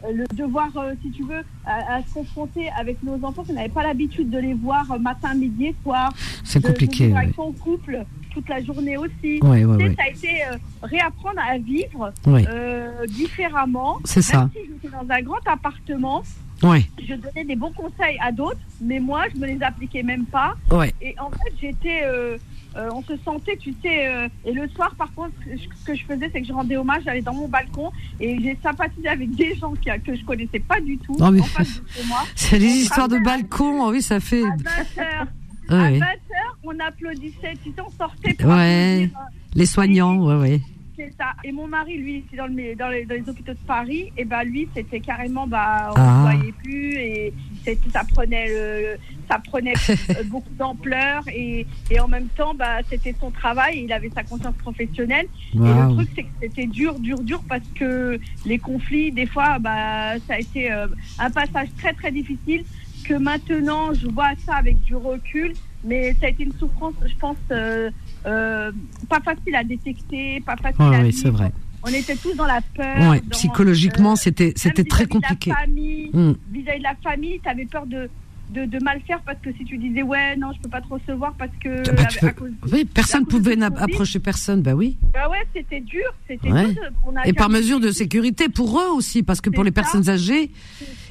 euh, le devoir, euh, si tu veux, à, à se confronter avec nos enfants, qu'on n'avait pas l'habitude de les voir euh, matin, midi soir. C'est De- de compliqué. Avec son couple toute la journée aussi. Ouais, ouais, Tu sais, ouais. Ça a été euh, réapprendre à vivre euh, différemment. C'est ça. Même si j'étais dans un grand appartement, Ouais. je donnais des bons conseils à d'autres, mais moi, je me les appliquais même pas. Ouais. Et en fait, j'étais. euh, euh, on se sentait, tu sais. euh, et le soir, par contre, ce que- ce que je faisais, c'est que je rendais hommage, j'allais dans mon balcon et j'ai sympathisé avec des gens qui, que je connaissais pas du tout. Non, mais- en face de chez moi. C'est les histoires de balcon, oh oui, ça fait. À 20h, Ouais, à ouais. 20h, on applaudissait, tu sais, on sortait pour Ouais. Les soignants, ouais, ouais. C'est ça. Et mon mari, lui, ici dans, le, dans, les, dans les hôpitaux de Paris, et ben lui, c'était carrément, bah, on Ah. ne voyait plus. Et, ça prenait, le- ça prenait beaucoup d'ampleur et, et en même temps, bah, c'était son travail. Il avait sa conscience professionnelle. Et le truc, c'est que c'était dur, dur, dur parce que les conflits, des fois, bah, ça a été euh, un passage très, très difficile. Que maintenant, je vois ça avec du recul, mais ça a été une souffrance, je pense, euh, euh, pas facile à détecter, pas facile à oui, c'est vrai. On était tous dans la peur. Ouais, dans, psychologiquement, euh, c'était c'était très vis-à-vis de compliqué. La famille, Mm. vis-à-vis de la famille, tu avais peur de, de, de mal faire parce que si tu disais ouais, non, je peux pas te recevoir parce que. Ah bah, tu à- à peux- cause- Oui, personne à pouvait approcher personne, bah oui. Bah ouais, c'était dur, c'était Ouais. Et par mesure de sécurité pour eux aussi, parce que pour les personnes âgées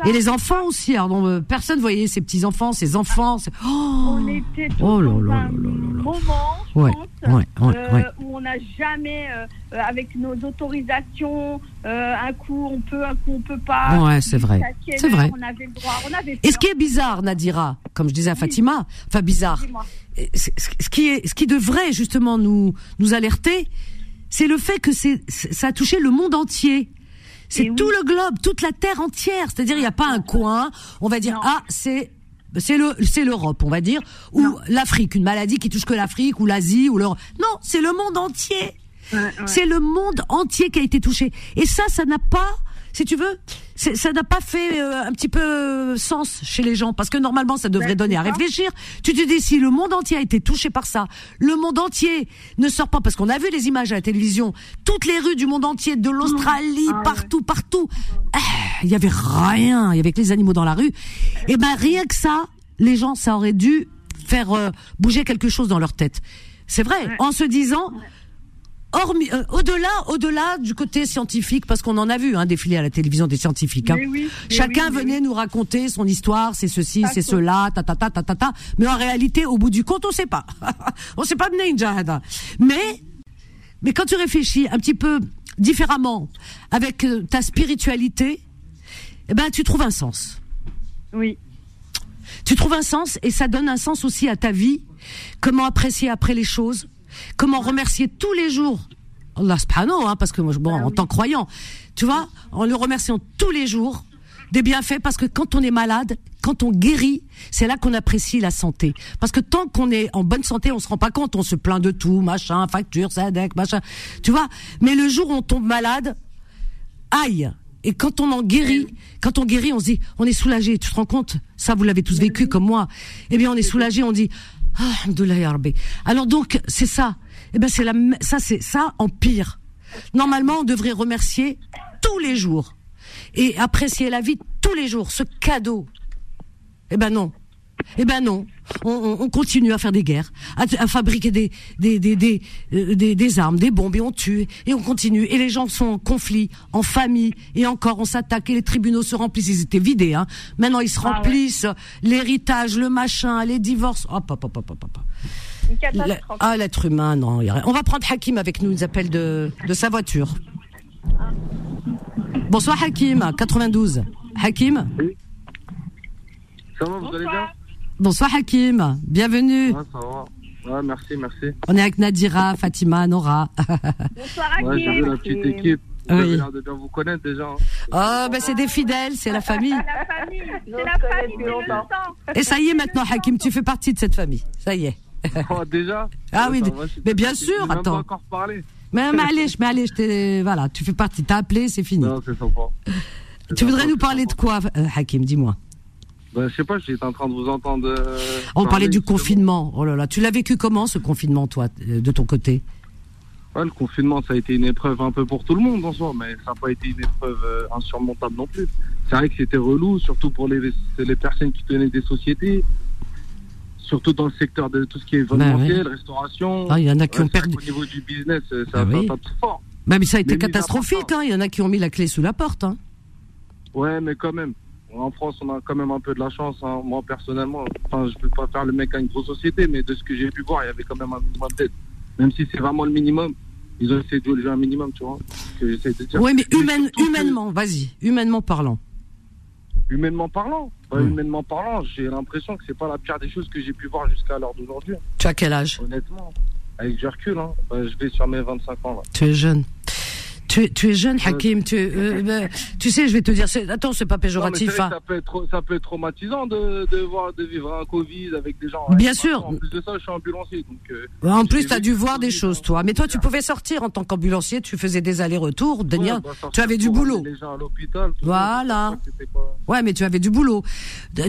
et les enfants aussi. Alors, non, euh, personne voyait ses petits enfants, ses enfants. c'est- Oh, On était tous Oh là dans là un là là là. moment, je Ouais, pense, ouais, ouais, euh, ouais. où on n'a jamais, euh, avec nos autorisations, euh, un coup on peut, un coup on peut pas. Ouais, c'est vrai. C'est vrai. On avait le droit, on avait Et ce qui est bizarre, Nadira, comme je disais à Fatima, enfin bizarre, ce qui est, ce qui devrait justement nous nous alerter, c'est le fait que c'est, ça a touché le monde entier. C'est oui. tout le globe, toute la terre entière. C'est-à-dire, il n'y a pas un coin. On va dire, ah, c'est c'est le c'est l'Europe, on va dire, ou l'Afrique, une maladie qui touche que l'Afrique ou l'Asie ou l'Europe. Non, c'est le monde entier. C'est le monde entier qui a été touché. Et ça, ça n'a pas, si tu veux, ça n'a pas fait euh, un petit peu euh, sens chez les gens, parce que normalement, ça devrait Ben, donner à réfléchir. Tu te dis, si le monde entier a été touché par ça, le monde entier ne sort pas, parce qu'on a vu les images à la télévision, toutes les rues du monde entier, de l'Australie, Ah, partout, partout, ah, il y avait rien, il y avait que les animaux dans la rue. Et ben rien que ça, les gens, ça aurait dû faire euh, bouger quelque chose dans leur tête. C'est vrai, en se disant, hormis, euh, au-delà, au-delà du côté scientifique, parce qu'on en a vu hein, défiler à la télévision des scientifiques. hein. Oui, Chacun oui, venait nous raconter son histoire, c'est ceci, c'est cela, ta ta ta ta ta ta. Mais en réalité, au bout du compte, on sait pas. on sait pas une jahada. Mais mais quand tu réfléchis un petit peu différemment avec euh, ta spiritualité, eh ben tu trouves un sens. Oui. Tu trouves un sens et ça donne un sens aussi à ta vie. Comment apprécier après les choses Comment remercier tous les jours? Allah subhanahu, hein, parce que moi, je- bon, en tant que croyant, tu vois, en le remerciant tous les jours des bienfaits, parce que quand on est malade, quand on guérit, c'est là qu'on apprécie la santé. Parce que tant qu'on est en bonne santé, on se rend pas compte, on se plaint de tout, machin, facture, sadec, machin, tu vois. Mais le jour où on tombe malade, aïe. Et quand on en guérit, quand on guérit, on se dit, on est soulagé. Tu te rends compte? Ça, vous l'avez tous vécu comme moi. Eh bien, on est soulagé. On dit, ah, alhamdoulilah. Alors donc, c'est ça. Eh ben, c'est la, ça, c'est ça en pire. Normalement, on devrait remercier tous les jours et apprécier la vie tous les jours. Ce cadeau. Eh ben non. Eh ben non, on, on- on continue à faire des guerres, à, à fabriquer des des, des, des, euh, des des armes, des bombes et on tue et on continue. Et les gens sont en conflit, en famille et encore on s'attaque et les tribunaux se remplissent. Ils étaient vidés, hein. Maintenant ils se Ah ouais. remplissent. L'héritage, le machin, les divorces. Hop, hop, hop, hop, hop, hop. Une catastrophe. ah l'être humain, non. y a rien. On va prendre Hakim avec nous. Il nous appelle de de sa voiture. Bonsoir Hakim, 92. Hakim? Ça va, vous allez bien? Bonsoir Hakim, bienvenue. Ouais, ça va. Ouais, merci, merci. On est avec Nadira, Fatima, Nora. Bonsoir Ouais, j'ai vu la petite équipe. Vous Oui. avez l'air de bien vous connaître déjà. hein. Oh, ben c'est des fidèles, c'est la famille. La famille, c'est la famille, c'est le sang. Et ça y est maintenant, Hakim, tu fais partie de cette famille. Ça y est. Oh, déjà Ah Ouais, oui, va, mais bien sûr, même attends. pas encore parlé. Mais, mais allez, mais allez, je t'ai, voilà, tu fais partie. T'as appelé, c'est fini. Non, c'est sympa. Tu voudrais nous parler de quoi, euh, Hakim Dis-moi. Bah, je sais pas, j'étais en train de vous entendre. euh, On parlait du justement. confinement. Oh là là, tu l'as vécu comment ce confinement, toi, euh, de ton côté? Ouais, le confinement, ça a été une épreuve un peu pour tout le monde en soi, mais ça n'a pas été une épreuve euh, insurmontable non plus. C'est vrai que c'était relou, surtout pour les, les personnes qui tenaient des sociétés, surtout dans le secteur de tout ce qui est événementiel, restauration. Ah, il y en a qui Ouais, ont perdu- qu'au niveau du business, ça Ah a oui. pas fort. Bah, mais ça a été Mais catastrophique. Hein. Il y en a qui ont mis la clé sous la porte. Hein. Ouais, mais quand même. En France, on a quand même un peu de la chance. hein. Moi, personnellement, enfin, je peux pas faire le mec à une grosse société, mais de ce que j'ai pu voir, il y avait quand même un minimum d'aide. Même si c'est vraiment le minimum, ils ont essayé de jouer un minimum, tu vois. ce que j'essaie de dire. Oui, mais humaine- surtout que- humainement, vas-y, humainement parlant. Humainement parlant, Hmm. humainement parlant, j'ai l'impression que c'est pas la pire des choses que j'ai pu voir jusqu'à l'heure d'aujourd'hui. Tu as quel âge? Honnêtement, avec du recul, hein, bah, je vais sur mes 25 ans là. Tu es jeune. Tu es, tu es jeune, Hakim. Tu, euh, euh, tu sais, je vais te dire. Attends, c'est pas péjoratif. hein. ça, peut être, ça peut être traumatisant de, de, voir, de vivre un Covid avec des gens. Bien sûr. En plus de ça, je suis ambulancier. Donc, euh, En plus, tu as dû voir des choses, toi. Mais toi, tu pouvais sortir en tant qu'ambulancier. Tu faisais des allers-retours. de Ouais, bah, tu avais du boulot. Les gens à l'hôpital. Voilà. pas- Ouais, mais tu avais du boulot.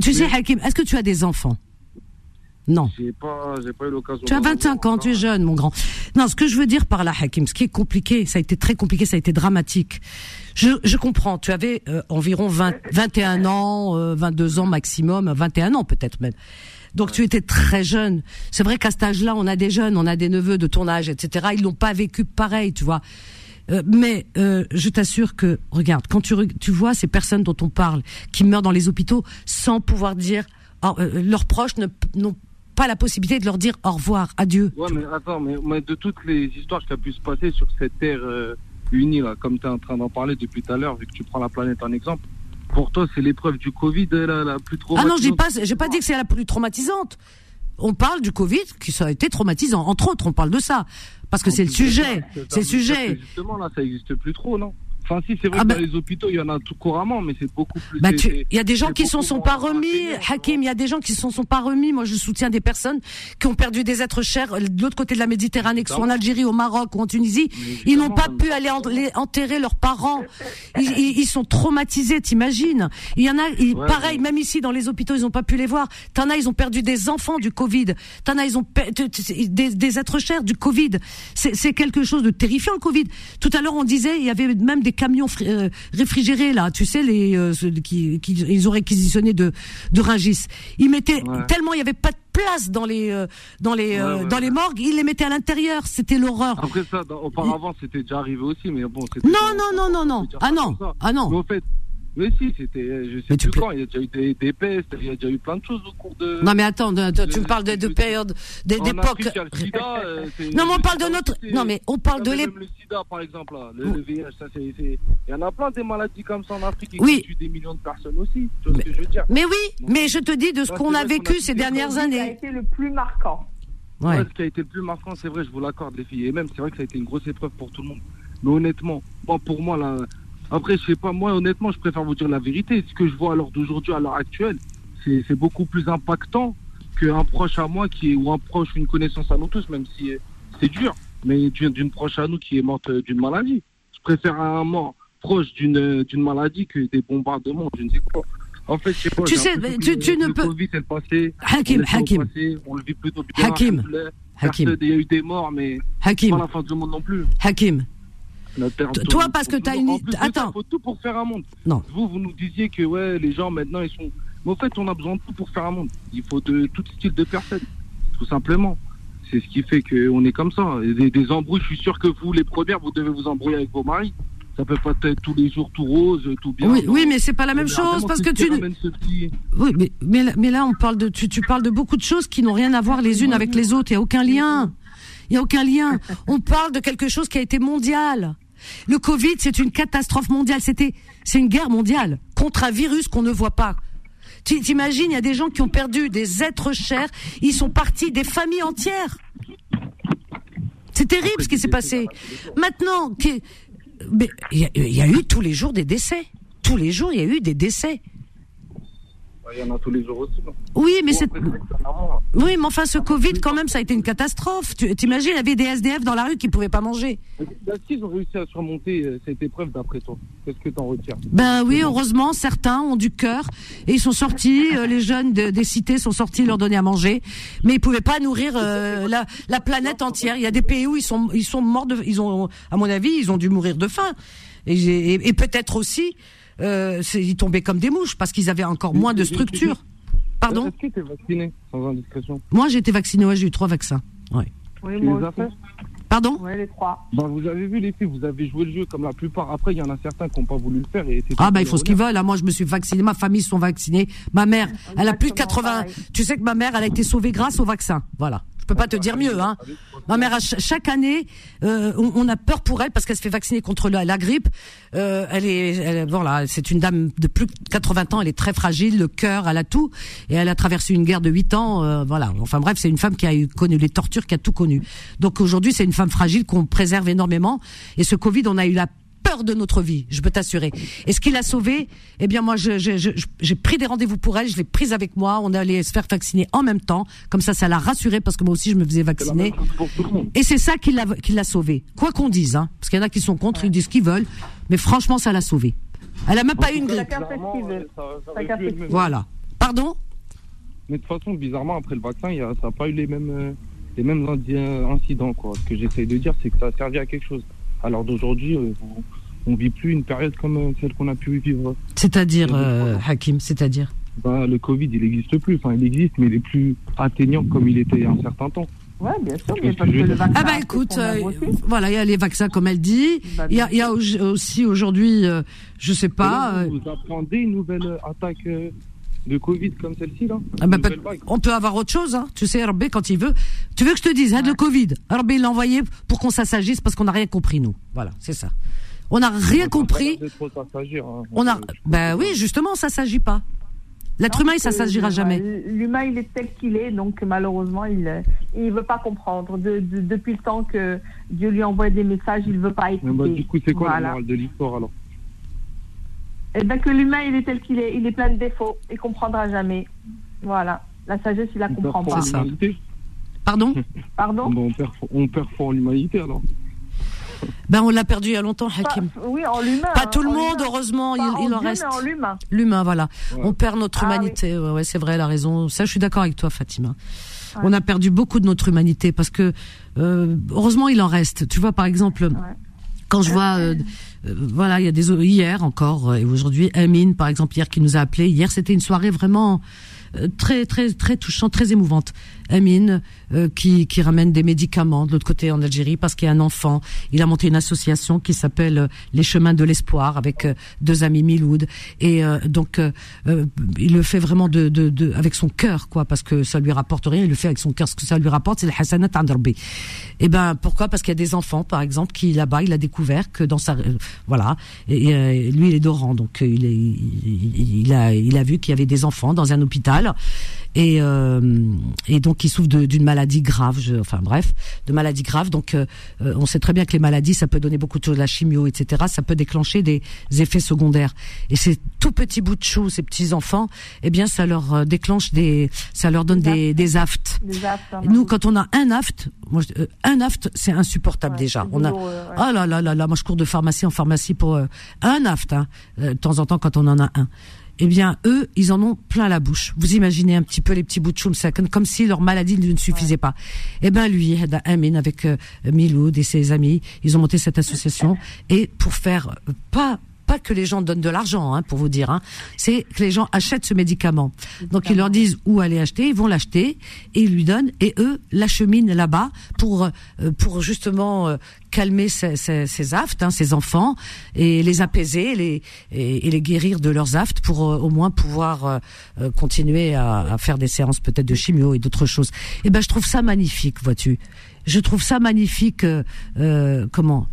Tu sais, Hakim, est-ce que tu as des enfants? Non. J'ai pas, pas eu l'occasion. Tu as d'en 25 ans, tu es jeune, mon grand. Non, ce que je veux dire par là, Hakim, ce qui est compliqué, ça a été très compliqué, ça a été dramatique. Je, je comprends, tu avais euh, environ 20, 21 ans, euh, 22 ans maximum, 21 ans peut-être même. Donc tu étais très jeune. C'est vrai qu'à cet âge-là, on a des jeunes, on a des neveux de ton âge, etc. Ils l'ont pas vécu pareil, tu vois. Euh, mais euh, je t'assure que, regarde, quand tu, tu vois ces personnes dont on parle, qui meurent dans les hôpitaux sans pouvoir dire, oh, euh, leurs proches ne- n'ont pas la possibilité de leur dire au revoir, adieu. Ouais, mais attends, mais, mais de toutes les histoires qui a pu se passer sur cette terre euh, unie, là, comme tu es en train d'en parler depuis tout à l'heure, vu que tu prends la planète en exemple, pour toi, c'est l'épreuve du Covid euh, la, la plus Ah traumatisante. non, je dis pas, j'ai pas dit que c'est la plus traumatisante. On parle du Covid, qui ça a été traumatisant. Entre autres, on parle de ça. Parce que c'est le sujet. C'est le sujet. Justement, là, ça existe plus trop, non? Enfin, si, c'est vrai Ah que ben- dans les hôpitaux, il y en a tout couramment, mais c'est beaucoup plus. Bah, tu- il y a des gens qui s'en sont pas remis. Hakim. Il y a des gens qui s'en sont pas remis. Moi, je soutiens des personnes qui ont perdu des êtres chers euh, de l'autre côté de la Méditerranée, que ce soit en Algérie, au Maroc ou en Tunisie. Ils n'ont pas pu aller enterrer leurs parents. Ils, sont traumatisés, t'imagines Il y en a, ils- Ouais, pareil, même ici dans les hôpitaux, ils n'ont pas pu les voir. T'en as, ils ont perdu des enfants du Covid. T'en as, ils ont des, des êtres chers du Covid. C'est c'est quelque chose de terrifiant le Covid. Tout à l'heure, on disait, il y avait même des camions euh, réfrigérés là. Tu sais, les euh, qui, qui ils ont réquisitionné de de Rungis. Ils mettaient tellement il y avait pas de place dans les euh, dans les euh, Ouais, ouais, dans les morgues, ils les mettaient à l'intérieur. C'était l'horreur. Après ça, auparavant, c'était déjà arrivé aussi, mais bon. c'était- Non, non, non, non, non. Ah non, ah non. Mais au fait, mais si, c'était, euh, je sais plus quand, il y a déjà eu des, des pestes, il y a déjà eu plein de choses au cours de. Non mais attends, de- de- tu me parles de, de période, d'époque. Euh, Non mais on le parle de notre. Non mais on parle de Même l'époque. le sida, par exemple, là, le, le VIH, ça c'est, il y en a plein des maladies comme ça en Afrique et Oui. qui tuent des millions de personnes aussi. Tu vois ce que je veux dire Mais oui, mais je te dis de ce qu'on a vécu a ces dernières vécu. Ça a années. été le plus marquant. Ouais. Ouais, ce qui a été le plus marquant, c'est vrai, je vous l'accorde, les filles. Et même, c'est vrai que ça a été une grosse épreuve pour tout le monde. Mais honnêtement, moi, pour moi, là, après, je sais pas, moi, honnêtement, je préfère vous dire la vérité. Ce que je vois à l'heure d'aujourd'hui, à l'heure actuelle, c'est beaucoup plus impactant qu'un proche à moi qui est, ou un proche une connaissance à nous tous, même si c'est dur, mais d'une proche à nous qui est morte euh, d'une maladie. Je préfère un mort proche d'une euh, maladie que des bombardements, je ne sais quoi. En fait, je sais pas. Tu sais, tu- tu le ne peux- Covid, le passé. Hakim, Hakim. passé, On le vit plutôt bien. Hakim. Hakim. Il y a eu des morts, mais Hakim. pas la fin du monde non plus. Hakim. Toi, parce que une- plus de ça, Attends. faut tout pour faire un monde. Non. Vous, vous nous disiez que ouais, les gens maintenant ils sont. Mais en fait, on a besoin de tout pour faire un monde. Il faut de tout style de personnes, tout simplement. C'est ce qui fait qu'on est comme ça. Des, des embrouilles, je suis sûr que vous, les premières, vous devez vous embrouiller avec vos maris. Ça peut pas être tous les jours tout rose, tout bien. Oui, oui, mais c'est pas la même chose parce que tu. petit- Oui, mais, mais, là- mais là, on parle de, tu, tu parles de beaucoup de choses qui n'ont rien à voir les unes avec les autres. Il n'y a aucun lien. Il n'y a aucun lien. On parle de quelque chose qui a été mondial. Le Covid, c'est une catastrophe mondiale. C'était, c'est une guerre mondiale contre un virus qu'on ne voit pas. Tu t'imagines, il y a des gens qui ont perdu des êtres chers. Ils sont partis des familles entières. C'est terrible ce qui s'est passé. Maintenant, il y a eu tous les jours des décès. Tous les jours, il y a eu des décès. Il y en a tous les jours aussi. non Oui, mais c'est. Oui, mais enfin, ce Covid, quand même, ça a été une catastrophe. Tu t'imagines, il y avait des SDF dans la rue qui pouvaient pas manger. Est-ce qu'ils ont réussi à surmonter euh, cette épreuve d'après toi Qu'est-ce que tu en retires? Ben oui, heureusement, certains ont du cœur et ils sont sortis. euh, les jeunes de- des cités sont sortis leur donner à manger, mais ils pouvaient pas nourrir euh, la, la planète entière. Il y a des pays où ils sont ils sont morts de, ils ont, à mon avis, ils ont dû mourir de faim. Et, et peut-être aussi, euh, ils tombaient comme des mouches parce qu'ils avaient encore moins de structure. Pardon Est-ce que tu es vacciné sans indiscrétion Moi, j'ai été vacciné. Ouais, j'ai eu trois vaccins. Ouais. Oui, Tu moi les aussi. Pardon les trois. Ben, vous avez vu les filles, vous avez joué le jeu comme la plupart. Après, il y en a certains qui n'ont pas voulu le faire. Et Ah bah il leur faut ce qu'ils veulent. hein. Moi je me suis vacciné, ma famille sont vaccinés. Ma mère, elle a plus de 80. Tu sais que ma mère, elle a été sauvée grâce au vaccin. Voilà. Peux pas te dire mieux. Hein. Ma mère, chaque année, euh, on, a peur pour elle parce qu'elle se fait vacciner contre la, grippe. Euh, elle est, elle, voilà, c'est une dame de plus de 80 ans. Elle est très fragile, le cœur, elle a tout, et elle a traversé une guerre de 8 ans. euh, voilà. Enfin bref, c'est une femme qui a connu les tortures, qui a tout connu. Donc aujourd'hui, c'est une femme fragile qu'on préserve énormément. Et ce Covid, on a eu la peur de notre vie, je peux t'assurer. Et ce qui l'a sauvée, eh bien moi, je- je- je- j'ai pris des rendez-vous pour elle, je l'ai prise avec moi, on est allé se faire vacciner en même temps, comme ça, ça l'a rassurée parce que moi aussi je me faisais vacciner. Et c'est ça qui l'a qui l'a sauvée. Quoi qu'on dise, hein, parce qu'il y en a qui sont contre, ils disent ce qu'ils veulent, mais franchement, ça l'a sauvée. Elle a même pas eu une grippe. Voilà. Pardon? Mais de toute façon, bizarrement, après le vaccin, il y a- ça n'a pas eu les mêmes, euh, les mêmes incidents. Quoi. Ce que j'essaye de dire, c'est que ça a servi à quelque chose. Alors d'aujourd'hui, euh, on ne vit plus une période comme euh, celle qu'on a pu vivre. C'est-à-dire, euh, Hakim, c'est-à-dire Bah, le Covid, il n'existe plus. Enfin, il existe, mais il est plus atteignant comme il était il y a un certain temps. Ouais, bien sûr, mais parce que le vaccin Ah bah écoute, euh, voilà, il y a les vaccins comme elle dit. Il y a, il y a au- aussi aujourd'hui, euh, je sais pas. euh, Vous appréhendez une nouvelle attaque euh, de Covid comme celle-ci, là Ah bah, on peut avoir autre chose, hein. tu sais, Rabbi, quand il veut. Tu veux que je te dise, hein, le Covid, Rabbi l'a envoyé pour qu'on s'assagisse parce qu'on n'a rien compris, nous. Voilà, c'est ça. On n'a rien compris. S'assagir, hein. On a, ben oui, justement, ça s'agit pas. L'être humain, il s'agira Euh, jamais. L'humain, il est tel qu'il est, donc malheureusement, il euh, il veut pas comprendre. De- de- depuis le temps que Dieu lui envoie des messages, il veut pas écouter. Mais bah, du coup, c'est quoi la Voilà. morale de l'histoire alors Eh ben que l'humain, il est tel qu'il est, il est plein de défauts, il comprendra jamais. Voilà. La sagesse, il la On comprend pas. en l'humanité Pardon Pardon on, perd, on perd en l'humanité alors. Ben, on l'a perdu il y a longtemps, Hakim. Oui, en l'humain. Pas hein, tout le en monde, heureusement, Pas il, il en Dieu, reste. en l'humain. L'humain, voilà. Ouais. On perd notre Ah humanité. Ouais, ouais, c'est vrai, elle a raison. Ça, je suis d'accord avec toi, Fatima. On a perdu beaucoup de notre humanité parce que, euh, heureusement, il en reste. Tu vois, par exemple, quand je vois, euh, euh, voilà, il y a des hier encore euh, et aujourd'hui, Amine, par exemple, hier qui nous a appelé. Hier, c'était une soirée vraiment très très très touchante, très émouvante. Amine euh, qui qui ramène des médicaments de l'autre côté en Algérie parce qu'il y a un enfant. Il a monté une association qui s'appelle euh, Les Chemins de l'Espoir avec euh, deux amis Miloud et euh, donc euh, euh, il le fait vraiment de, de, de avec son cœur quoi parce que ça lui rapporte rien. Il le fait avec son cœur. Ce que ça lui rapporte, c'est le hasanat an Rabbi. Et ben pourquoi? Parce qu'il y a des enfants par exemple qui là-bas il a découvert que dans sa voilà et, lui il est d'Oran donc il, est, il, il a il a vu qu'il y avait des enfants dans un hôpital et euh, et donc il souffre d'une maladie grave je, enfin bref de maladie grave. Donc euh, euh, on sait très bien que les maladies ça peut donner beaucoup de choses la chimio etc ça peut déclencher des effets secondaires. Et ces tout petits bouts de chou ces petits enfants eh bien ça leur euh, déclenche des ça leur donne des des aftes. Des aftes, hein, nous quand on a un aft moi, je- euh, un aft c'est insupportable déjà. on a ouais. ah là là là là moi je cours de pharmacie en pharmacie pour euh, un aft hein, euh, de temps en temps quand on en a un eh bien, eux, ils en ont plein la bouche. Vous imaginez un petit peu les petits bouts de choum, comme, si leur maladie ne suffisait pas. Eh ben, lui, Amin, avec euh, Miloud et ses amis, ils ont monté cette association et pour faire euh, pas pas que les gens donnent de l'argent, hein, pour vous dire, hein, c'est que les gens achètent ce médicament. Donc ils leur disent où aller acheter, ils vont l'acheter et ils lui donnent et eux l'acheminent là-bas pour euh, pour justement euh, calmer ces, ces, ces aftes, hein, ces enfants et les apaiser, les et, les guérir de leurs aftes pour euh, au moins pouvoir euh, euh, continuer à, à faire des séances peut-être de chimio et d'autres choses. Et ben je trouve ça magnifique, vois-tu. Je trouve ça magnifique. euh, euh, comment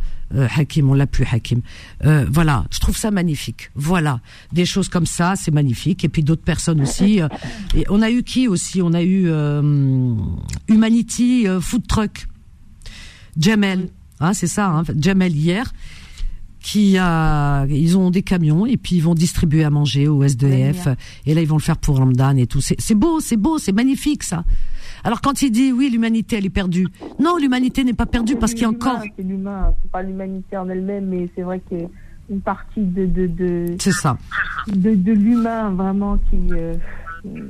Hakim, on l'a plus Hakim. Voilà, je trouve ça magnifique. Voilà, des choses comme ça, c'est magnifique. Et puis d'autres personnes aussi. on a eu qui aussi? On a eu Humanity Food Truck. Jamel, hein, c'est ça, hein, Jamel hier, qui a, ils ont des camions et puis ils vont distribuer à manger au SDF. Et là, ils vont le faire pour Ramadan et tout. C'est beau, c'est beau, c'est magnifique ça. Alors quand il dit oui, l'humanité elle est perdue. Non, l'humanité n'est pas perdue parce qu'il y a encore. C'est l'humain, c'est pas l'humanité en elle-même, mais c'est vrai a une partie de de de, C'est ça. de, de l'humain vraiment qui euh,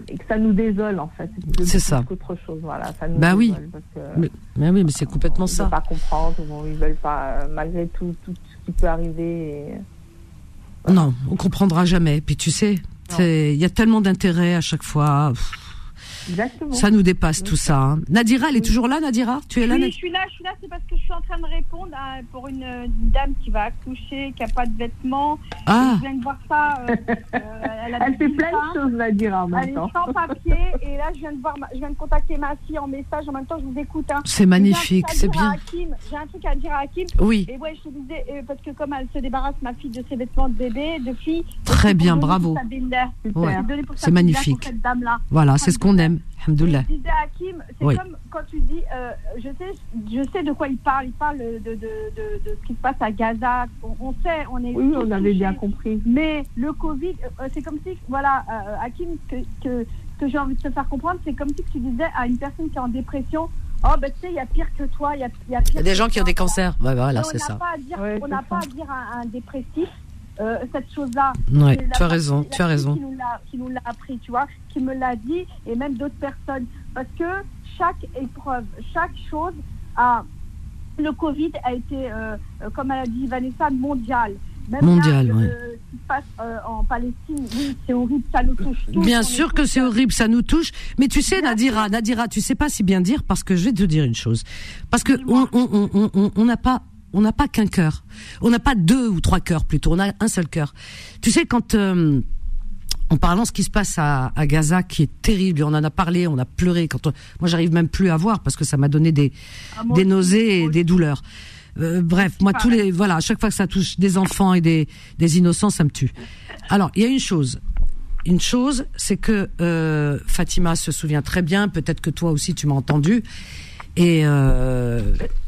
et que ça nous désole en fait. C'est ça. Autre chose, voilà. Ça nous Bah oui. parce que Mais, mais oui, mais c'est complètement ils ça. veulent pas comprendre, bon, ils veulent pas malgré tout tout ce qui peut arriver. et- Non, on comprendra jamais. Puis tu sais, c'est- il y a tellement d'intérêts à chaque fois. Pff, Exactement. Ça nous dépasse tout ça. hein. Nadira, elle est toujours là, Nadira Tu es là Oui, Nad- je suis là, je suis là, c'est parce que je suis en train de répondre à- pour une, une dame qui va accoucher, qui n'a pas de vêtements. Ah. Je viens de voir ça. euh, euh, elle a Elle des fait plein de choses, Nadira, en même Elle est temps. sans papier et là je viens de voir, ma- je viens de contacter ma fille en message. En même temps, je vous écoute. hein. C'est magnifique, c'est bien. J'ai un truc à dire à Hakim. Oui. Et ouais, je te disais euh, parce que comme elle se débarrasse ma fille de ses vêtements de bébé, de fille. Très bien, bravo. Ouais, C'est magnifique. Voilà, c'est ce qu'on aime. Hakim. Alhamdoulilah. Je disais à Hakim, c'est Oui. comme quand tu dis, euh, je, sais, je sais de quoi il parle. Il parle de, de, de, ce qui se passe à Gaza. On, on sait, on est. Oui, on avait bien compris. Mais le Covid, euh, c'est comme si, voilà, euh, Hakim, ce que, que, j'ai envie de te faire comprendre, c'est comme si tu disais à une personne qui est en dépression, oh, ben tu sais, il y a pire que toi, il y a, il y a pire Il y a des gens qui ont des cancers. Ouais, voilà, c'est on n'a ça. pas à dire, Ouais, on n'a pas à dire à un dépressif euh, cette chose-là. Ouais, tu as raison, tu as raison. Qui nous l'a- appris, tu vois, qui me l'a dit, et même d'autres personnes. Parce que chaque épreuve, chaque chose a. Le Covid a été, euh, euh, comme elle a dit Vanessa, mondial. Même Mondial, là, ouais. euh, ce qui se passe euh, en Palestine, oui, c'est horrible, ça nous touche tous. Bien sûr que c'est horrible, ça nous touche. Mais tu sais, Nadira, Nadira, tu sais pas si bien dire parce que je vais te dire une chose. Parce que on on on on- on on n'a pas on n'a pas qu'un cœur. On n'a pas deux ou trois cœurs plutôt. On a un seul cœur. Tu sais quand euh, en parlant de ce qui se passe à, à Gaza, qui est terrible, on en a parlé, on a pleuré. Quand on- moi, j'arrive même plus à voir parce que ça m'a donné des, Ah, des nausées et des douleurs. Euh, bref, moi, tous les, voilà, à chaque fois que ça touche des enfants et des, des innocents, ça me tue. Alors, il y a une chose. Une chose, c'est que euh, Fatima se souvient très bien. Peut-être que toi aussi, tu m'as entendu. Et euh,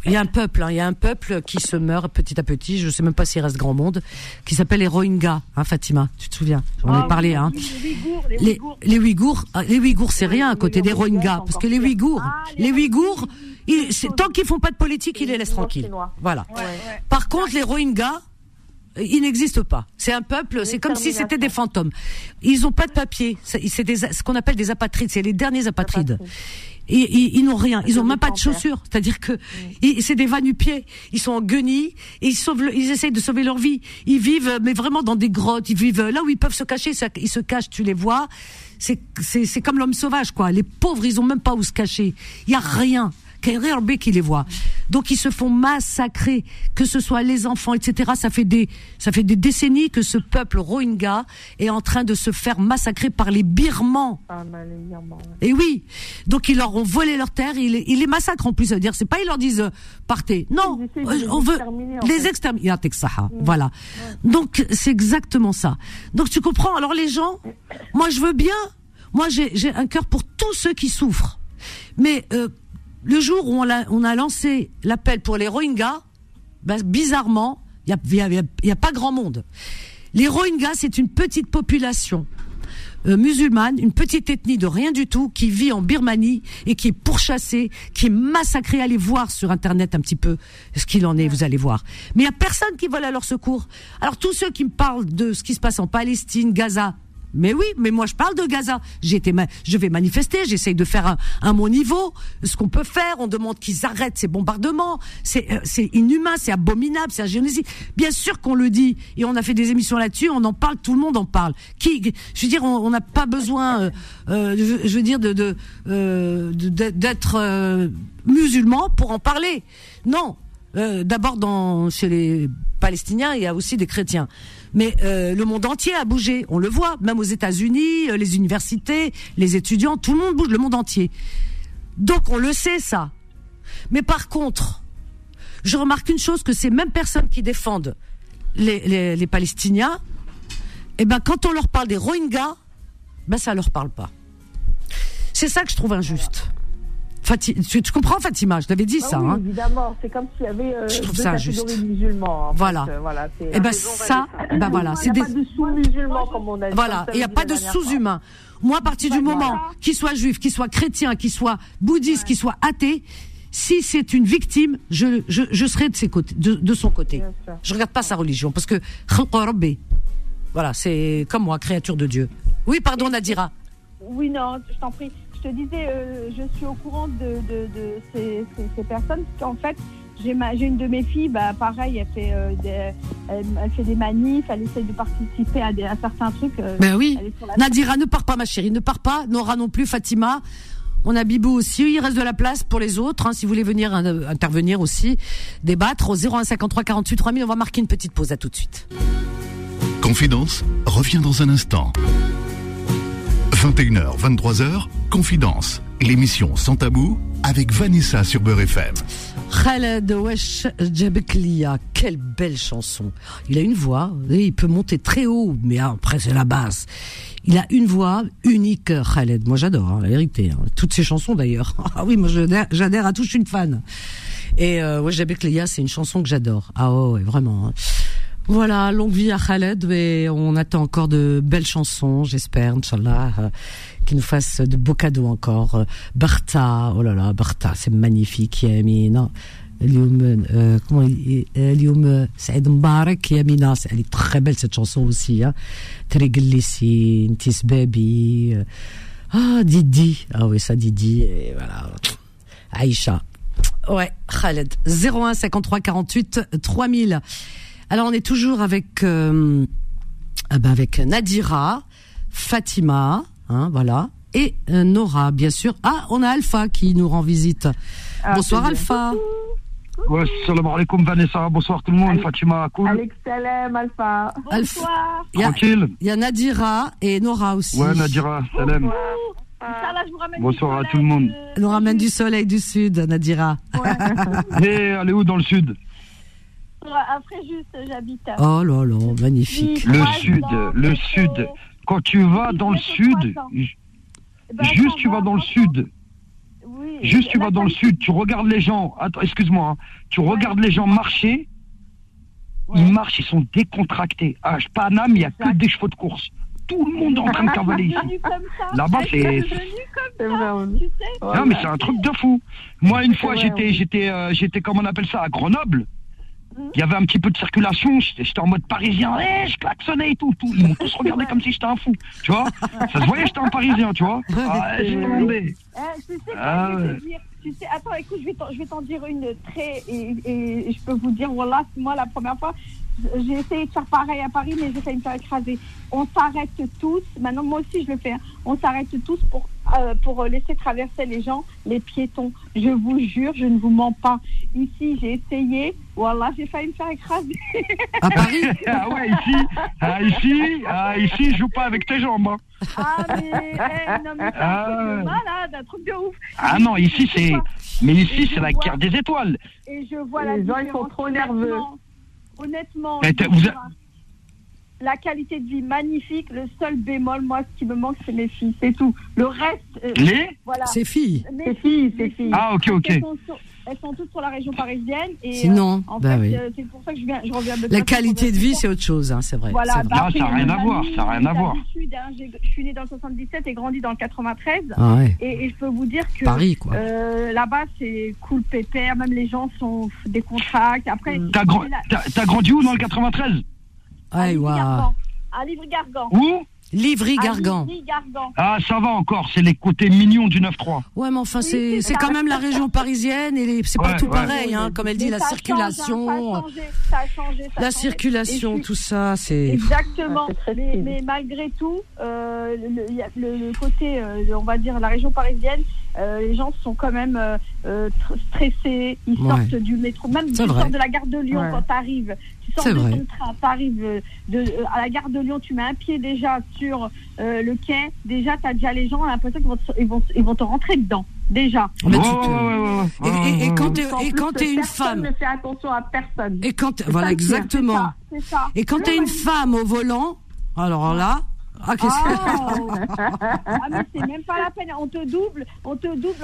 il y a un peuple, hein, il y a un peuple qui se meurt petit à petit. Je sais même pas s'il reste grand monde, qui s'appelle les Rohingyas, hein, Fatima. Tu te souviens? J'en Ah ai parlé, oui, hein. Les Ouïghours, les Ouïghours. les Ouïghours, c'est rien à côté des Rohingyas, parce que les. Ouïghours, Ah, les les Ouïghours, ils- tant qu'ils font pas de politique, ils les laissent tranquilles. Voilà. Ouais, ouais. Par contre, les Rohingyas, ils n'existent pas. C'est un peuple, c'est comme si c'était des fantômes. Ils ont pas de papier. C'est des, ce qu'on appelle des apatrides. C'est les derniers apatrides. Et, ils- ils n'ont rien. Ils ont même pas de chaussures. C'est-à-dire que c'est des va-nu-pieds. Ils sont en guenilles et ils sauvent, le- ils essayent de sauver leur vie. Ils vivent, euh, mais vraiment dans des grottes. Ils vivent euh, là où ils peuvent se cacher. Ils se cachent. Tu les vois. C'est comme l'homme sauvage, quoi. Les pauvres, ils ont même pas où se cacher. Il y a rien. Qui les voit. Donc ils se font massacrer, que ce soit les enfants, etc. Ça fait des, ça fait des décennies que ce peuple Rohingya est en train de se faire massacrer par les Birmans. Ah, les Birmans, ouais. Et oui, donc ils leur ont volé leur terre, ils, les- ils les massacrent en plus. Ça veut dire, c'est pas ils leur disent euh, partez. Non, euh, on veut les exterminer. Saha, Voilà. Donc c'est exactement ça. Donc tu comprends? Alors les gens, moi je veux bien. Moi j'ai j'ai un cœur pour tous ceux qui souffrent. Mais euh, le jour où on a, lancé l'appel pour les Rohingyas, ben, bizarrement, il y a, y a- pas grand monde. Les Rohingyas, c'est une petite population euh, musulmane, une petite ethnie de rien du tout qui vit en Birmanie et qui est pourchassée, qui est massacrée. Allez voir sur internet un petit peu ce qu'il en est, vous allez voir. Mais il y a personne qui vole à leur secours. Alors tous ceux qui me parlent de ce qui se passe en Palestine, Gaza. Mais oui, mais moi je parle de Gaza. Été, ma- je vais manifester, j'essaye de faire un, un mon niveau, ce qu'on peut faire. On demande qu'ils arrêtent ces bombardements. C'est, euh, c'est inhumain, c'est abominable, c'est génocide. Bien sûr qu'on le dit et on a fait des émissions là-dessus. On en parle, tout le monde en parle. Qui, je veux dire, on n'a pas besoin, euh, euh, je, veux dire, de, d'être musulman pour en parler. Non. D'abord, dans chez les Palestiniens, il y a aussi des chrétiens. Mais euh, le monde entier a bougé. On le voit, même aux États-Unis, euh, les universités, les étudiants, tout le monde bouge, le monde entier. Donc on le sait ça. Mais par contre, je remarque une chose que ces mêmes personnes qui défendent les, les, les Palestiniens, eh ben quand on leur parle des Rohingyas, ben ça leur parle pas. C'est ça que je trouve injuste. Fati- tu, tu comprends Fatima? Je t'avais dit Ah ça. oui, hein. évidemment, c'est comme s'il y avait euh, Je trouve deux ça catégories musulmans. en Voilà. fait, euh, voilà c'est- Eh ben ça, ben voilà, c'est Il n'y des a pas de sous-musulmans, comme on a dit. Voilà, il n'y a pas de la dernière fois. sous-humain. Moi, à partir du moment qu'il soit juif, qu'il soit chrétien, qu'il soit bouddhiste, qu'il soit athée, si c'est une victime, je, je, je serai de, ses côtés, de, de son côté. Je regarde pas sa religion, parce que voilà, c'est comme moi, créature de Dieu. Oui, pardon, Nadira. Oui, non, je t'en prie. Je te disais, euh, je suis au courant de, de, de ces, ces, ces personnes, parce qu'en fait, j'ai une de mes filles, bah, pareil, elle fait, euh, des, elle, elle fait des manifs, elle essaie de participer à, des, à certains trucs. euh, Ben oui. elle est sur la- Nadira, ne pars pas, ma chérie, ne pars pas. Nora non plus, Fatima. On a Bibou aussi. Il reste de la place pour les autres. hein, si vous voulez venir euh, intervenir aussi, débattre au 0153 48 3000. On va marquer une petite pause. À tout de suite. Confidence revient dans un instant. 21h, 23h, Confidence, l'émission Sans Tabou avec Vanessa sur Beurre FM. Khaled Wesh Jabek Lia, quelle belle chanson. Il a une voix, et il peut monter très haut, mais après c'est la basse. Il a une voix unique, Khaled. Moi j'adore, hein, la vérité. hein. Toutes ses chansons d'ailleurs. Ah oui, moi j'adhère à tout, je suis une fan. Et euh, Wesh Jabek Lia, c'est une chanson que j'adore. Ah ouais, vraiment. hein. Voilà, longue vie à Khaled et on attend encore de belles chansons, j'espère, Inch'Allah, euh, qu'il nous fasse de beaux cadeaux encore. Euh, oh là là, Barta, c'est magnifique, Yamina. Lium, euh, comment Lium euh, Saïd Mbarak, Yamina, elle est très belle cette chanson aussi. Hein. Triglissi, Ntis Baby, euh. ah, Didi, ah oui, ça Didi, et voilà. Aïcha. Ouais, Khaled. 01 53 48 3000 alors on est toujours avec euh, ah ben avec Nadira, Fatima, hein, voilà, et euh, Nora, bien sûr. Ah, on a Alpha qui nous rend visite. Ah, Bonsoir. Alpha. Ouais, salam alaikum Vanessa, bonsoir tout le monde, Fatima, cool. Alex Salem, Alpha. Alpha. Il y a- Tranquille. Il y a Nadira et Nora aussi. Ouais, Nadira, salam. Inch'Allah, je vous ramène Bonsoir à tout le monde. Elle nous ramène du soleil du sud, Nadira. Et elle est où dans le sud? Après, juste, j'habite. Oh là là, magnifique. Le sud, le sud. Quand tu vas dans le sud, juste tu vas dans le sud. Juste tu vas dans le sud, tu regardes les gens. Attends, excuse-moi. hein. Tu regardes les gens marcher. Ils marchent, ils sont décontractés. À Paname, il n'y a que des chevaux de course. Tout le monde est en train de cavaler ici. Là-bas, c'est. Non, mais c'est un truc de fou. Moi, une fois, j'étais, j'étais, euh, j'étais, comment on appelle ça, à Grenoble. Il y avait un petit peu de circulation. J'étais en mode parisien. Eh, je klaxonnais et tout, tout. Ils m'ont tous regardé comme si j'étais un fou. Tu vois Ça se voyait, j'étais un parisien, tu vois Ah, j'ai tombé. Tu sais quoi, Ah je vais ouais. te dire, tu sais, attends, écoute, je vais t'en- dire une très, et, et je peux vous dire, voilà, moi, la première fois, j'ai essayé de faire pareil à Paris, mais j'ai failli me faire écraser. On s'arrête tous, maintenant, moi aussi, je le fais, hein. on s'arrête tous pour, euh, pour laisser traverser les gens, les piétons. Je vous jure, je ne vous mens pas. Ici, j'ai essayé, voilà, j'ai failli me faire écraser. À Paris? Ah ouais, ici, ah, ici, ah, ici, je joue pas avec tes jambes. hein. Ah, mais, eh, non, mais Ah truc de ouais. malade, un truc de ouf. Ah non, ici, c'est. Mais ici, c'est la guerre des étoiles. Et je vois la Les gens, ils sont trop nerveux. Honnêtement, vous la qualité de vie magnifique. Le seul bémol, moi, ce qui me manque, c'est mes filles, c'est tout. Le reste, euh, Les voilà. Ses filles. Mes filles, ses filles. Ah, ok, ok. Elles sont, sur- elles sont toutes sur la région parisienne. Et, Sinon, euh, en bah fait, oui. euh, c'est pour ça que je, viens, je reviens de La qualité de vie, c'est autre chose, hein, c'est vrai. Voilà, c'est vrai. bah, Non, ça a il y a rien à voir, ça a rien à voir. hein, je suis née dans le 77 et grandi dans le 93. Ah ouais. et, et je peux vous dire que Paris, quoi. euh, là-bas, c'est cool pépère. Même les gens sont des contracts. Après, T'as la- t'as- t'as grandi où dans le 93 Ouais, waouh. à Livry-Gargan. Où? Livry-Gargan. Livry-Gargan. Ah, ça va encore, c'est les côtés mignons du 9-3. Ouais, mais enfin, c'est c'est quand même la région parisienne et c'est Ouais, partout ouais. pareil, hein, comme elle dit, Mais la change, hein, circulation, ça a changé, ça a changé, ça a la changé. circulation, tout ça, c'est. Exactement. Très mais, malgré tout, euh, le- le côté, euh, on va dire, la région parisienne, euh, les gens sont quand même euh, euh, tr- stressés. Ils Ouais. sortent du métro, même tu C'est sors vrai. de la gare de Lyon Ouais. quand tu arrives. Tu sors de vrai. ton train, tu arrives de, euh, à la gare de Lyon, tu mets un pied déjà sur euh, le quai. Déjà, tu as déjà les gens, l'impression qu'ils vont, te- ils vont, ils vont te rentrer dedans. Déjà. Mais Ouais, tu ouais, te- ouais, ouais, ouais. Et, et- et quand quand t'es une femme, ne fait attention à personne. et quand voilà ça exactement, ça. et quand t'es une femme au volant, alors là, ah qu'est-ce Oh. ah mais c'est même pas la peine, on te double, on te double,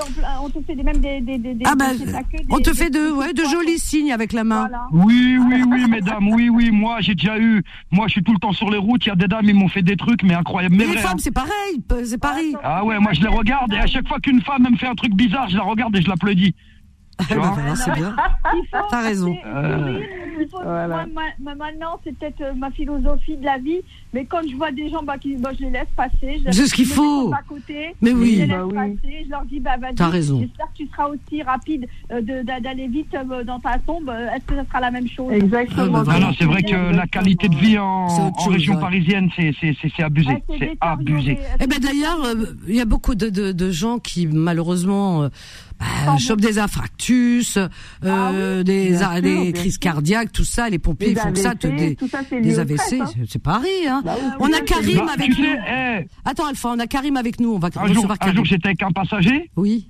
on, te fait des, même des, des, des, des- Ah bah, des- des- on te des- fait de des- ouais de jolis signes avec la main. Voilà. Oui, oui, oui, mesdames, oui, oui. Moi, j'ai déjà eu. Moi, je suis tout le temps sur les routes. Il y a des dames, ils m'ont fait des trucs, mais incroyables. Mais les vrai, femmes, hein. c'est pareil, c'est Paris. Ah ouais, moi, je les regarde et à chaque fois qu'une femme me fait un truc bizarre, je la regarde et je l'applaudis. Tu Bah, voilà, c'est bien. Faut- T'as raison. Euh. oui, il faut- Voilà. moi, ma- ma- maintenant, c'est peut-être euh, ma philosophie de la vie, mais quand je vois des gens, bah, qui, bah, je les laisse passer. Je, C'est ce qu'il je faut. mets à côté, Mais Je oui. les laisse Bah oui. passer, je leur dis, bah, vas-y. T'as raison. J'espère que tu seras aussi rapide euh, d'aller vite euh, dans ta tombe. Est-ce que ça sera la même chose? Exactement. Ah, bah, Non, voilà. non, c'est vrai que la qualité de vie en, région ouais. parisienne, c'est c'est- c'est- c'est abusé. Ouais, c'est abusé. Eh ben d'ailleurs, il y a beaucoup de, de, de gens qui malheureusement, bah, chopent des infarctus, euh, Ah des, sûr, des crises sûr. cardiaques, tout ça. Les pompiers Les ils font que ça, AVC, te- des, tout ça, des AVC, hein. c'est pareil. Hein. Bah oui, on a. Karim Bah, avec nous. sais, eh, Attends, Alpha, on a Karim avec nous. On va un jour, recevoir un Karim. jour j'étais avec un passager. Oui.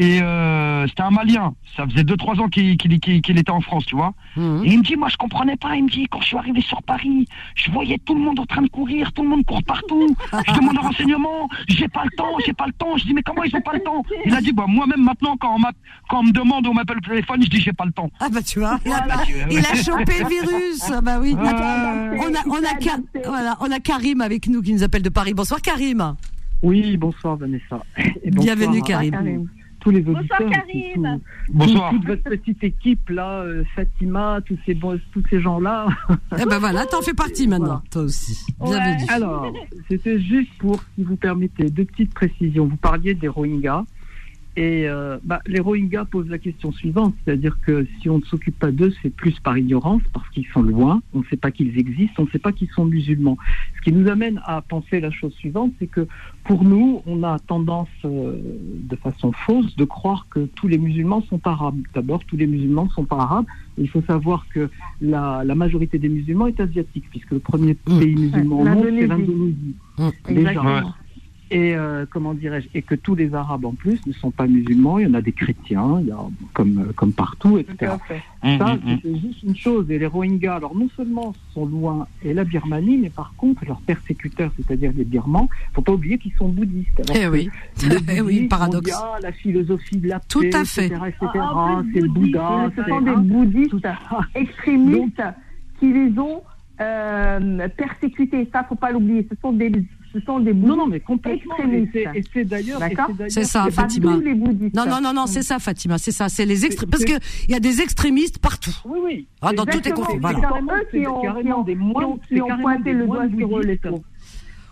Et euh, c'était un Malien. Ça faisait 2-3 ans qu'il était en France, tu vois. Mhm. Et il me dit, moi je comprenais pas. Il me dit, quand je suis arrivé sur Paris, je voyais tout le monde en train de courir, tout le monde court partout. Je demande un renseignement, j'ai pas le temps, j'ai pas le temps. Je dis, mais comment ils ont pas le temps? Il a dit, bah moi-même maintenant, quand on, m'a- quand on me demande, on m'appelle le téléphone, je dis, j'ai pas le temps. Ah bah tu vois, il a, il chopé le virus. Ah bah oui. On a, on a, Ka- voilà, on a Karim avec nous qui nous appelle de Paris. Bonsoir Karim. Oui, bonsoir Vanessa. Et bonsoir Bienvenue, Karim. Tous- les Bonsoir, auditeurs, et Karim. tout- Bonsoir. toute votre petite équipe là, euh, Fatima, tous ces tous ces gens là. Eh ben voilà, t'en fais partie maintenant, toi aussi. Bienvenue. Alors, c'était juste pour, si vous permettez, deux petites précisions. Vous parliez des Rohingyas. Et euh, bah, les Rohingyas posent la question suivante, c'est-à-dire que si on ne s'occupe pas d'eux, c'est plus par ignorance, parce qu'ils sont loin, on ne sait pas qu'ils existent, on ne sait pas qu'ils sont musulmans. Ce qui nous amène à penser la chose suivante, c'est que pour nous, on a tendance, euh, de façon fausse, de croire que tous les musulmans sont arabes. D'abord, tous les musulmans ne sont pas arabes. Et il faut savoir que la, la majorité des musulmans est asiatique, puisque le premier pays musulman au monde, c'est l'Indonésie. Déjà. Et euh, comment dirais-je Et que tous les Arabes en plus ne sont pas musulmans. Il y en a des chrétiens, il y a, comme euh, comme partout, etc. Hum, Ça, hum, hum. c'est juste une chose. Et les Rohingyas, alors non seulement sont loin et la Birmanie, mais par contre leurs persécuteurs, c'est-à-dire les Birmans, faut pas oublier qu'ils sont bouddhistes. Alors Eh que oui. le Eh oui, bouddhisme, paradoxe. la philosophie de la Tout paix, à fait. etc., etc., Ah, en plus, c'est le Bouddha. Ce c'est- sont des bouddhistes extrémistes qui les ont euh, persécutés. Ça, faut pas l'oublier. Ce sont des, ce sont des bouddhistes Non, non, mais complètement. Et extrémistes. c'est- et c'est d'ailleurs. c'est ça, C'est pas Fatima. tous les bouddhistes. Non, non, non, non, c'est ça, Fatima, c'est ça. C'est les extré... C'est- Parce qu'il y a des extrémistes partout. Oui, oui. Ah, dans toutes les conflits, voilà. c'est carrément des c'est qui ont pointé le doigt sur eux, les.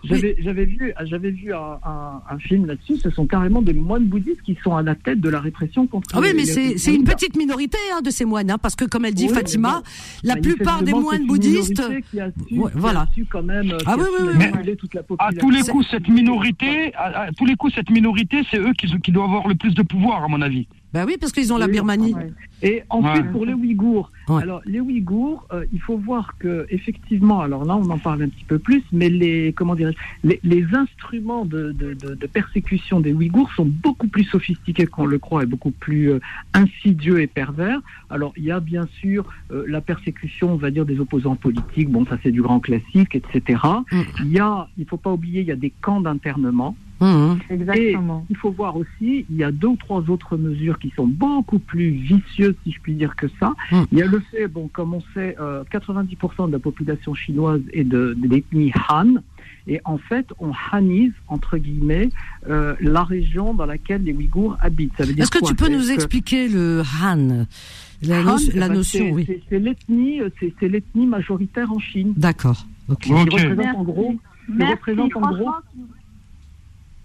J'avais j'avais vu, j'avais vu un, un- un film là-dessus. Ce sont carrément des moines bouddhistes qui sont à la tête de la répression contre. Ah oui, les- mais c'est une petite minorité hein, de ces moines, hein, parce que comme elle dit Oui, Fatima, bon, la plupart des moines bouddhistes, minorité qui a su, Ouais, qui a voilà. su quand même. euh, Ah qui oui, oui, oui, oui. toute la À tous les coups, cette minorité, à, à tous les coups, cette minorité, c'est eux qui, qui doivent avoir le plus de pouvoir, à mon avis. Bah oui, parce qu'ils ont la Birmanie. ouais. Et ensuite, Ouais. pour les Ouïghours, Ouais. alors les Ouïghours, euh, il faut voir que effectivement, alors là, on en parle un petit peu plus, mais les comment dirais-je, les, les instruments de, de, de, de persécution des Ouïghours sont beaucoup plus sophistiqués qu'on le croit et beaucoup plus euh, insidieux et pervers. Alors, il y a bien sûr euh, la persécution, on va dire, des opposants politiques. Bon, ça c'est du grand classique, etc. Mm. Il y a, il faut pas oublier, il y a des camps d'internement. Mmh. Exactement. Et il faut voir aussi, il y a deux ou trois autres mesures qui sont beaucoup plus vicieuses, si je puis dire, que ça. Mm. Il y a le fait, bon, comme on sait, euh, 90% de la population chinoise est de, de l'ethnie Han. Et en fait, on hanise, entre guillemets, euh, la région dans laquelle les Ouïghours habitent. Est-ce que quoi tu peux nous que expliquer le Han? La, Han, no- eh la ben, notion, c'est- oui. c'est- l'ethnie, euh, c'est c'est l'ethnie majoritaire en Chine. D'accord. Ok. Qui Ok. représente Merci. en gros, Merci, représente en gros franchement, on apprend beaucoup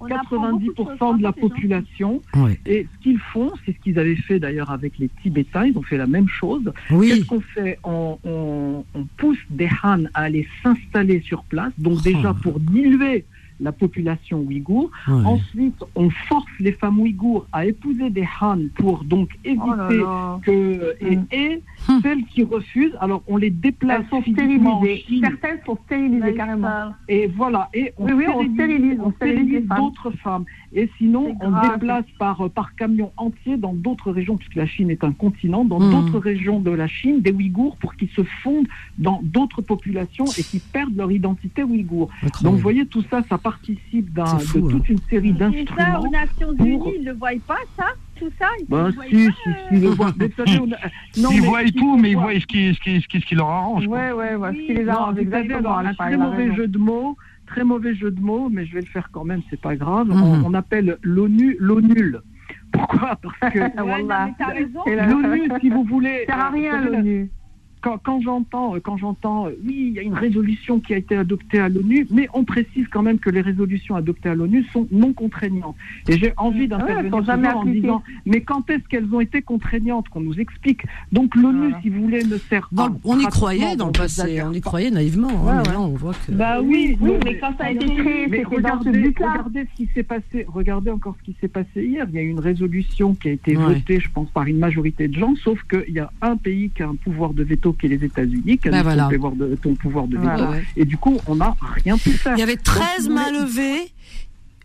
90% de la population. Ouais. Et ce qu'ils font, c'est ce qu'ils avaient fait d'ailleurs avec les Tibétains, ils ont fait la même chose. Oui. Qu'est-ce qu'on fait on, on- on pousse des Han à aller s'installer sur place, donc Oh. déjà pour diluer la population ouïghour. Ouais. Ensuite, on force les femmes ouïghours à épouser des Han pour donc éviter Oh là là. que... Et, et Hum. celles qui refusent, alors on les déplace Elles sont physiquement en stérilisées. Chine. Certaines sont stérilisées carrément. Et voilà, et on Oui, oui, on stérilise, on stérilise stérilise les femmes. d'autres femmes. Et sinon, on grave. déplace par, par camion entier dans d'autres régions, puisque la Chine est un continent, dans Mhm. d'autres régions de la Chine, des Ouïghours pour qu'ils se fondent dans d'autres populations et qu'ils perdent leur identité ouïghour. Incroyable. Donc, vous voyez, tout ça, ça participe d'un- de hein. toute une série Et ça, d'instruments. aux Nations pour- Unies, ils ne le voient pas, ça Tout ça Ils Bah, ne voient si, pas si, euh, si, le voient. Mais vous savez, on a- non, ils mais voient faut mais ils voient ce qui, ce qui, ce qui, ce qui leur arrange. quoi. Ouais, ouais, ouais. Ce qui les Non, arrange exactement. un Alpha, très mauvais raison. jeu de mots, très mauvais jeu de mots, mais je vais le faire quand même, c'est pas grave. Mhm. On, on appelle l'ONU l'ONUL. Pourquoi? Parce que l'ONU, si vous voulez, Ça sert à euh, rien, l'ONU. Quand, quand j'entends, euh, quand j'entends, euh, oui, il y a une résolution qui a été adoptée à l'ONU, mais on précise quand même que les résolutions adoptées à l'ONU sont non contraignantes. Et j'ai envie Ah ouais, d'intervenir toujours en disant, mais quand est-ce qu'elles ont été contraignantes Qu'on nous explique. Donc l'ONU, si vous voulez, ne sert Dans à le- on y croyait dans le passé, on y croyait naïvement. hein, Ouais, mais ouais. là, on voit que. Bah oui, mais quand ça a été créé, c'était dans ce regardez, regardez ce qui s'est passé. Regardez encore ce qui s'est passé hier. Il y a eu une résolution qui a été Ouais. votée, je pense, par une majorité de gens, sauf qu'il y a un pays qui a un pouvoir de veto, qui est les États-Unis, qui Ben son voilà. pouvoir de, son pouvoir de veto. Voilà. Et du coup, on n'a rien pu faire. Il y avait Donc, 13 si vous mains levées,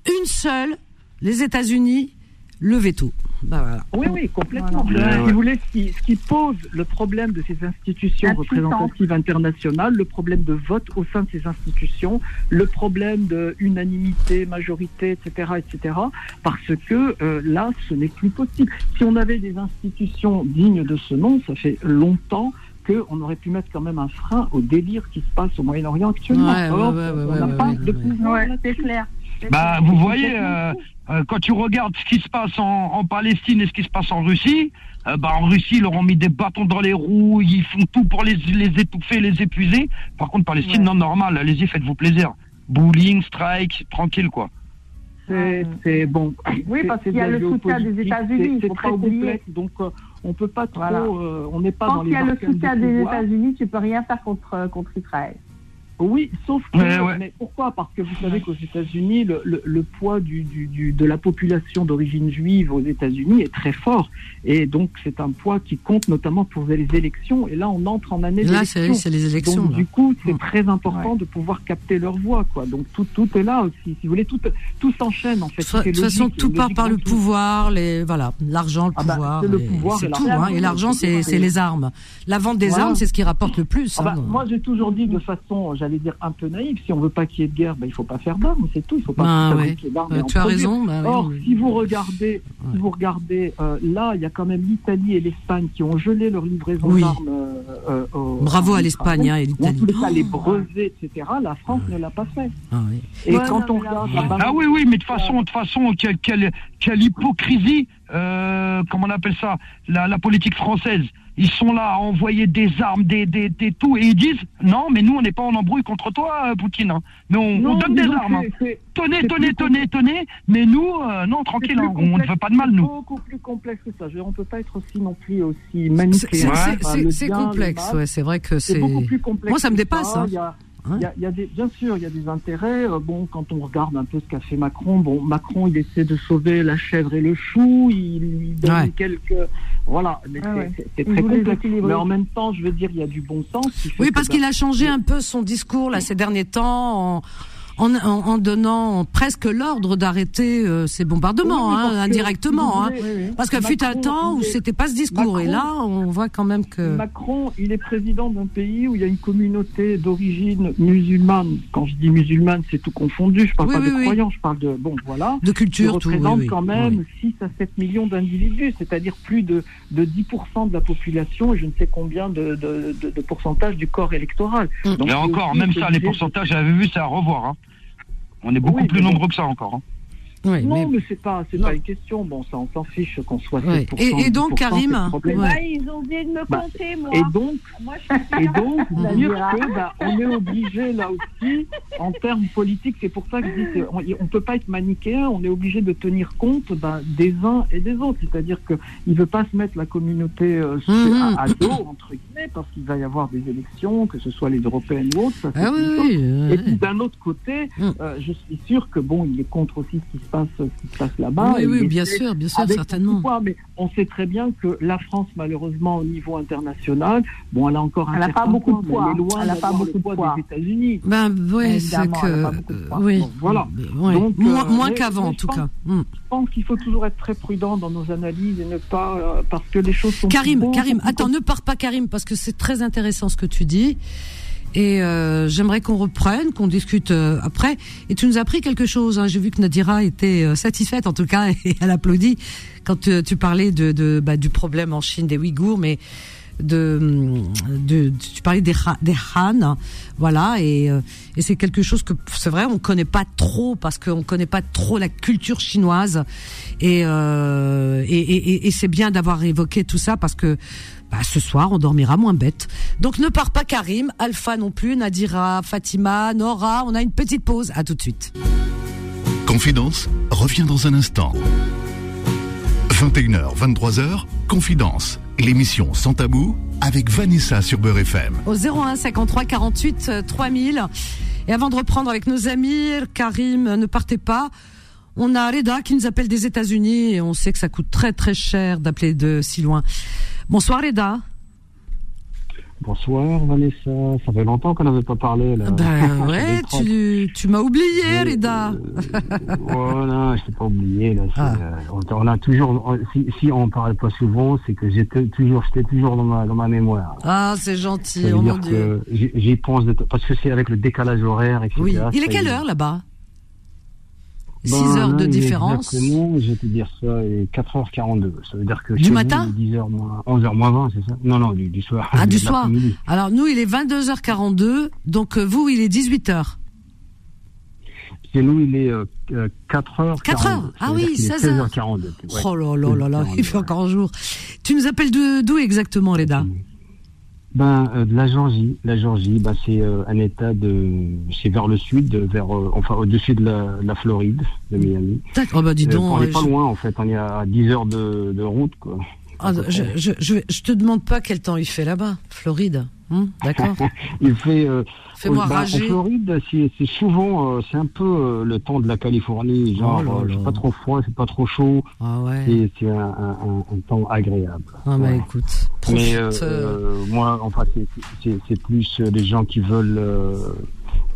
une seule, les États-Unis, le veto. Bah voilà. Oui, oui, complètement. Voilà. Si vous voulez, ce qui, ce qui pose le problème de ces institutions La puissance. représentatives internationales, le problème de vote au sein de ces institutions, le problème de unanimité, majorité, etc., etc., parce que euh, là, ce n'est plus possible. Si on avait des institutions dignes de ce nom, ça fait longtemps qu'on aurait pu mettre quand même un frein au délire qui se passe au Moyen-Orient actuellement. Ouais, ouais, Or, ouais, ouais, on n'a ouais, pas ouais, de ouais. pouvoir c'est clair. Bah, vous voyez, euh, euh, quand tu regardes ce qui se passe en, en Palestine et ce qui se passe en Russie, euh, bah, en Russie, ils leur ont mis des bâtons dans les roues, ils font tout pour les, les étouffer, les épuiser. Par contre, Palestine, non, normal, allez-y, faites-vous plaisir. Bowling, strike, tranquille, quoi. C'est bon. Oui, parce qu'il y a le soutien des États-Unis, c'est- il C'est faut très complexe, donc euh, on peut pas trop. Voilà. euh, on n'est pas Quand dans il y a le soutien des. États-Unis, tu peux rien faire contre, contre Israël. Oui, sauf que. Ouais. Mais pourquoi? Parce que vous savez qu'aux États-Unis, le, le- le poids du, du- du- de la population d'origine juive aux États-Unis est très fort. Et donc, c'est un poids qui compte notamment pour les élections. Et là, on entre en année Là, c'est les élections. Donc, là. du coup, c'est Mm. très important de pouvoir capter leur voix. Quoi. Donc, tout, tout est là aussi. Si vous voulez, tout, tout s'enchaîne, en fait. De toute façon, tout part par le tout. pouvoir, les voilà, l'argent, le Ah bah, pouvoir. c'est le pouvoir c'est et tout. l'argent. hein. Et l'argent, c'est c'est les armes. La vente des Voilà. armes, c'est ce qui rapporte le plus. Ah bah, hein. moi, j'ai toujours dit de façon, j'allais dire, un peu naïve, si on veut pas qu'il y ait de guerre, ben, il faut pas faire d'armes, c'est tout. Il faut pas Bah, ouais. d'armes Euh, tu as produire. raison, bah Or, oui. si vous regardez, si vous regardez euh, là, il y a quand même l'Italie et l'Espagne qui ont gelé leur livraison Oui. d'armes. euh, euh, au- Bravo à l'Espagne hein, et En l'Italie. tous les cas, les Oh. brevets, etc. La France ne l'a pas fait. Ah oui. Et Ouais, quand non, on regarde Ah oui, oui, mais de toute façon, de façon, quelle, quelle, quelle hypocrisie, euh, comment on appelle ça, la, la politique française. Ils sont là à envoyer des armes, des, des, des tout, et ils disent non, mais nous on n'est pas en embrouille contre toi, euh, Poutine. hein. Mais on, Non, on donne mais des armes. hein. c'est- c'est- Tenez, c'est tenez, tenez, tenez, mais nous, euh, non, c'est tranquille, hein, on ne veut pas de mal, c'est nous. beaucoup plus complexe que ça. Je veux dire, on peut pas être aussi non plus aussi C'est- manichéen. c'est- C'est c'est complexe, ouais, c'est vrai que C'est c'est. beaucoup plus complexe. Moi, ça me dépasse. hein. Il y a, Hein il y a- il y a des, bien sûr, il y a des intérêts. Euh, Bon, quand on regarde un peu ce qu'a fait Macron, bon, Macron, il essaie de sauver la chèvre et le chou. Il lui donne Ouais. quelques, voilà, mais Ah c'est- ouais. Il très complexe. Mais en même temps, je veux dire, il y a du bon sens. Oui, parce qu'il a changé un peu son discours là ces derniers temps en, en, en- en donnant presque l'ordre d'arrêter euh, ces bombardements, Oui, hein, que, indirectement. hein. voulez, oui, oui. Parce que fut un Macron, temps où c'était pas ce discours, et Macron- là on voit quand même que. Macron, il est président d'un pays où il y a une communauté d'origine musulmane. Quand je dis musulmane, c'est tout confondu. Je parle Oui, pas oui, de oui. croyants, je parle de bon, voilà. De qui culture, tout. oui, représente oui, quand même oui. 6 à 7 millions d'individus, c'est-à-dire plus de, de 10% de la population et je ne sais combien de, de, de- de pourcentage du corps électoral. Donc, c'est encore, même ça, les pourcentages, j'avais vu, c'est à revoir. hein. On est beaucoup Oui, plus bon. nombreux que ça encore. hein. Oui, Non, mais- mais, c'est pas, c'est pas une question. Bon, ça, on s'en fiche qu'on soit Ouais. 7%. Et- et donc, 10%, Karim. Ouais. Bah, ils ont oublié de me Bah, compter, moi. Et donc, Moi, je suis Et donc, que bah, on est obligé là aussi, en termes politiques, c'est pour ça que je dis qu'on on peut pas être manichéen, on est obligé de tenir compte bah, des uns et des autres. C'est-à-dire qu'il ne veut pas se mettre la communauté euh, Mhm. à, à dos, entre guillemets, parce qu'il va y avoir des élections, que ce soit les européennes ou autres. ça, Ah oui, Et puis d'un autre côté, Mm. euh, je suis sûr que bon, il est contre aussi ce qui se passe, ce qui se passe là-bas. oui, oui, bien sûr, bien sûr, certainement. pouvoir, mais on sait très bien que la France, malheureusement, au niveau international, bon, elle a encore un Elle n'a pas certain beaucoup de poids. Elle est loin Elle n'a pas beaucoup de poids des États-Unis. Ben ouais, c'est que pas oui, Bon, voilà. Ouais. Donc, moins, euh, moins mais- qu'avant en tout pense- cas. Hmm. Je pense qu'il faut toujours être très prudent dans nos analyses et ne pas euh, parce que les choses sont Karim, Karim, attends, ne pars pas Karim parce que c'est très intéressant ce que tu dis. Et euh, j'aimerais qu'on reprenne, qu'on discute euh, après. Et tu nous as appris quelque chose. Hein. J'ai vu que Nadira était euh, satisfaite, en tout cas, et elle applaudit quand euh, tu parlais de, de bah, du problème en Chine des Ouïghours, mais de, de, tu parlais des Ha- des Han, voilà. Et, euh, et c'est quelque chose que c'est vrai, on connaît pas trop parce qu'on connaît pas trop la culture chinoise. Et, euh, et, et- et c'est bien d'avoir évoqué tout ça parce que bah, ce soir, on dormira moins bête. Donc ne pars pas Karim, Alpha non plus, Nadira, Fatima, Nora. On a une petite pause. À tout de suite. Confidence revient dans un instant. 21h, 23h, Confidence, l'émission sans tabou avec Vanessa sur Beurre FM. Au 01 53 48 euh, 3000. Et avant de reprendre avec nos amis, Karim, euh, ne partez pas. On a Reda qui nous appelle des États-Unis et on sait que ça coûte très très cher d'appeler de si loin. Bonsoir Reda. Bonsoir Vanessa, ça fait longtemps qu'on n'avait pas parlé là. Ben ouais, tu, tu m'as oublié Reda. Oh non, je t'ai pas oublié là. Ah. euh, on, on a toujours, on- si, si on parle pas souvent, c'est que j'étais toujours, j'étais toujours dans ma, dans ma mémoire. Ah, c'est gentil, oh mon Dieu. j'y pense de parce que c'est avec le décalage horaire, etc. Oui. Il est quelle heure là-bas? 6 Ben, heures de différence. Exactement, je vais te dire ça, il est 4h42. Ça veut dire que Du vous, matin est 10h moins, 11h moins 20, c'est ça? Non, non, du, du soir. Ah, du soir. Alors nous, il est 22h42, donc euh, vous, il est 18h. Chez nous, il est euh, 4h42. 4 heures Ah oui, 16 heures. 16h42. ouais. Oh là là là là, il fait encore jour. Tu nous appelles d'où exactement, Reda? Ben, euh, de la Georgie. La Georgie, ben, c'est euh, un état de. C'est vers le sud, vers, euh, enfin, au-dessus de la, de la Floride, de Miami. D'accord, oh bah dis donc. on n'est pas je- loin, en fait. On est à 10 heures de, de route, quoi. Ah, je, je, je, je te demande pas quel temps il fait là-bas, Floride. Hum, D'accord. Il fait. euh, Fais-moi rager. En Floride, c'est souvent, euh, c'est un peu euh, le temps de la Californie. Genre, Oh euh, c'est pas trop froid, c'est pas trop chaud. Ah ouais. C'est un, un, un, un temps agréable. Ah bah Ouais. écoute, Mais moi, enfin, c'est- plus les gens qui veulent,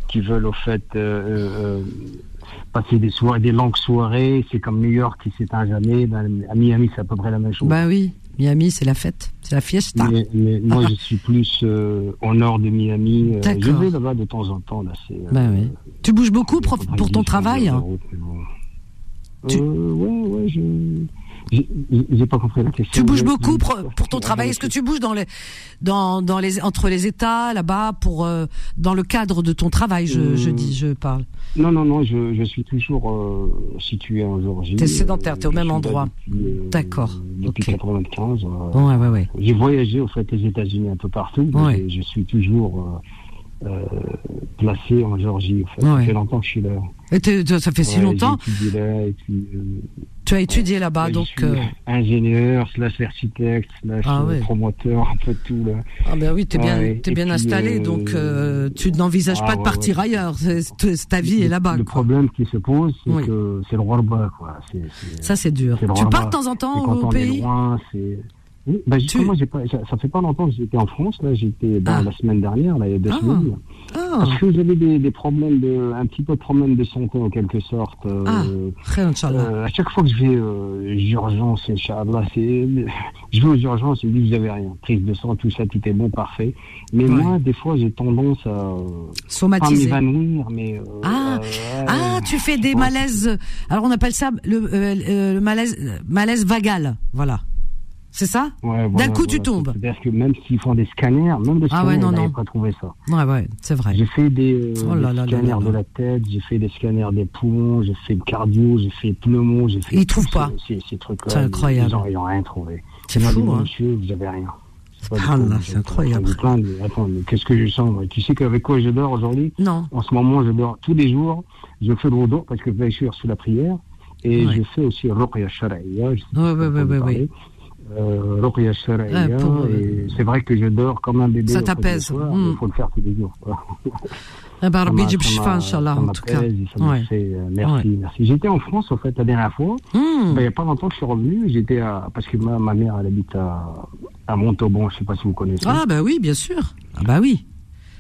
qui veulent au fait passer des soirées, des longues soirées. C'est comme New York qui s'éteint jamais. Ben, à Miami, c'est à peu près la même chose. Bah oui, Miami, c'est la fête, c'est la fiesta. Mais, mais moi, je suis plus euh, au nord de Miami. Euh, je vais là-bas de temps en temps. Là, c'est. Bah oui. Tu bouges beaucoup pour, pour ton travail hein ouais, ouais, je. J'ai- pas compris la question. Tu bouges beaucoup pour, pour ton travail. Est-ce que tu bouges dans les, dans, dans les, entre les États là-bas pour, euh, dans le cadre de ton travail, je, je Euh, dis, je parle. Non, non, non, je, je suis toujours euh, situé en Georgie. T'es sédentaire, t'es au même endroit. euh, D'accord. Depuis 95. euh, Ouais, ouais, ouais. J'ai voyagé au fait les États-Unis un peu partout. mais Ouais. Je, je suis toujours placé en Georgie. En fait. Ouais. Ça fait longtemps que je suis là. Et ça fait si longtemps. Là et puis. euh, Tu as étudié là-bas, donc. je suis euh, ingénieur, slash architecte, slash Ah euh, promoteur, un peu de tout là. Ah ben oui, t'es bien, et bien puis, installé, euh, donc euh, tu n'envisages ah pas de partir ailleurs. Ta vie est là-bas. Le quoi. problème qui se pose, c'est Oui. que c'est le roi bas, quoi. C'est- c'est- Ça c'est dur. Tu pars de temps en temps au est pays. Oui, bah justement, j'ai pas, ça, ça fait pas longtemps que j'étais en France. Là, j'étais dans Ah. la semaine dernière, là, il y a deux Ah. semaines. Ah. Parce que j'avais des, des problèmes de, un petit peu de problèmes de santé en quelque sorte. euh, Ah, euh, à chaque fois que je vais euh, aux urgences, Inch'Allah, c'est, je vais aux urgences, ils disent vous avez rien. Prise de sang, tout ça, tout est bon, parfait. Mais Ouais. moi, des fois, j'ai tendance à euh, Somatiser. pas m'évanouir, mais euh, Ah, euh, ah, tu fais des malaises. Alors on appelle ça le, euh, euh, le malaise, malaise vagal. Voilà. C'est ça Ouais, D'un voilà, coup, tu tombes. C'est-à-dire que même s'ils font des scanners, même des Ah scanners, ouais, non, non. pas trouvé ça. Ouais, ouais, c'est vrai. J'ai fait des, euh, Oh là des là là scanners là de la tête, j'ai fait des scanners des poumons, j'ai fait le cardio, j'ai fait pneumo, j'ai fait. Ils tous trouvent pas. Ces, trucs-là. C'est incroyable. Ils ont, ils ont rien trouvé. C'est fou, hein. Monsieur, vous avez rien. C'est c'est incroyable. Attends, qu'est-ce que je sens moi? Tu sais qu'avec quoi je dors aujourd'hui? Non. En ce moment, je dors tous les jours. Je fais le wudu parce que bien sûr, sous la prière. Et Ouais. je fais aussi Ruqya Shara'iyya. je sais pas Ouais, Euh, pour, euh, c'est vrai que je dors comme un bébé. Ça t'apaise. le soir, Mm. Il faut le faire tous les jours. quoi. Eh ben, Rabbi Inch'Allah, en tout cas. Ouais. fait, euh, merci, Ouais. merci. J'étais en France, en fait, la dernière fois. Hmm. Ben, il n'y a pas longtemps que je suis revenu. J'étais à, parce que ma, ma mère, elle habite à, à Montauban. Je sais pas si vous connaissez. Ah bah oui, bien sûr. Ah bah oui.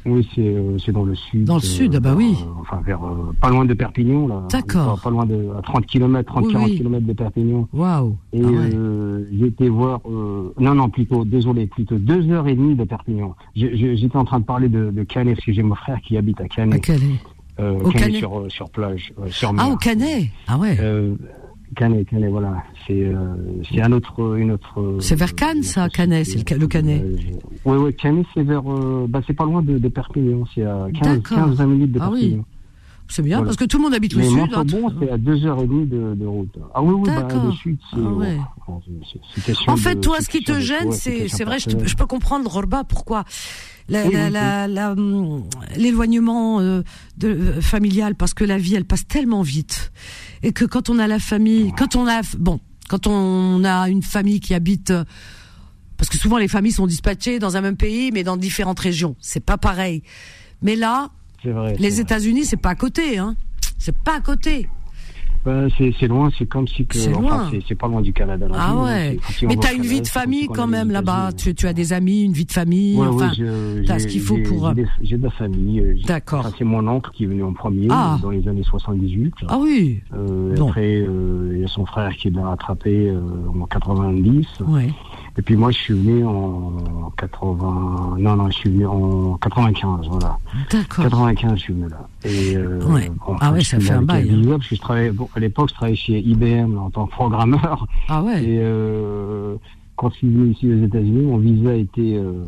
Oui, c'est, euh, c'est dans le sud. Dans le sud, ah bah oui. euh, enfin, vers, euh, pas loin de Perpignan, là. D'accord. Pas, pas loin de, à 30 km, 30, Oui, 40 oui. km de Perpignan. Waouh. Et Ah ouais. euh, j'ai été voir, euh, non, non, plutôt, désolé, plutôt deux heures et demie de Perpignan. J'étais en train de parler de, de Canet, parce que j'ai mon frère qui habite à Canet. À. Euh, Au Canet, Canet. sur, euh, sur plage, euh, sur Ah, mer. au Canet. Ah ouais. Euh, Canet, Canet, voilà. C'est euh, c'est un autre, une autre. euh, C'est vers Cannes, ça, Canet, c'est le, le Canet. Oui, oui, Canet, c'est vers, euh, bah, c'est pas loin de, de Perpignan. C'est à 15, D'accord. 15 20 minutes de Ah oui. Perpignan. C'est bien, Voilà. parce que tout le monde habite au Mais sud. hein. Montauban, c'est à 2h30 de, de route. Ah oui, oui, bah, le sud, c'est. Ah ouais. question En fait, de- toi, ce qui te gêne, c'est, vrai, je, te- personnelle. je peux comprendre, Rorba, pourquoi Oui, oui, l'éloignement euh, euh, familial, parce que la vie, elle passe tellement vite, et que quand on a la famille, quand on a, bon, quand on a une famille qui habite, euh, parce que souvent les familles sont dispatchées dans un même pays, mais dans différentes régions, c'est pas pareil. Mais là, vrai. les. États-Unis, c'est pas à côté, hein. C'est pas à côté. Bah, c'est c'est loin, c'est comme si que. C'est enfin, pas loin du Canada. Ah plus, ouais. si Mais t'as une vie de famille quand même là-bas. Tu, tu as des amis, une vie de famille. Ouais, enfin, t'as ce qu'il faut pour. j'ai des- J'ai de la famille. euh, D'accord. enfin, c'est mon oncle qui est venu en premier Ah. dans les années 78. Ah oui. Euh. Après, euh, il y a son frère qui l'a rattrapé euh, en 90. Ouais. Et puis moi, je suis venu en 80. Non, non, je suis venu en 95, voilà. D'accord. 95, je suis venu là. Et, euh, Ouais. bon, Ah ouais, ça fait un bail, hein. Parce que je travaillais, bon, à l'époque, je travaillais chez IBM en tant que programmeur. Ah ouais. Et euh, quand je suis venu ici aux États-Unis, mon visa a été euh,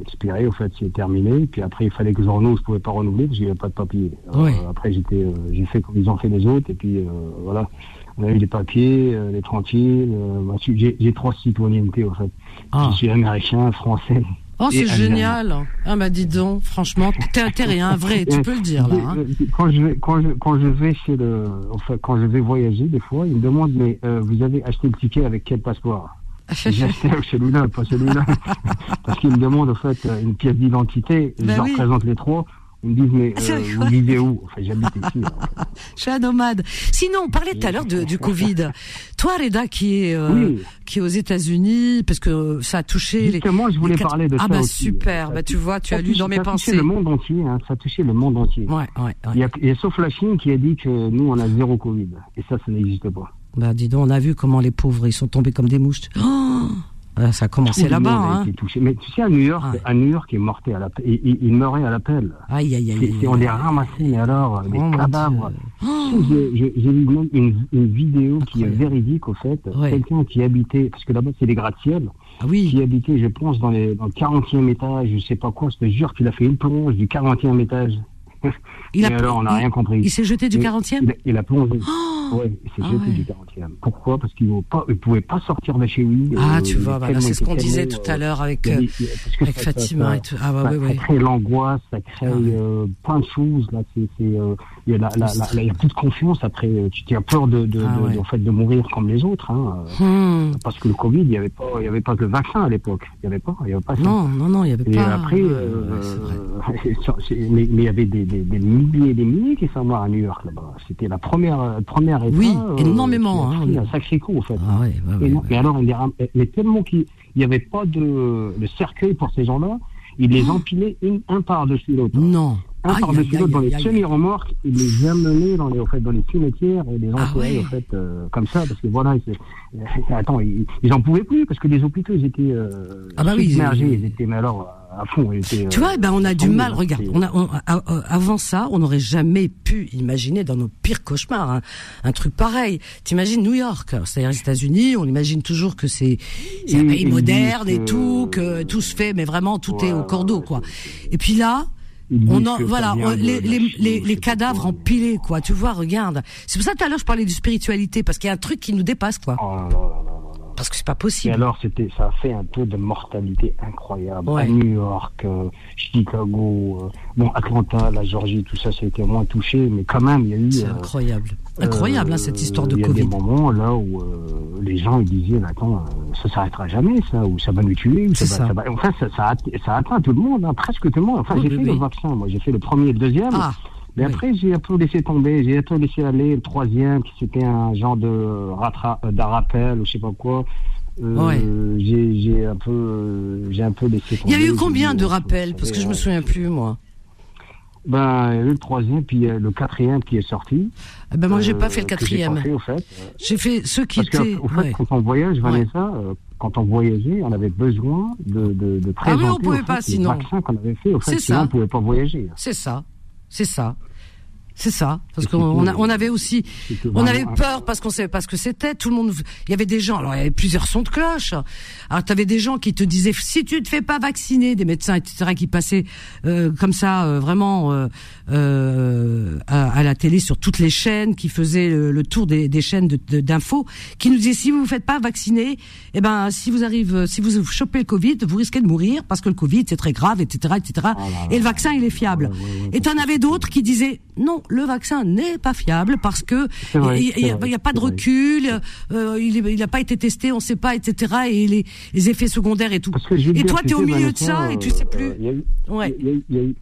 expiré, au fait, c'est terminé. Puis après, il fallait que je renouvelle, je pouvais pas renouveler parce qu'il n'y avait pas de papier. Ouais. après, j'étais, euh, j'ai fait comme ils ont fait les autres, et puis voilà. On a eu les papiers, euh, les tranquilles. euh, bah, j'ai, trois citoyennetés, au fait. Ah. Je suis américain, français. Oh, c'est génial. Ah bah dis donc, franchement, t'es rien, vrai, tu peux le dire là. hein. Euh, Quand je vais, quand je, quand je vais chez le, enfin, quand je vais voyager, des fois, ils me demandent, mais euh, vous avez acheté le ticket avec quel passeport? J'ai acheté avec celui-là, pas celui-là. Parce qu'ils me demandent, en fait, une pièce d'identité, Ben je leur oui. présente les trois. Ils me disent, mais C'est euh, vous vivez où? Enfin, j'habite ici. Je suis un nomade. Sinon, on parlait tout à l'heure du Covid. Toi, Reda, qui est euh, Oui. qui est aux États-Unis, parce que ça a touché Justement, les. je voulais les quatre- parler de ah ça bah aussi. super. Ça Bah tu vois, tu as lu dans mes ça a touché pensées. le monde entier, hein, ça a touché le monde entier. Ouais, ouais, Il, y a, il y a sauf la Chine qui a dit que nous, on a zéro Covid. Et ça, ça n'existe pas. Bah dis donc, on a vu comment les pauvres ils sont tombés comme des mouches. Oh Ah, ça a commencé Tout là-bas. Hein. Mais tu sais, à New York, à New York, il mortait à la, il, il- il meurait à l'appel. Aïe, aïe, aïe. On les ramassait, mais alors, des Oh, cadavres. Sais, J'ai vu même une, une vidéo qui est véridique, au fait. Quelqu'un qui habitait, parce que là-bas, c'est des gratte-ciel. Ah oui. Qui habitait, je pense, dans, les, dans le 40e étage, je sais pas quoi, je te jure qu'il a fait une plonge du 40e étage. Il a- Et alors, on n'a rien compris. il s'est jeté du Mais 40e? il a, il a plongé. Oh ouais, il s'est Ah jeté ouais. du 40e. Pourquoi? Parce qu'il ne pouvait pas sortir de chez lui. Ah, Euh, tu vois, voilà, c'est ce qu'on disait tout à l'heure avec, a euh, que avec ça- ça- Fatima ça- et tout. Ah, bah, ça- oui, oui. crée l'angoisse, ça crée euh, plein de choses. Là, c'est, euh, il y a la- y a plus de confiance. Après, euh, tu as peur de, de, Ah de- ouais. de- en fait, de mourir comme les autres. Hein, Hmm. Parce que le Covid, il n'y avait pas, il y avait pas de vaccin à l'époque. Il n'y avait pas, il y avait pas ça. Non, non, non, il y avait Et pas. après, euh, mais, mais il y avait des, des, des milliers et des milliers qui sont morts à New York là-bas. C'était la première, première état. Oui, euh, énormément, hein. un sacré coup, en fait. Ah ouais, ouais, ouais, Et non- Mais alors, il mais tellement qu'il n'y avait pas de, de cercueil pour ces gens-là, ils les empilaient une- un par-dessus l'autre. Non. Un Aïe, par-dessus aïe, l'autre dans aïe, les semi-remorques, ils les amenaient dans les, en fait, dans les cimetières et les Ah enterraient, ouais. en fait, euh, comme ça, parce que voilà, c'est- euh, attends, ils, ils en pouvaient plus, parce que les hôpitaux, ils étaient euh, Ah bah oui, submergés, ils- ils étaient, mais alors, à fond, ils étaient... Tu euh, vois, ben on a du mal. hein, Regarde, c'est- on a, on- avant ça, on n'aurait jamais pu imaginer dans nos pires cauchemars un, un truc pareil. T'imagines New York, c'est-à-dire les États-Unis, on imagine toujours que c'est c'est un pays moderne et tout, que tout se fait, mais vraiment tout est au cordeau, quoi. Et puis là. On en, voilà, on- les, les, Chine, les, cadavres quoi. empilés, quoi. Tu vois, regarde. C'est pour ça tout à l'heure je parlais de spiritualité parce qu'il y a un truc qui nous dépasse, quoi. Oh là là là là là. Parce que c'est pas Et possible. alors, c'était, ça a fait un taux de mortalité incroyable. Ouais. À New York, euh, Chicago, euh, bon, Atlanta, la Georgie, tout ça, ça a été moins touché, mais quand même, il y a eu. C'est euh, incroyable, incroyable hein, cette histoire de Il y a Covid. des moments là où euh, les gens ils disaient, attends, euh, ça s'arrêtera jamais, ça, ou ça va nous tuer, ou ça, va, ça. ça va- Enfin, ça, ça, ça atteint tout le monde, hein, presque tout le monde. Enfin, Oui, j'ai fait oui. le vaccin, moi, j'ai fait le premier et le deuxième. Ah, Mais oui. après, j'ai un peu laissé tomber, j'ai un peu laissé aller le troisième, qui c'était un genre de rattra- euh, d'un rappel, ou je sais pas quoi. Euh, Ouais. j'ai, un peu, j'ai un peu laissé Il tomber. y a eu combien de rappels? Parce que je me souviens plus, moi. Ben, il y a eu le troisième, puis euh, le quatrième qui est sorti. Eh ben moi, j'ai pas fait le Euh, que j'ai quatrième. fait, fait. J'ai fait ceux qui Parce étaient. au fait, ouais. quand on voyage, Vanessa, euh, quand on voyageait, on avait besoin de, de, de Ah oui, présenter on pouvait au fait, pas, les sinon. qu'on avait fait. Au fait, C'est sinon ça. on pouvait pas voyager. C'est ça, c'est ça. C'est ça, parce qu'on on avait aussi, on avait peur parce qu'on savait pas ce que c'était. Tout le monde, il y avait des gens. Alors il y avait plusieurs sons de cloche. Alors tu avais des gens qui te disaient si tu te fais pas vacciner, des médecins etc. qui passaient euh, comme ça euh, vraiment euh, euh, à, à la télé sur toutes les chaînes, qui faisaient le, le tour des, des chaînes de- de- d'infos, qui nous disaient si vous vous faites pas vacciner, eh ben si vous arrive, si vous chopez le Covid, vous risquez de mourir parce que le Covid c'est très grave, etc., etc. et le vaccin il est fiable. Et t'en avais d'autres qui disaient non, le vaccin n'est pas fiable parce que vrai, il y, a- pas de recul, euh, il est- il a pas été testé, on sait pas, etc. Et les, les effets secondaires et tout. Et dire, toi tu t'es au milieu de ça et tu sais euh, plus. Il y a eu- Ouais. il y a eu- il y a eu-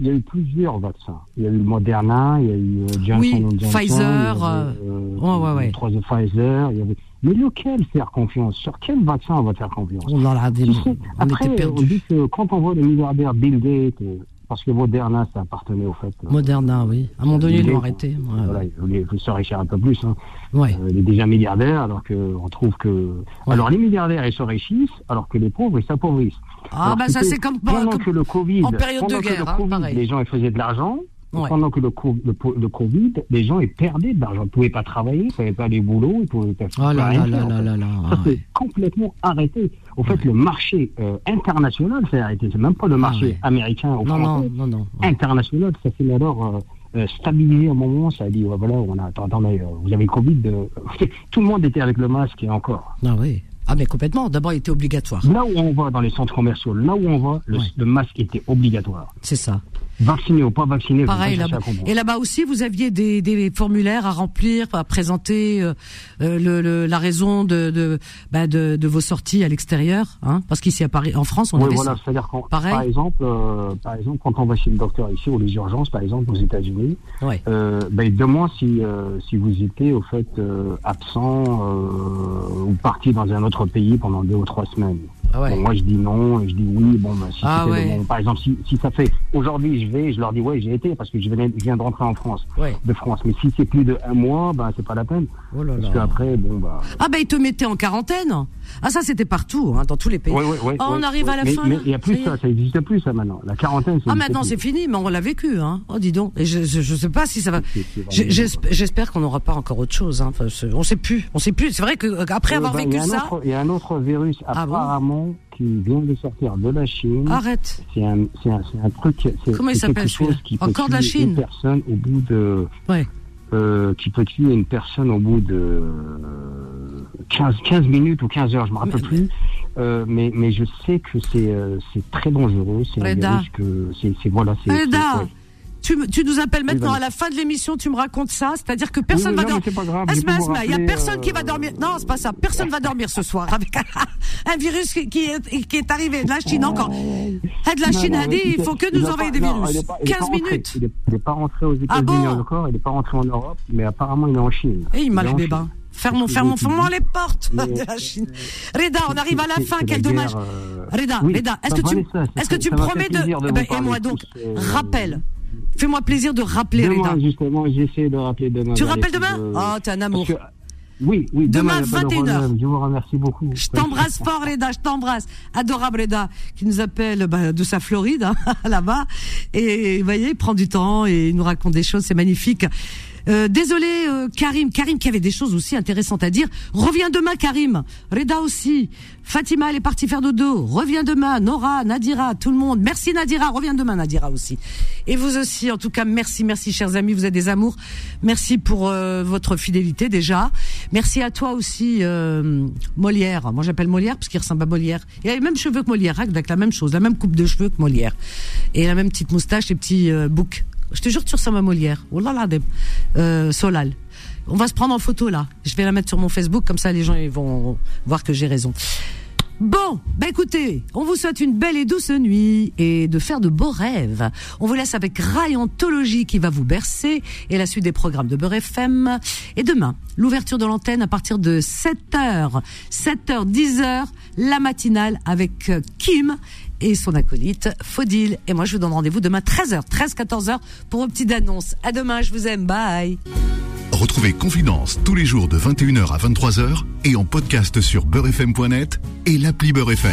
il y a eu plusieurs vaccins. Il y a eu le Moderna, il y a eu euh, Johnson Oui, Johnson, Pfizer, il y avait, euh, euh, ouais, ouais, ouais. le troisième Pfizer. Il y avait... Mais lequel faire confiance? Sur quel vaccin on va faire confiance? On en a des- Tu sais, on Après, était on perdus. dit que quand on voit le milliardaire Bill Gates, euh, parce que Moderna, ça appartenait au fait. euh, Moderna, oui. À un moment donné, ils l'ont arrêté. Ouais. Voilà, il voulait, il voulait s'enrichir un peu plus. Hein. Ouais. Euh, il est déjà milliardaire, alors qu'on trouve que. Alors les milliardaires, ils s'enrichissent, alors que les pauvres, ils s'appauvrissent. Ah, Alors, bah, ça, c'est comme- pendant que le Covid, en période de guerre, le hein, Covid, les gens ils faisaient de l'argent. Ouais. Pendant que le, Covid, les gens ils perdaient de l'argent. Ils ne pouvaient pas travailler, ils ne pouvaient pas aller au boulot, ils pouvaient pas Oh là rien là faire, là en là fait. là là. Ça s'est complètement arrêté. Au fait, le marché euh, international s'est arrêté. C'est même pas le marché américain ou Ah Non, français. non, non, non. International, ça s'est alors euh, euh, stabilisé à un moment. Ça a dit, voilà, on a, attendez, euh, vous avez le Covid. tout le monde était avec le masque et encore. Ah oui. Ah mais complètement. D'abord, il était obligatoire. Là où on va dans les centres commerciaux, là où on va, le, le masque était obligatoire. C'est ça. Vacciné ou pas vacciné, Pareil là-bas. Et là-bas aussi, vous aviez des, des formulaires à remplir, à présenter euh, euh, le, le- la raison de de, bah, de de vos sorties à l'extérieur, hein, parce qu'ici à Paris, en France, on Oui, avait voilà, c'est-à-dire par exemple, euh, par exemple, quand on va chez le docteur ici ou les urgences, par exemple aux États-Unis, Ouais. euh, ben, il demande si euh, si vous étiez au fait euh, absent euh, ou parti dans un autre pays pendant deux ou trois semaines. Ah ouais. Bon, moi je dis non, je dis oui. Bon, ben, si Ah le bon- par exemple, si, si ça fait aujourd'hui, je vais, je leur dis ouais, j'ai été parce que je viens, je viens de rentrer en France, Ouais. de France. Mais si c'est plus de un mois, ben c'est pas la peine. Oh là parce là. qu'après, bon bah. Ah ben ils te mettaient en quarantaine. Ah ça c'était partout, hein, dans tous les pays. Oh, on arrive à la mais, fin. Mais il y a plus Ça ça, n'existe plus ça maintenant. La quarantaine, Ah maintenant c'est fini, mais on l'a vécu, hein. Oh dis donc. Et je, je sais pas si ça va. J'espère qu'on n'aura pas encore autre chose. Hein. Enfin, on sait plus. On sait plus. C'est vrai que euh, après Euh, avoir y vécu ça. Il y a un autre virus Ah bon apparemment qui vient de sortir de la Chine. Arrête. C'est un, un, un truc. Comment il s'appelle Encore de la Chine personne au bout de. Ouais. Euh, qui peut tuer une personne au bout de euh, 15, 15 minutes ou 15 heures, je me rappelle plus. Euh, mais, mais je sais que c'est euh, c'est très dangereux. C'est un Reda. virus que c'est voilà. c'est-. Tu, nous appelles maintenant à la fin de l'émission, tu me racontes ça, c'est-à-dire que personne oui, va dormir. Asma, Asma, il y a personne qui euh, va dormir? Non, c'est pas ça. Personne va dormir ce soir avec un virus qui, qui est, qui est arrivé de la Chine encore. Ah, de la Non, Chine non, a dit, il faut que nous envoyer des virus. il est pas- il est pas 15 rentré. minutes. Il est, il est pas rentré aux Ah États-Unis bon encore, il est pas rentré en Europe, mais apparemment il est en Chine. Et il m'a les. Fermons, fermons, fermons les portes de la Chine. Reda, on arrive à la fin, quel dommage. euh, Reda. Reda, est-ce que tu, est-ce que tu me promets de, eh ben, et moi donc, euh, rappelle. Fais-moi plaisir de rappeler, Demain, Reda. justement, j'essaie de rappeler demain. Tu rappelles les demain de- Oh, t'es un amour. Que- Oui, oui, Demain, demain, il y a pas de 21 heures. problème. Je vous remercie beaucoup. Je t'embrasse fort, Reda, je t'embrasse. Adorable Reda, qui nous appelle bah, de sa Floride, hein, là-bas. Et vous voyez, il prend du temps et il nous raconte des choses, c'est magnifique. Euh, désolé, euh, Karim. Karim qui avait des choses aussi intéressantes à dire. Reviens demain, Karim. Reda aussi. Fatima, elle est partie faire dodo. Reviens demain. Nora, Nadira, tout le monde. Merci Nadira. Reviens demain, Nadira aussi. Et vous aussi, en tout cas, merci, merci, chers amis. Vous êtes des amours. Merci pour euh, votre fidélité déjà. Merci à toi aussi, euh, Molière. Moi, j'appelle Molière parce qu'il ressemble à Molière. Il a les mêmes cheveux que Molière, hein, avec la même chose, la même coupe de cheveux que Molière. Et la même petite moustache et petits euh, boucs. Je te jure tu ressembles à Molière. Oh là euh, Solal. On va se prendre en photo là. Je vais la mettre sur mon Facebook, comme ça les gens ils vont voir que j'ai raison. Bon, bah écoutez, on vous souhaite une belle et douce nuit et de faire de beaux rêves. On vous laisse avec Rayontologie qui va vous bercer et la suite des programmes de Beurre FM. Et demain, l'ouverture de l'antenne à partir de 7h, 7h, 10h, la matinale avec euh, Kim et son acolyte Faudil. Et moi, je vous donne rendez-vous demain 13h, 13, 14h pour une petite annonce. À demain, je vous aime, bye. Retrouvez Confidence tous les jours de 21h à 23h et en podcast sur beurrefm.net et l'appli Beurre FM.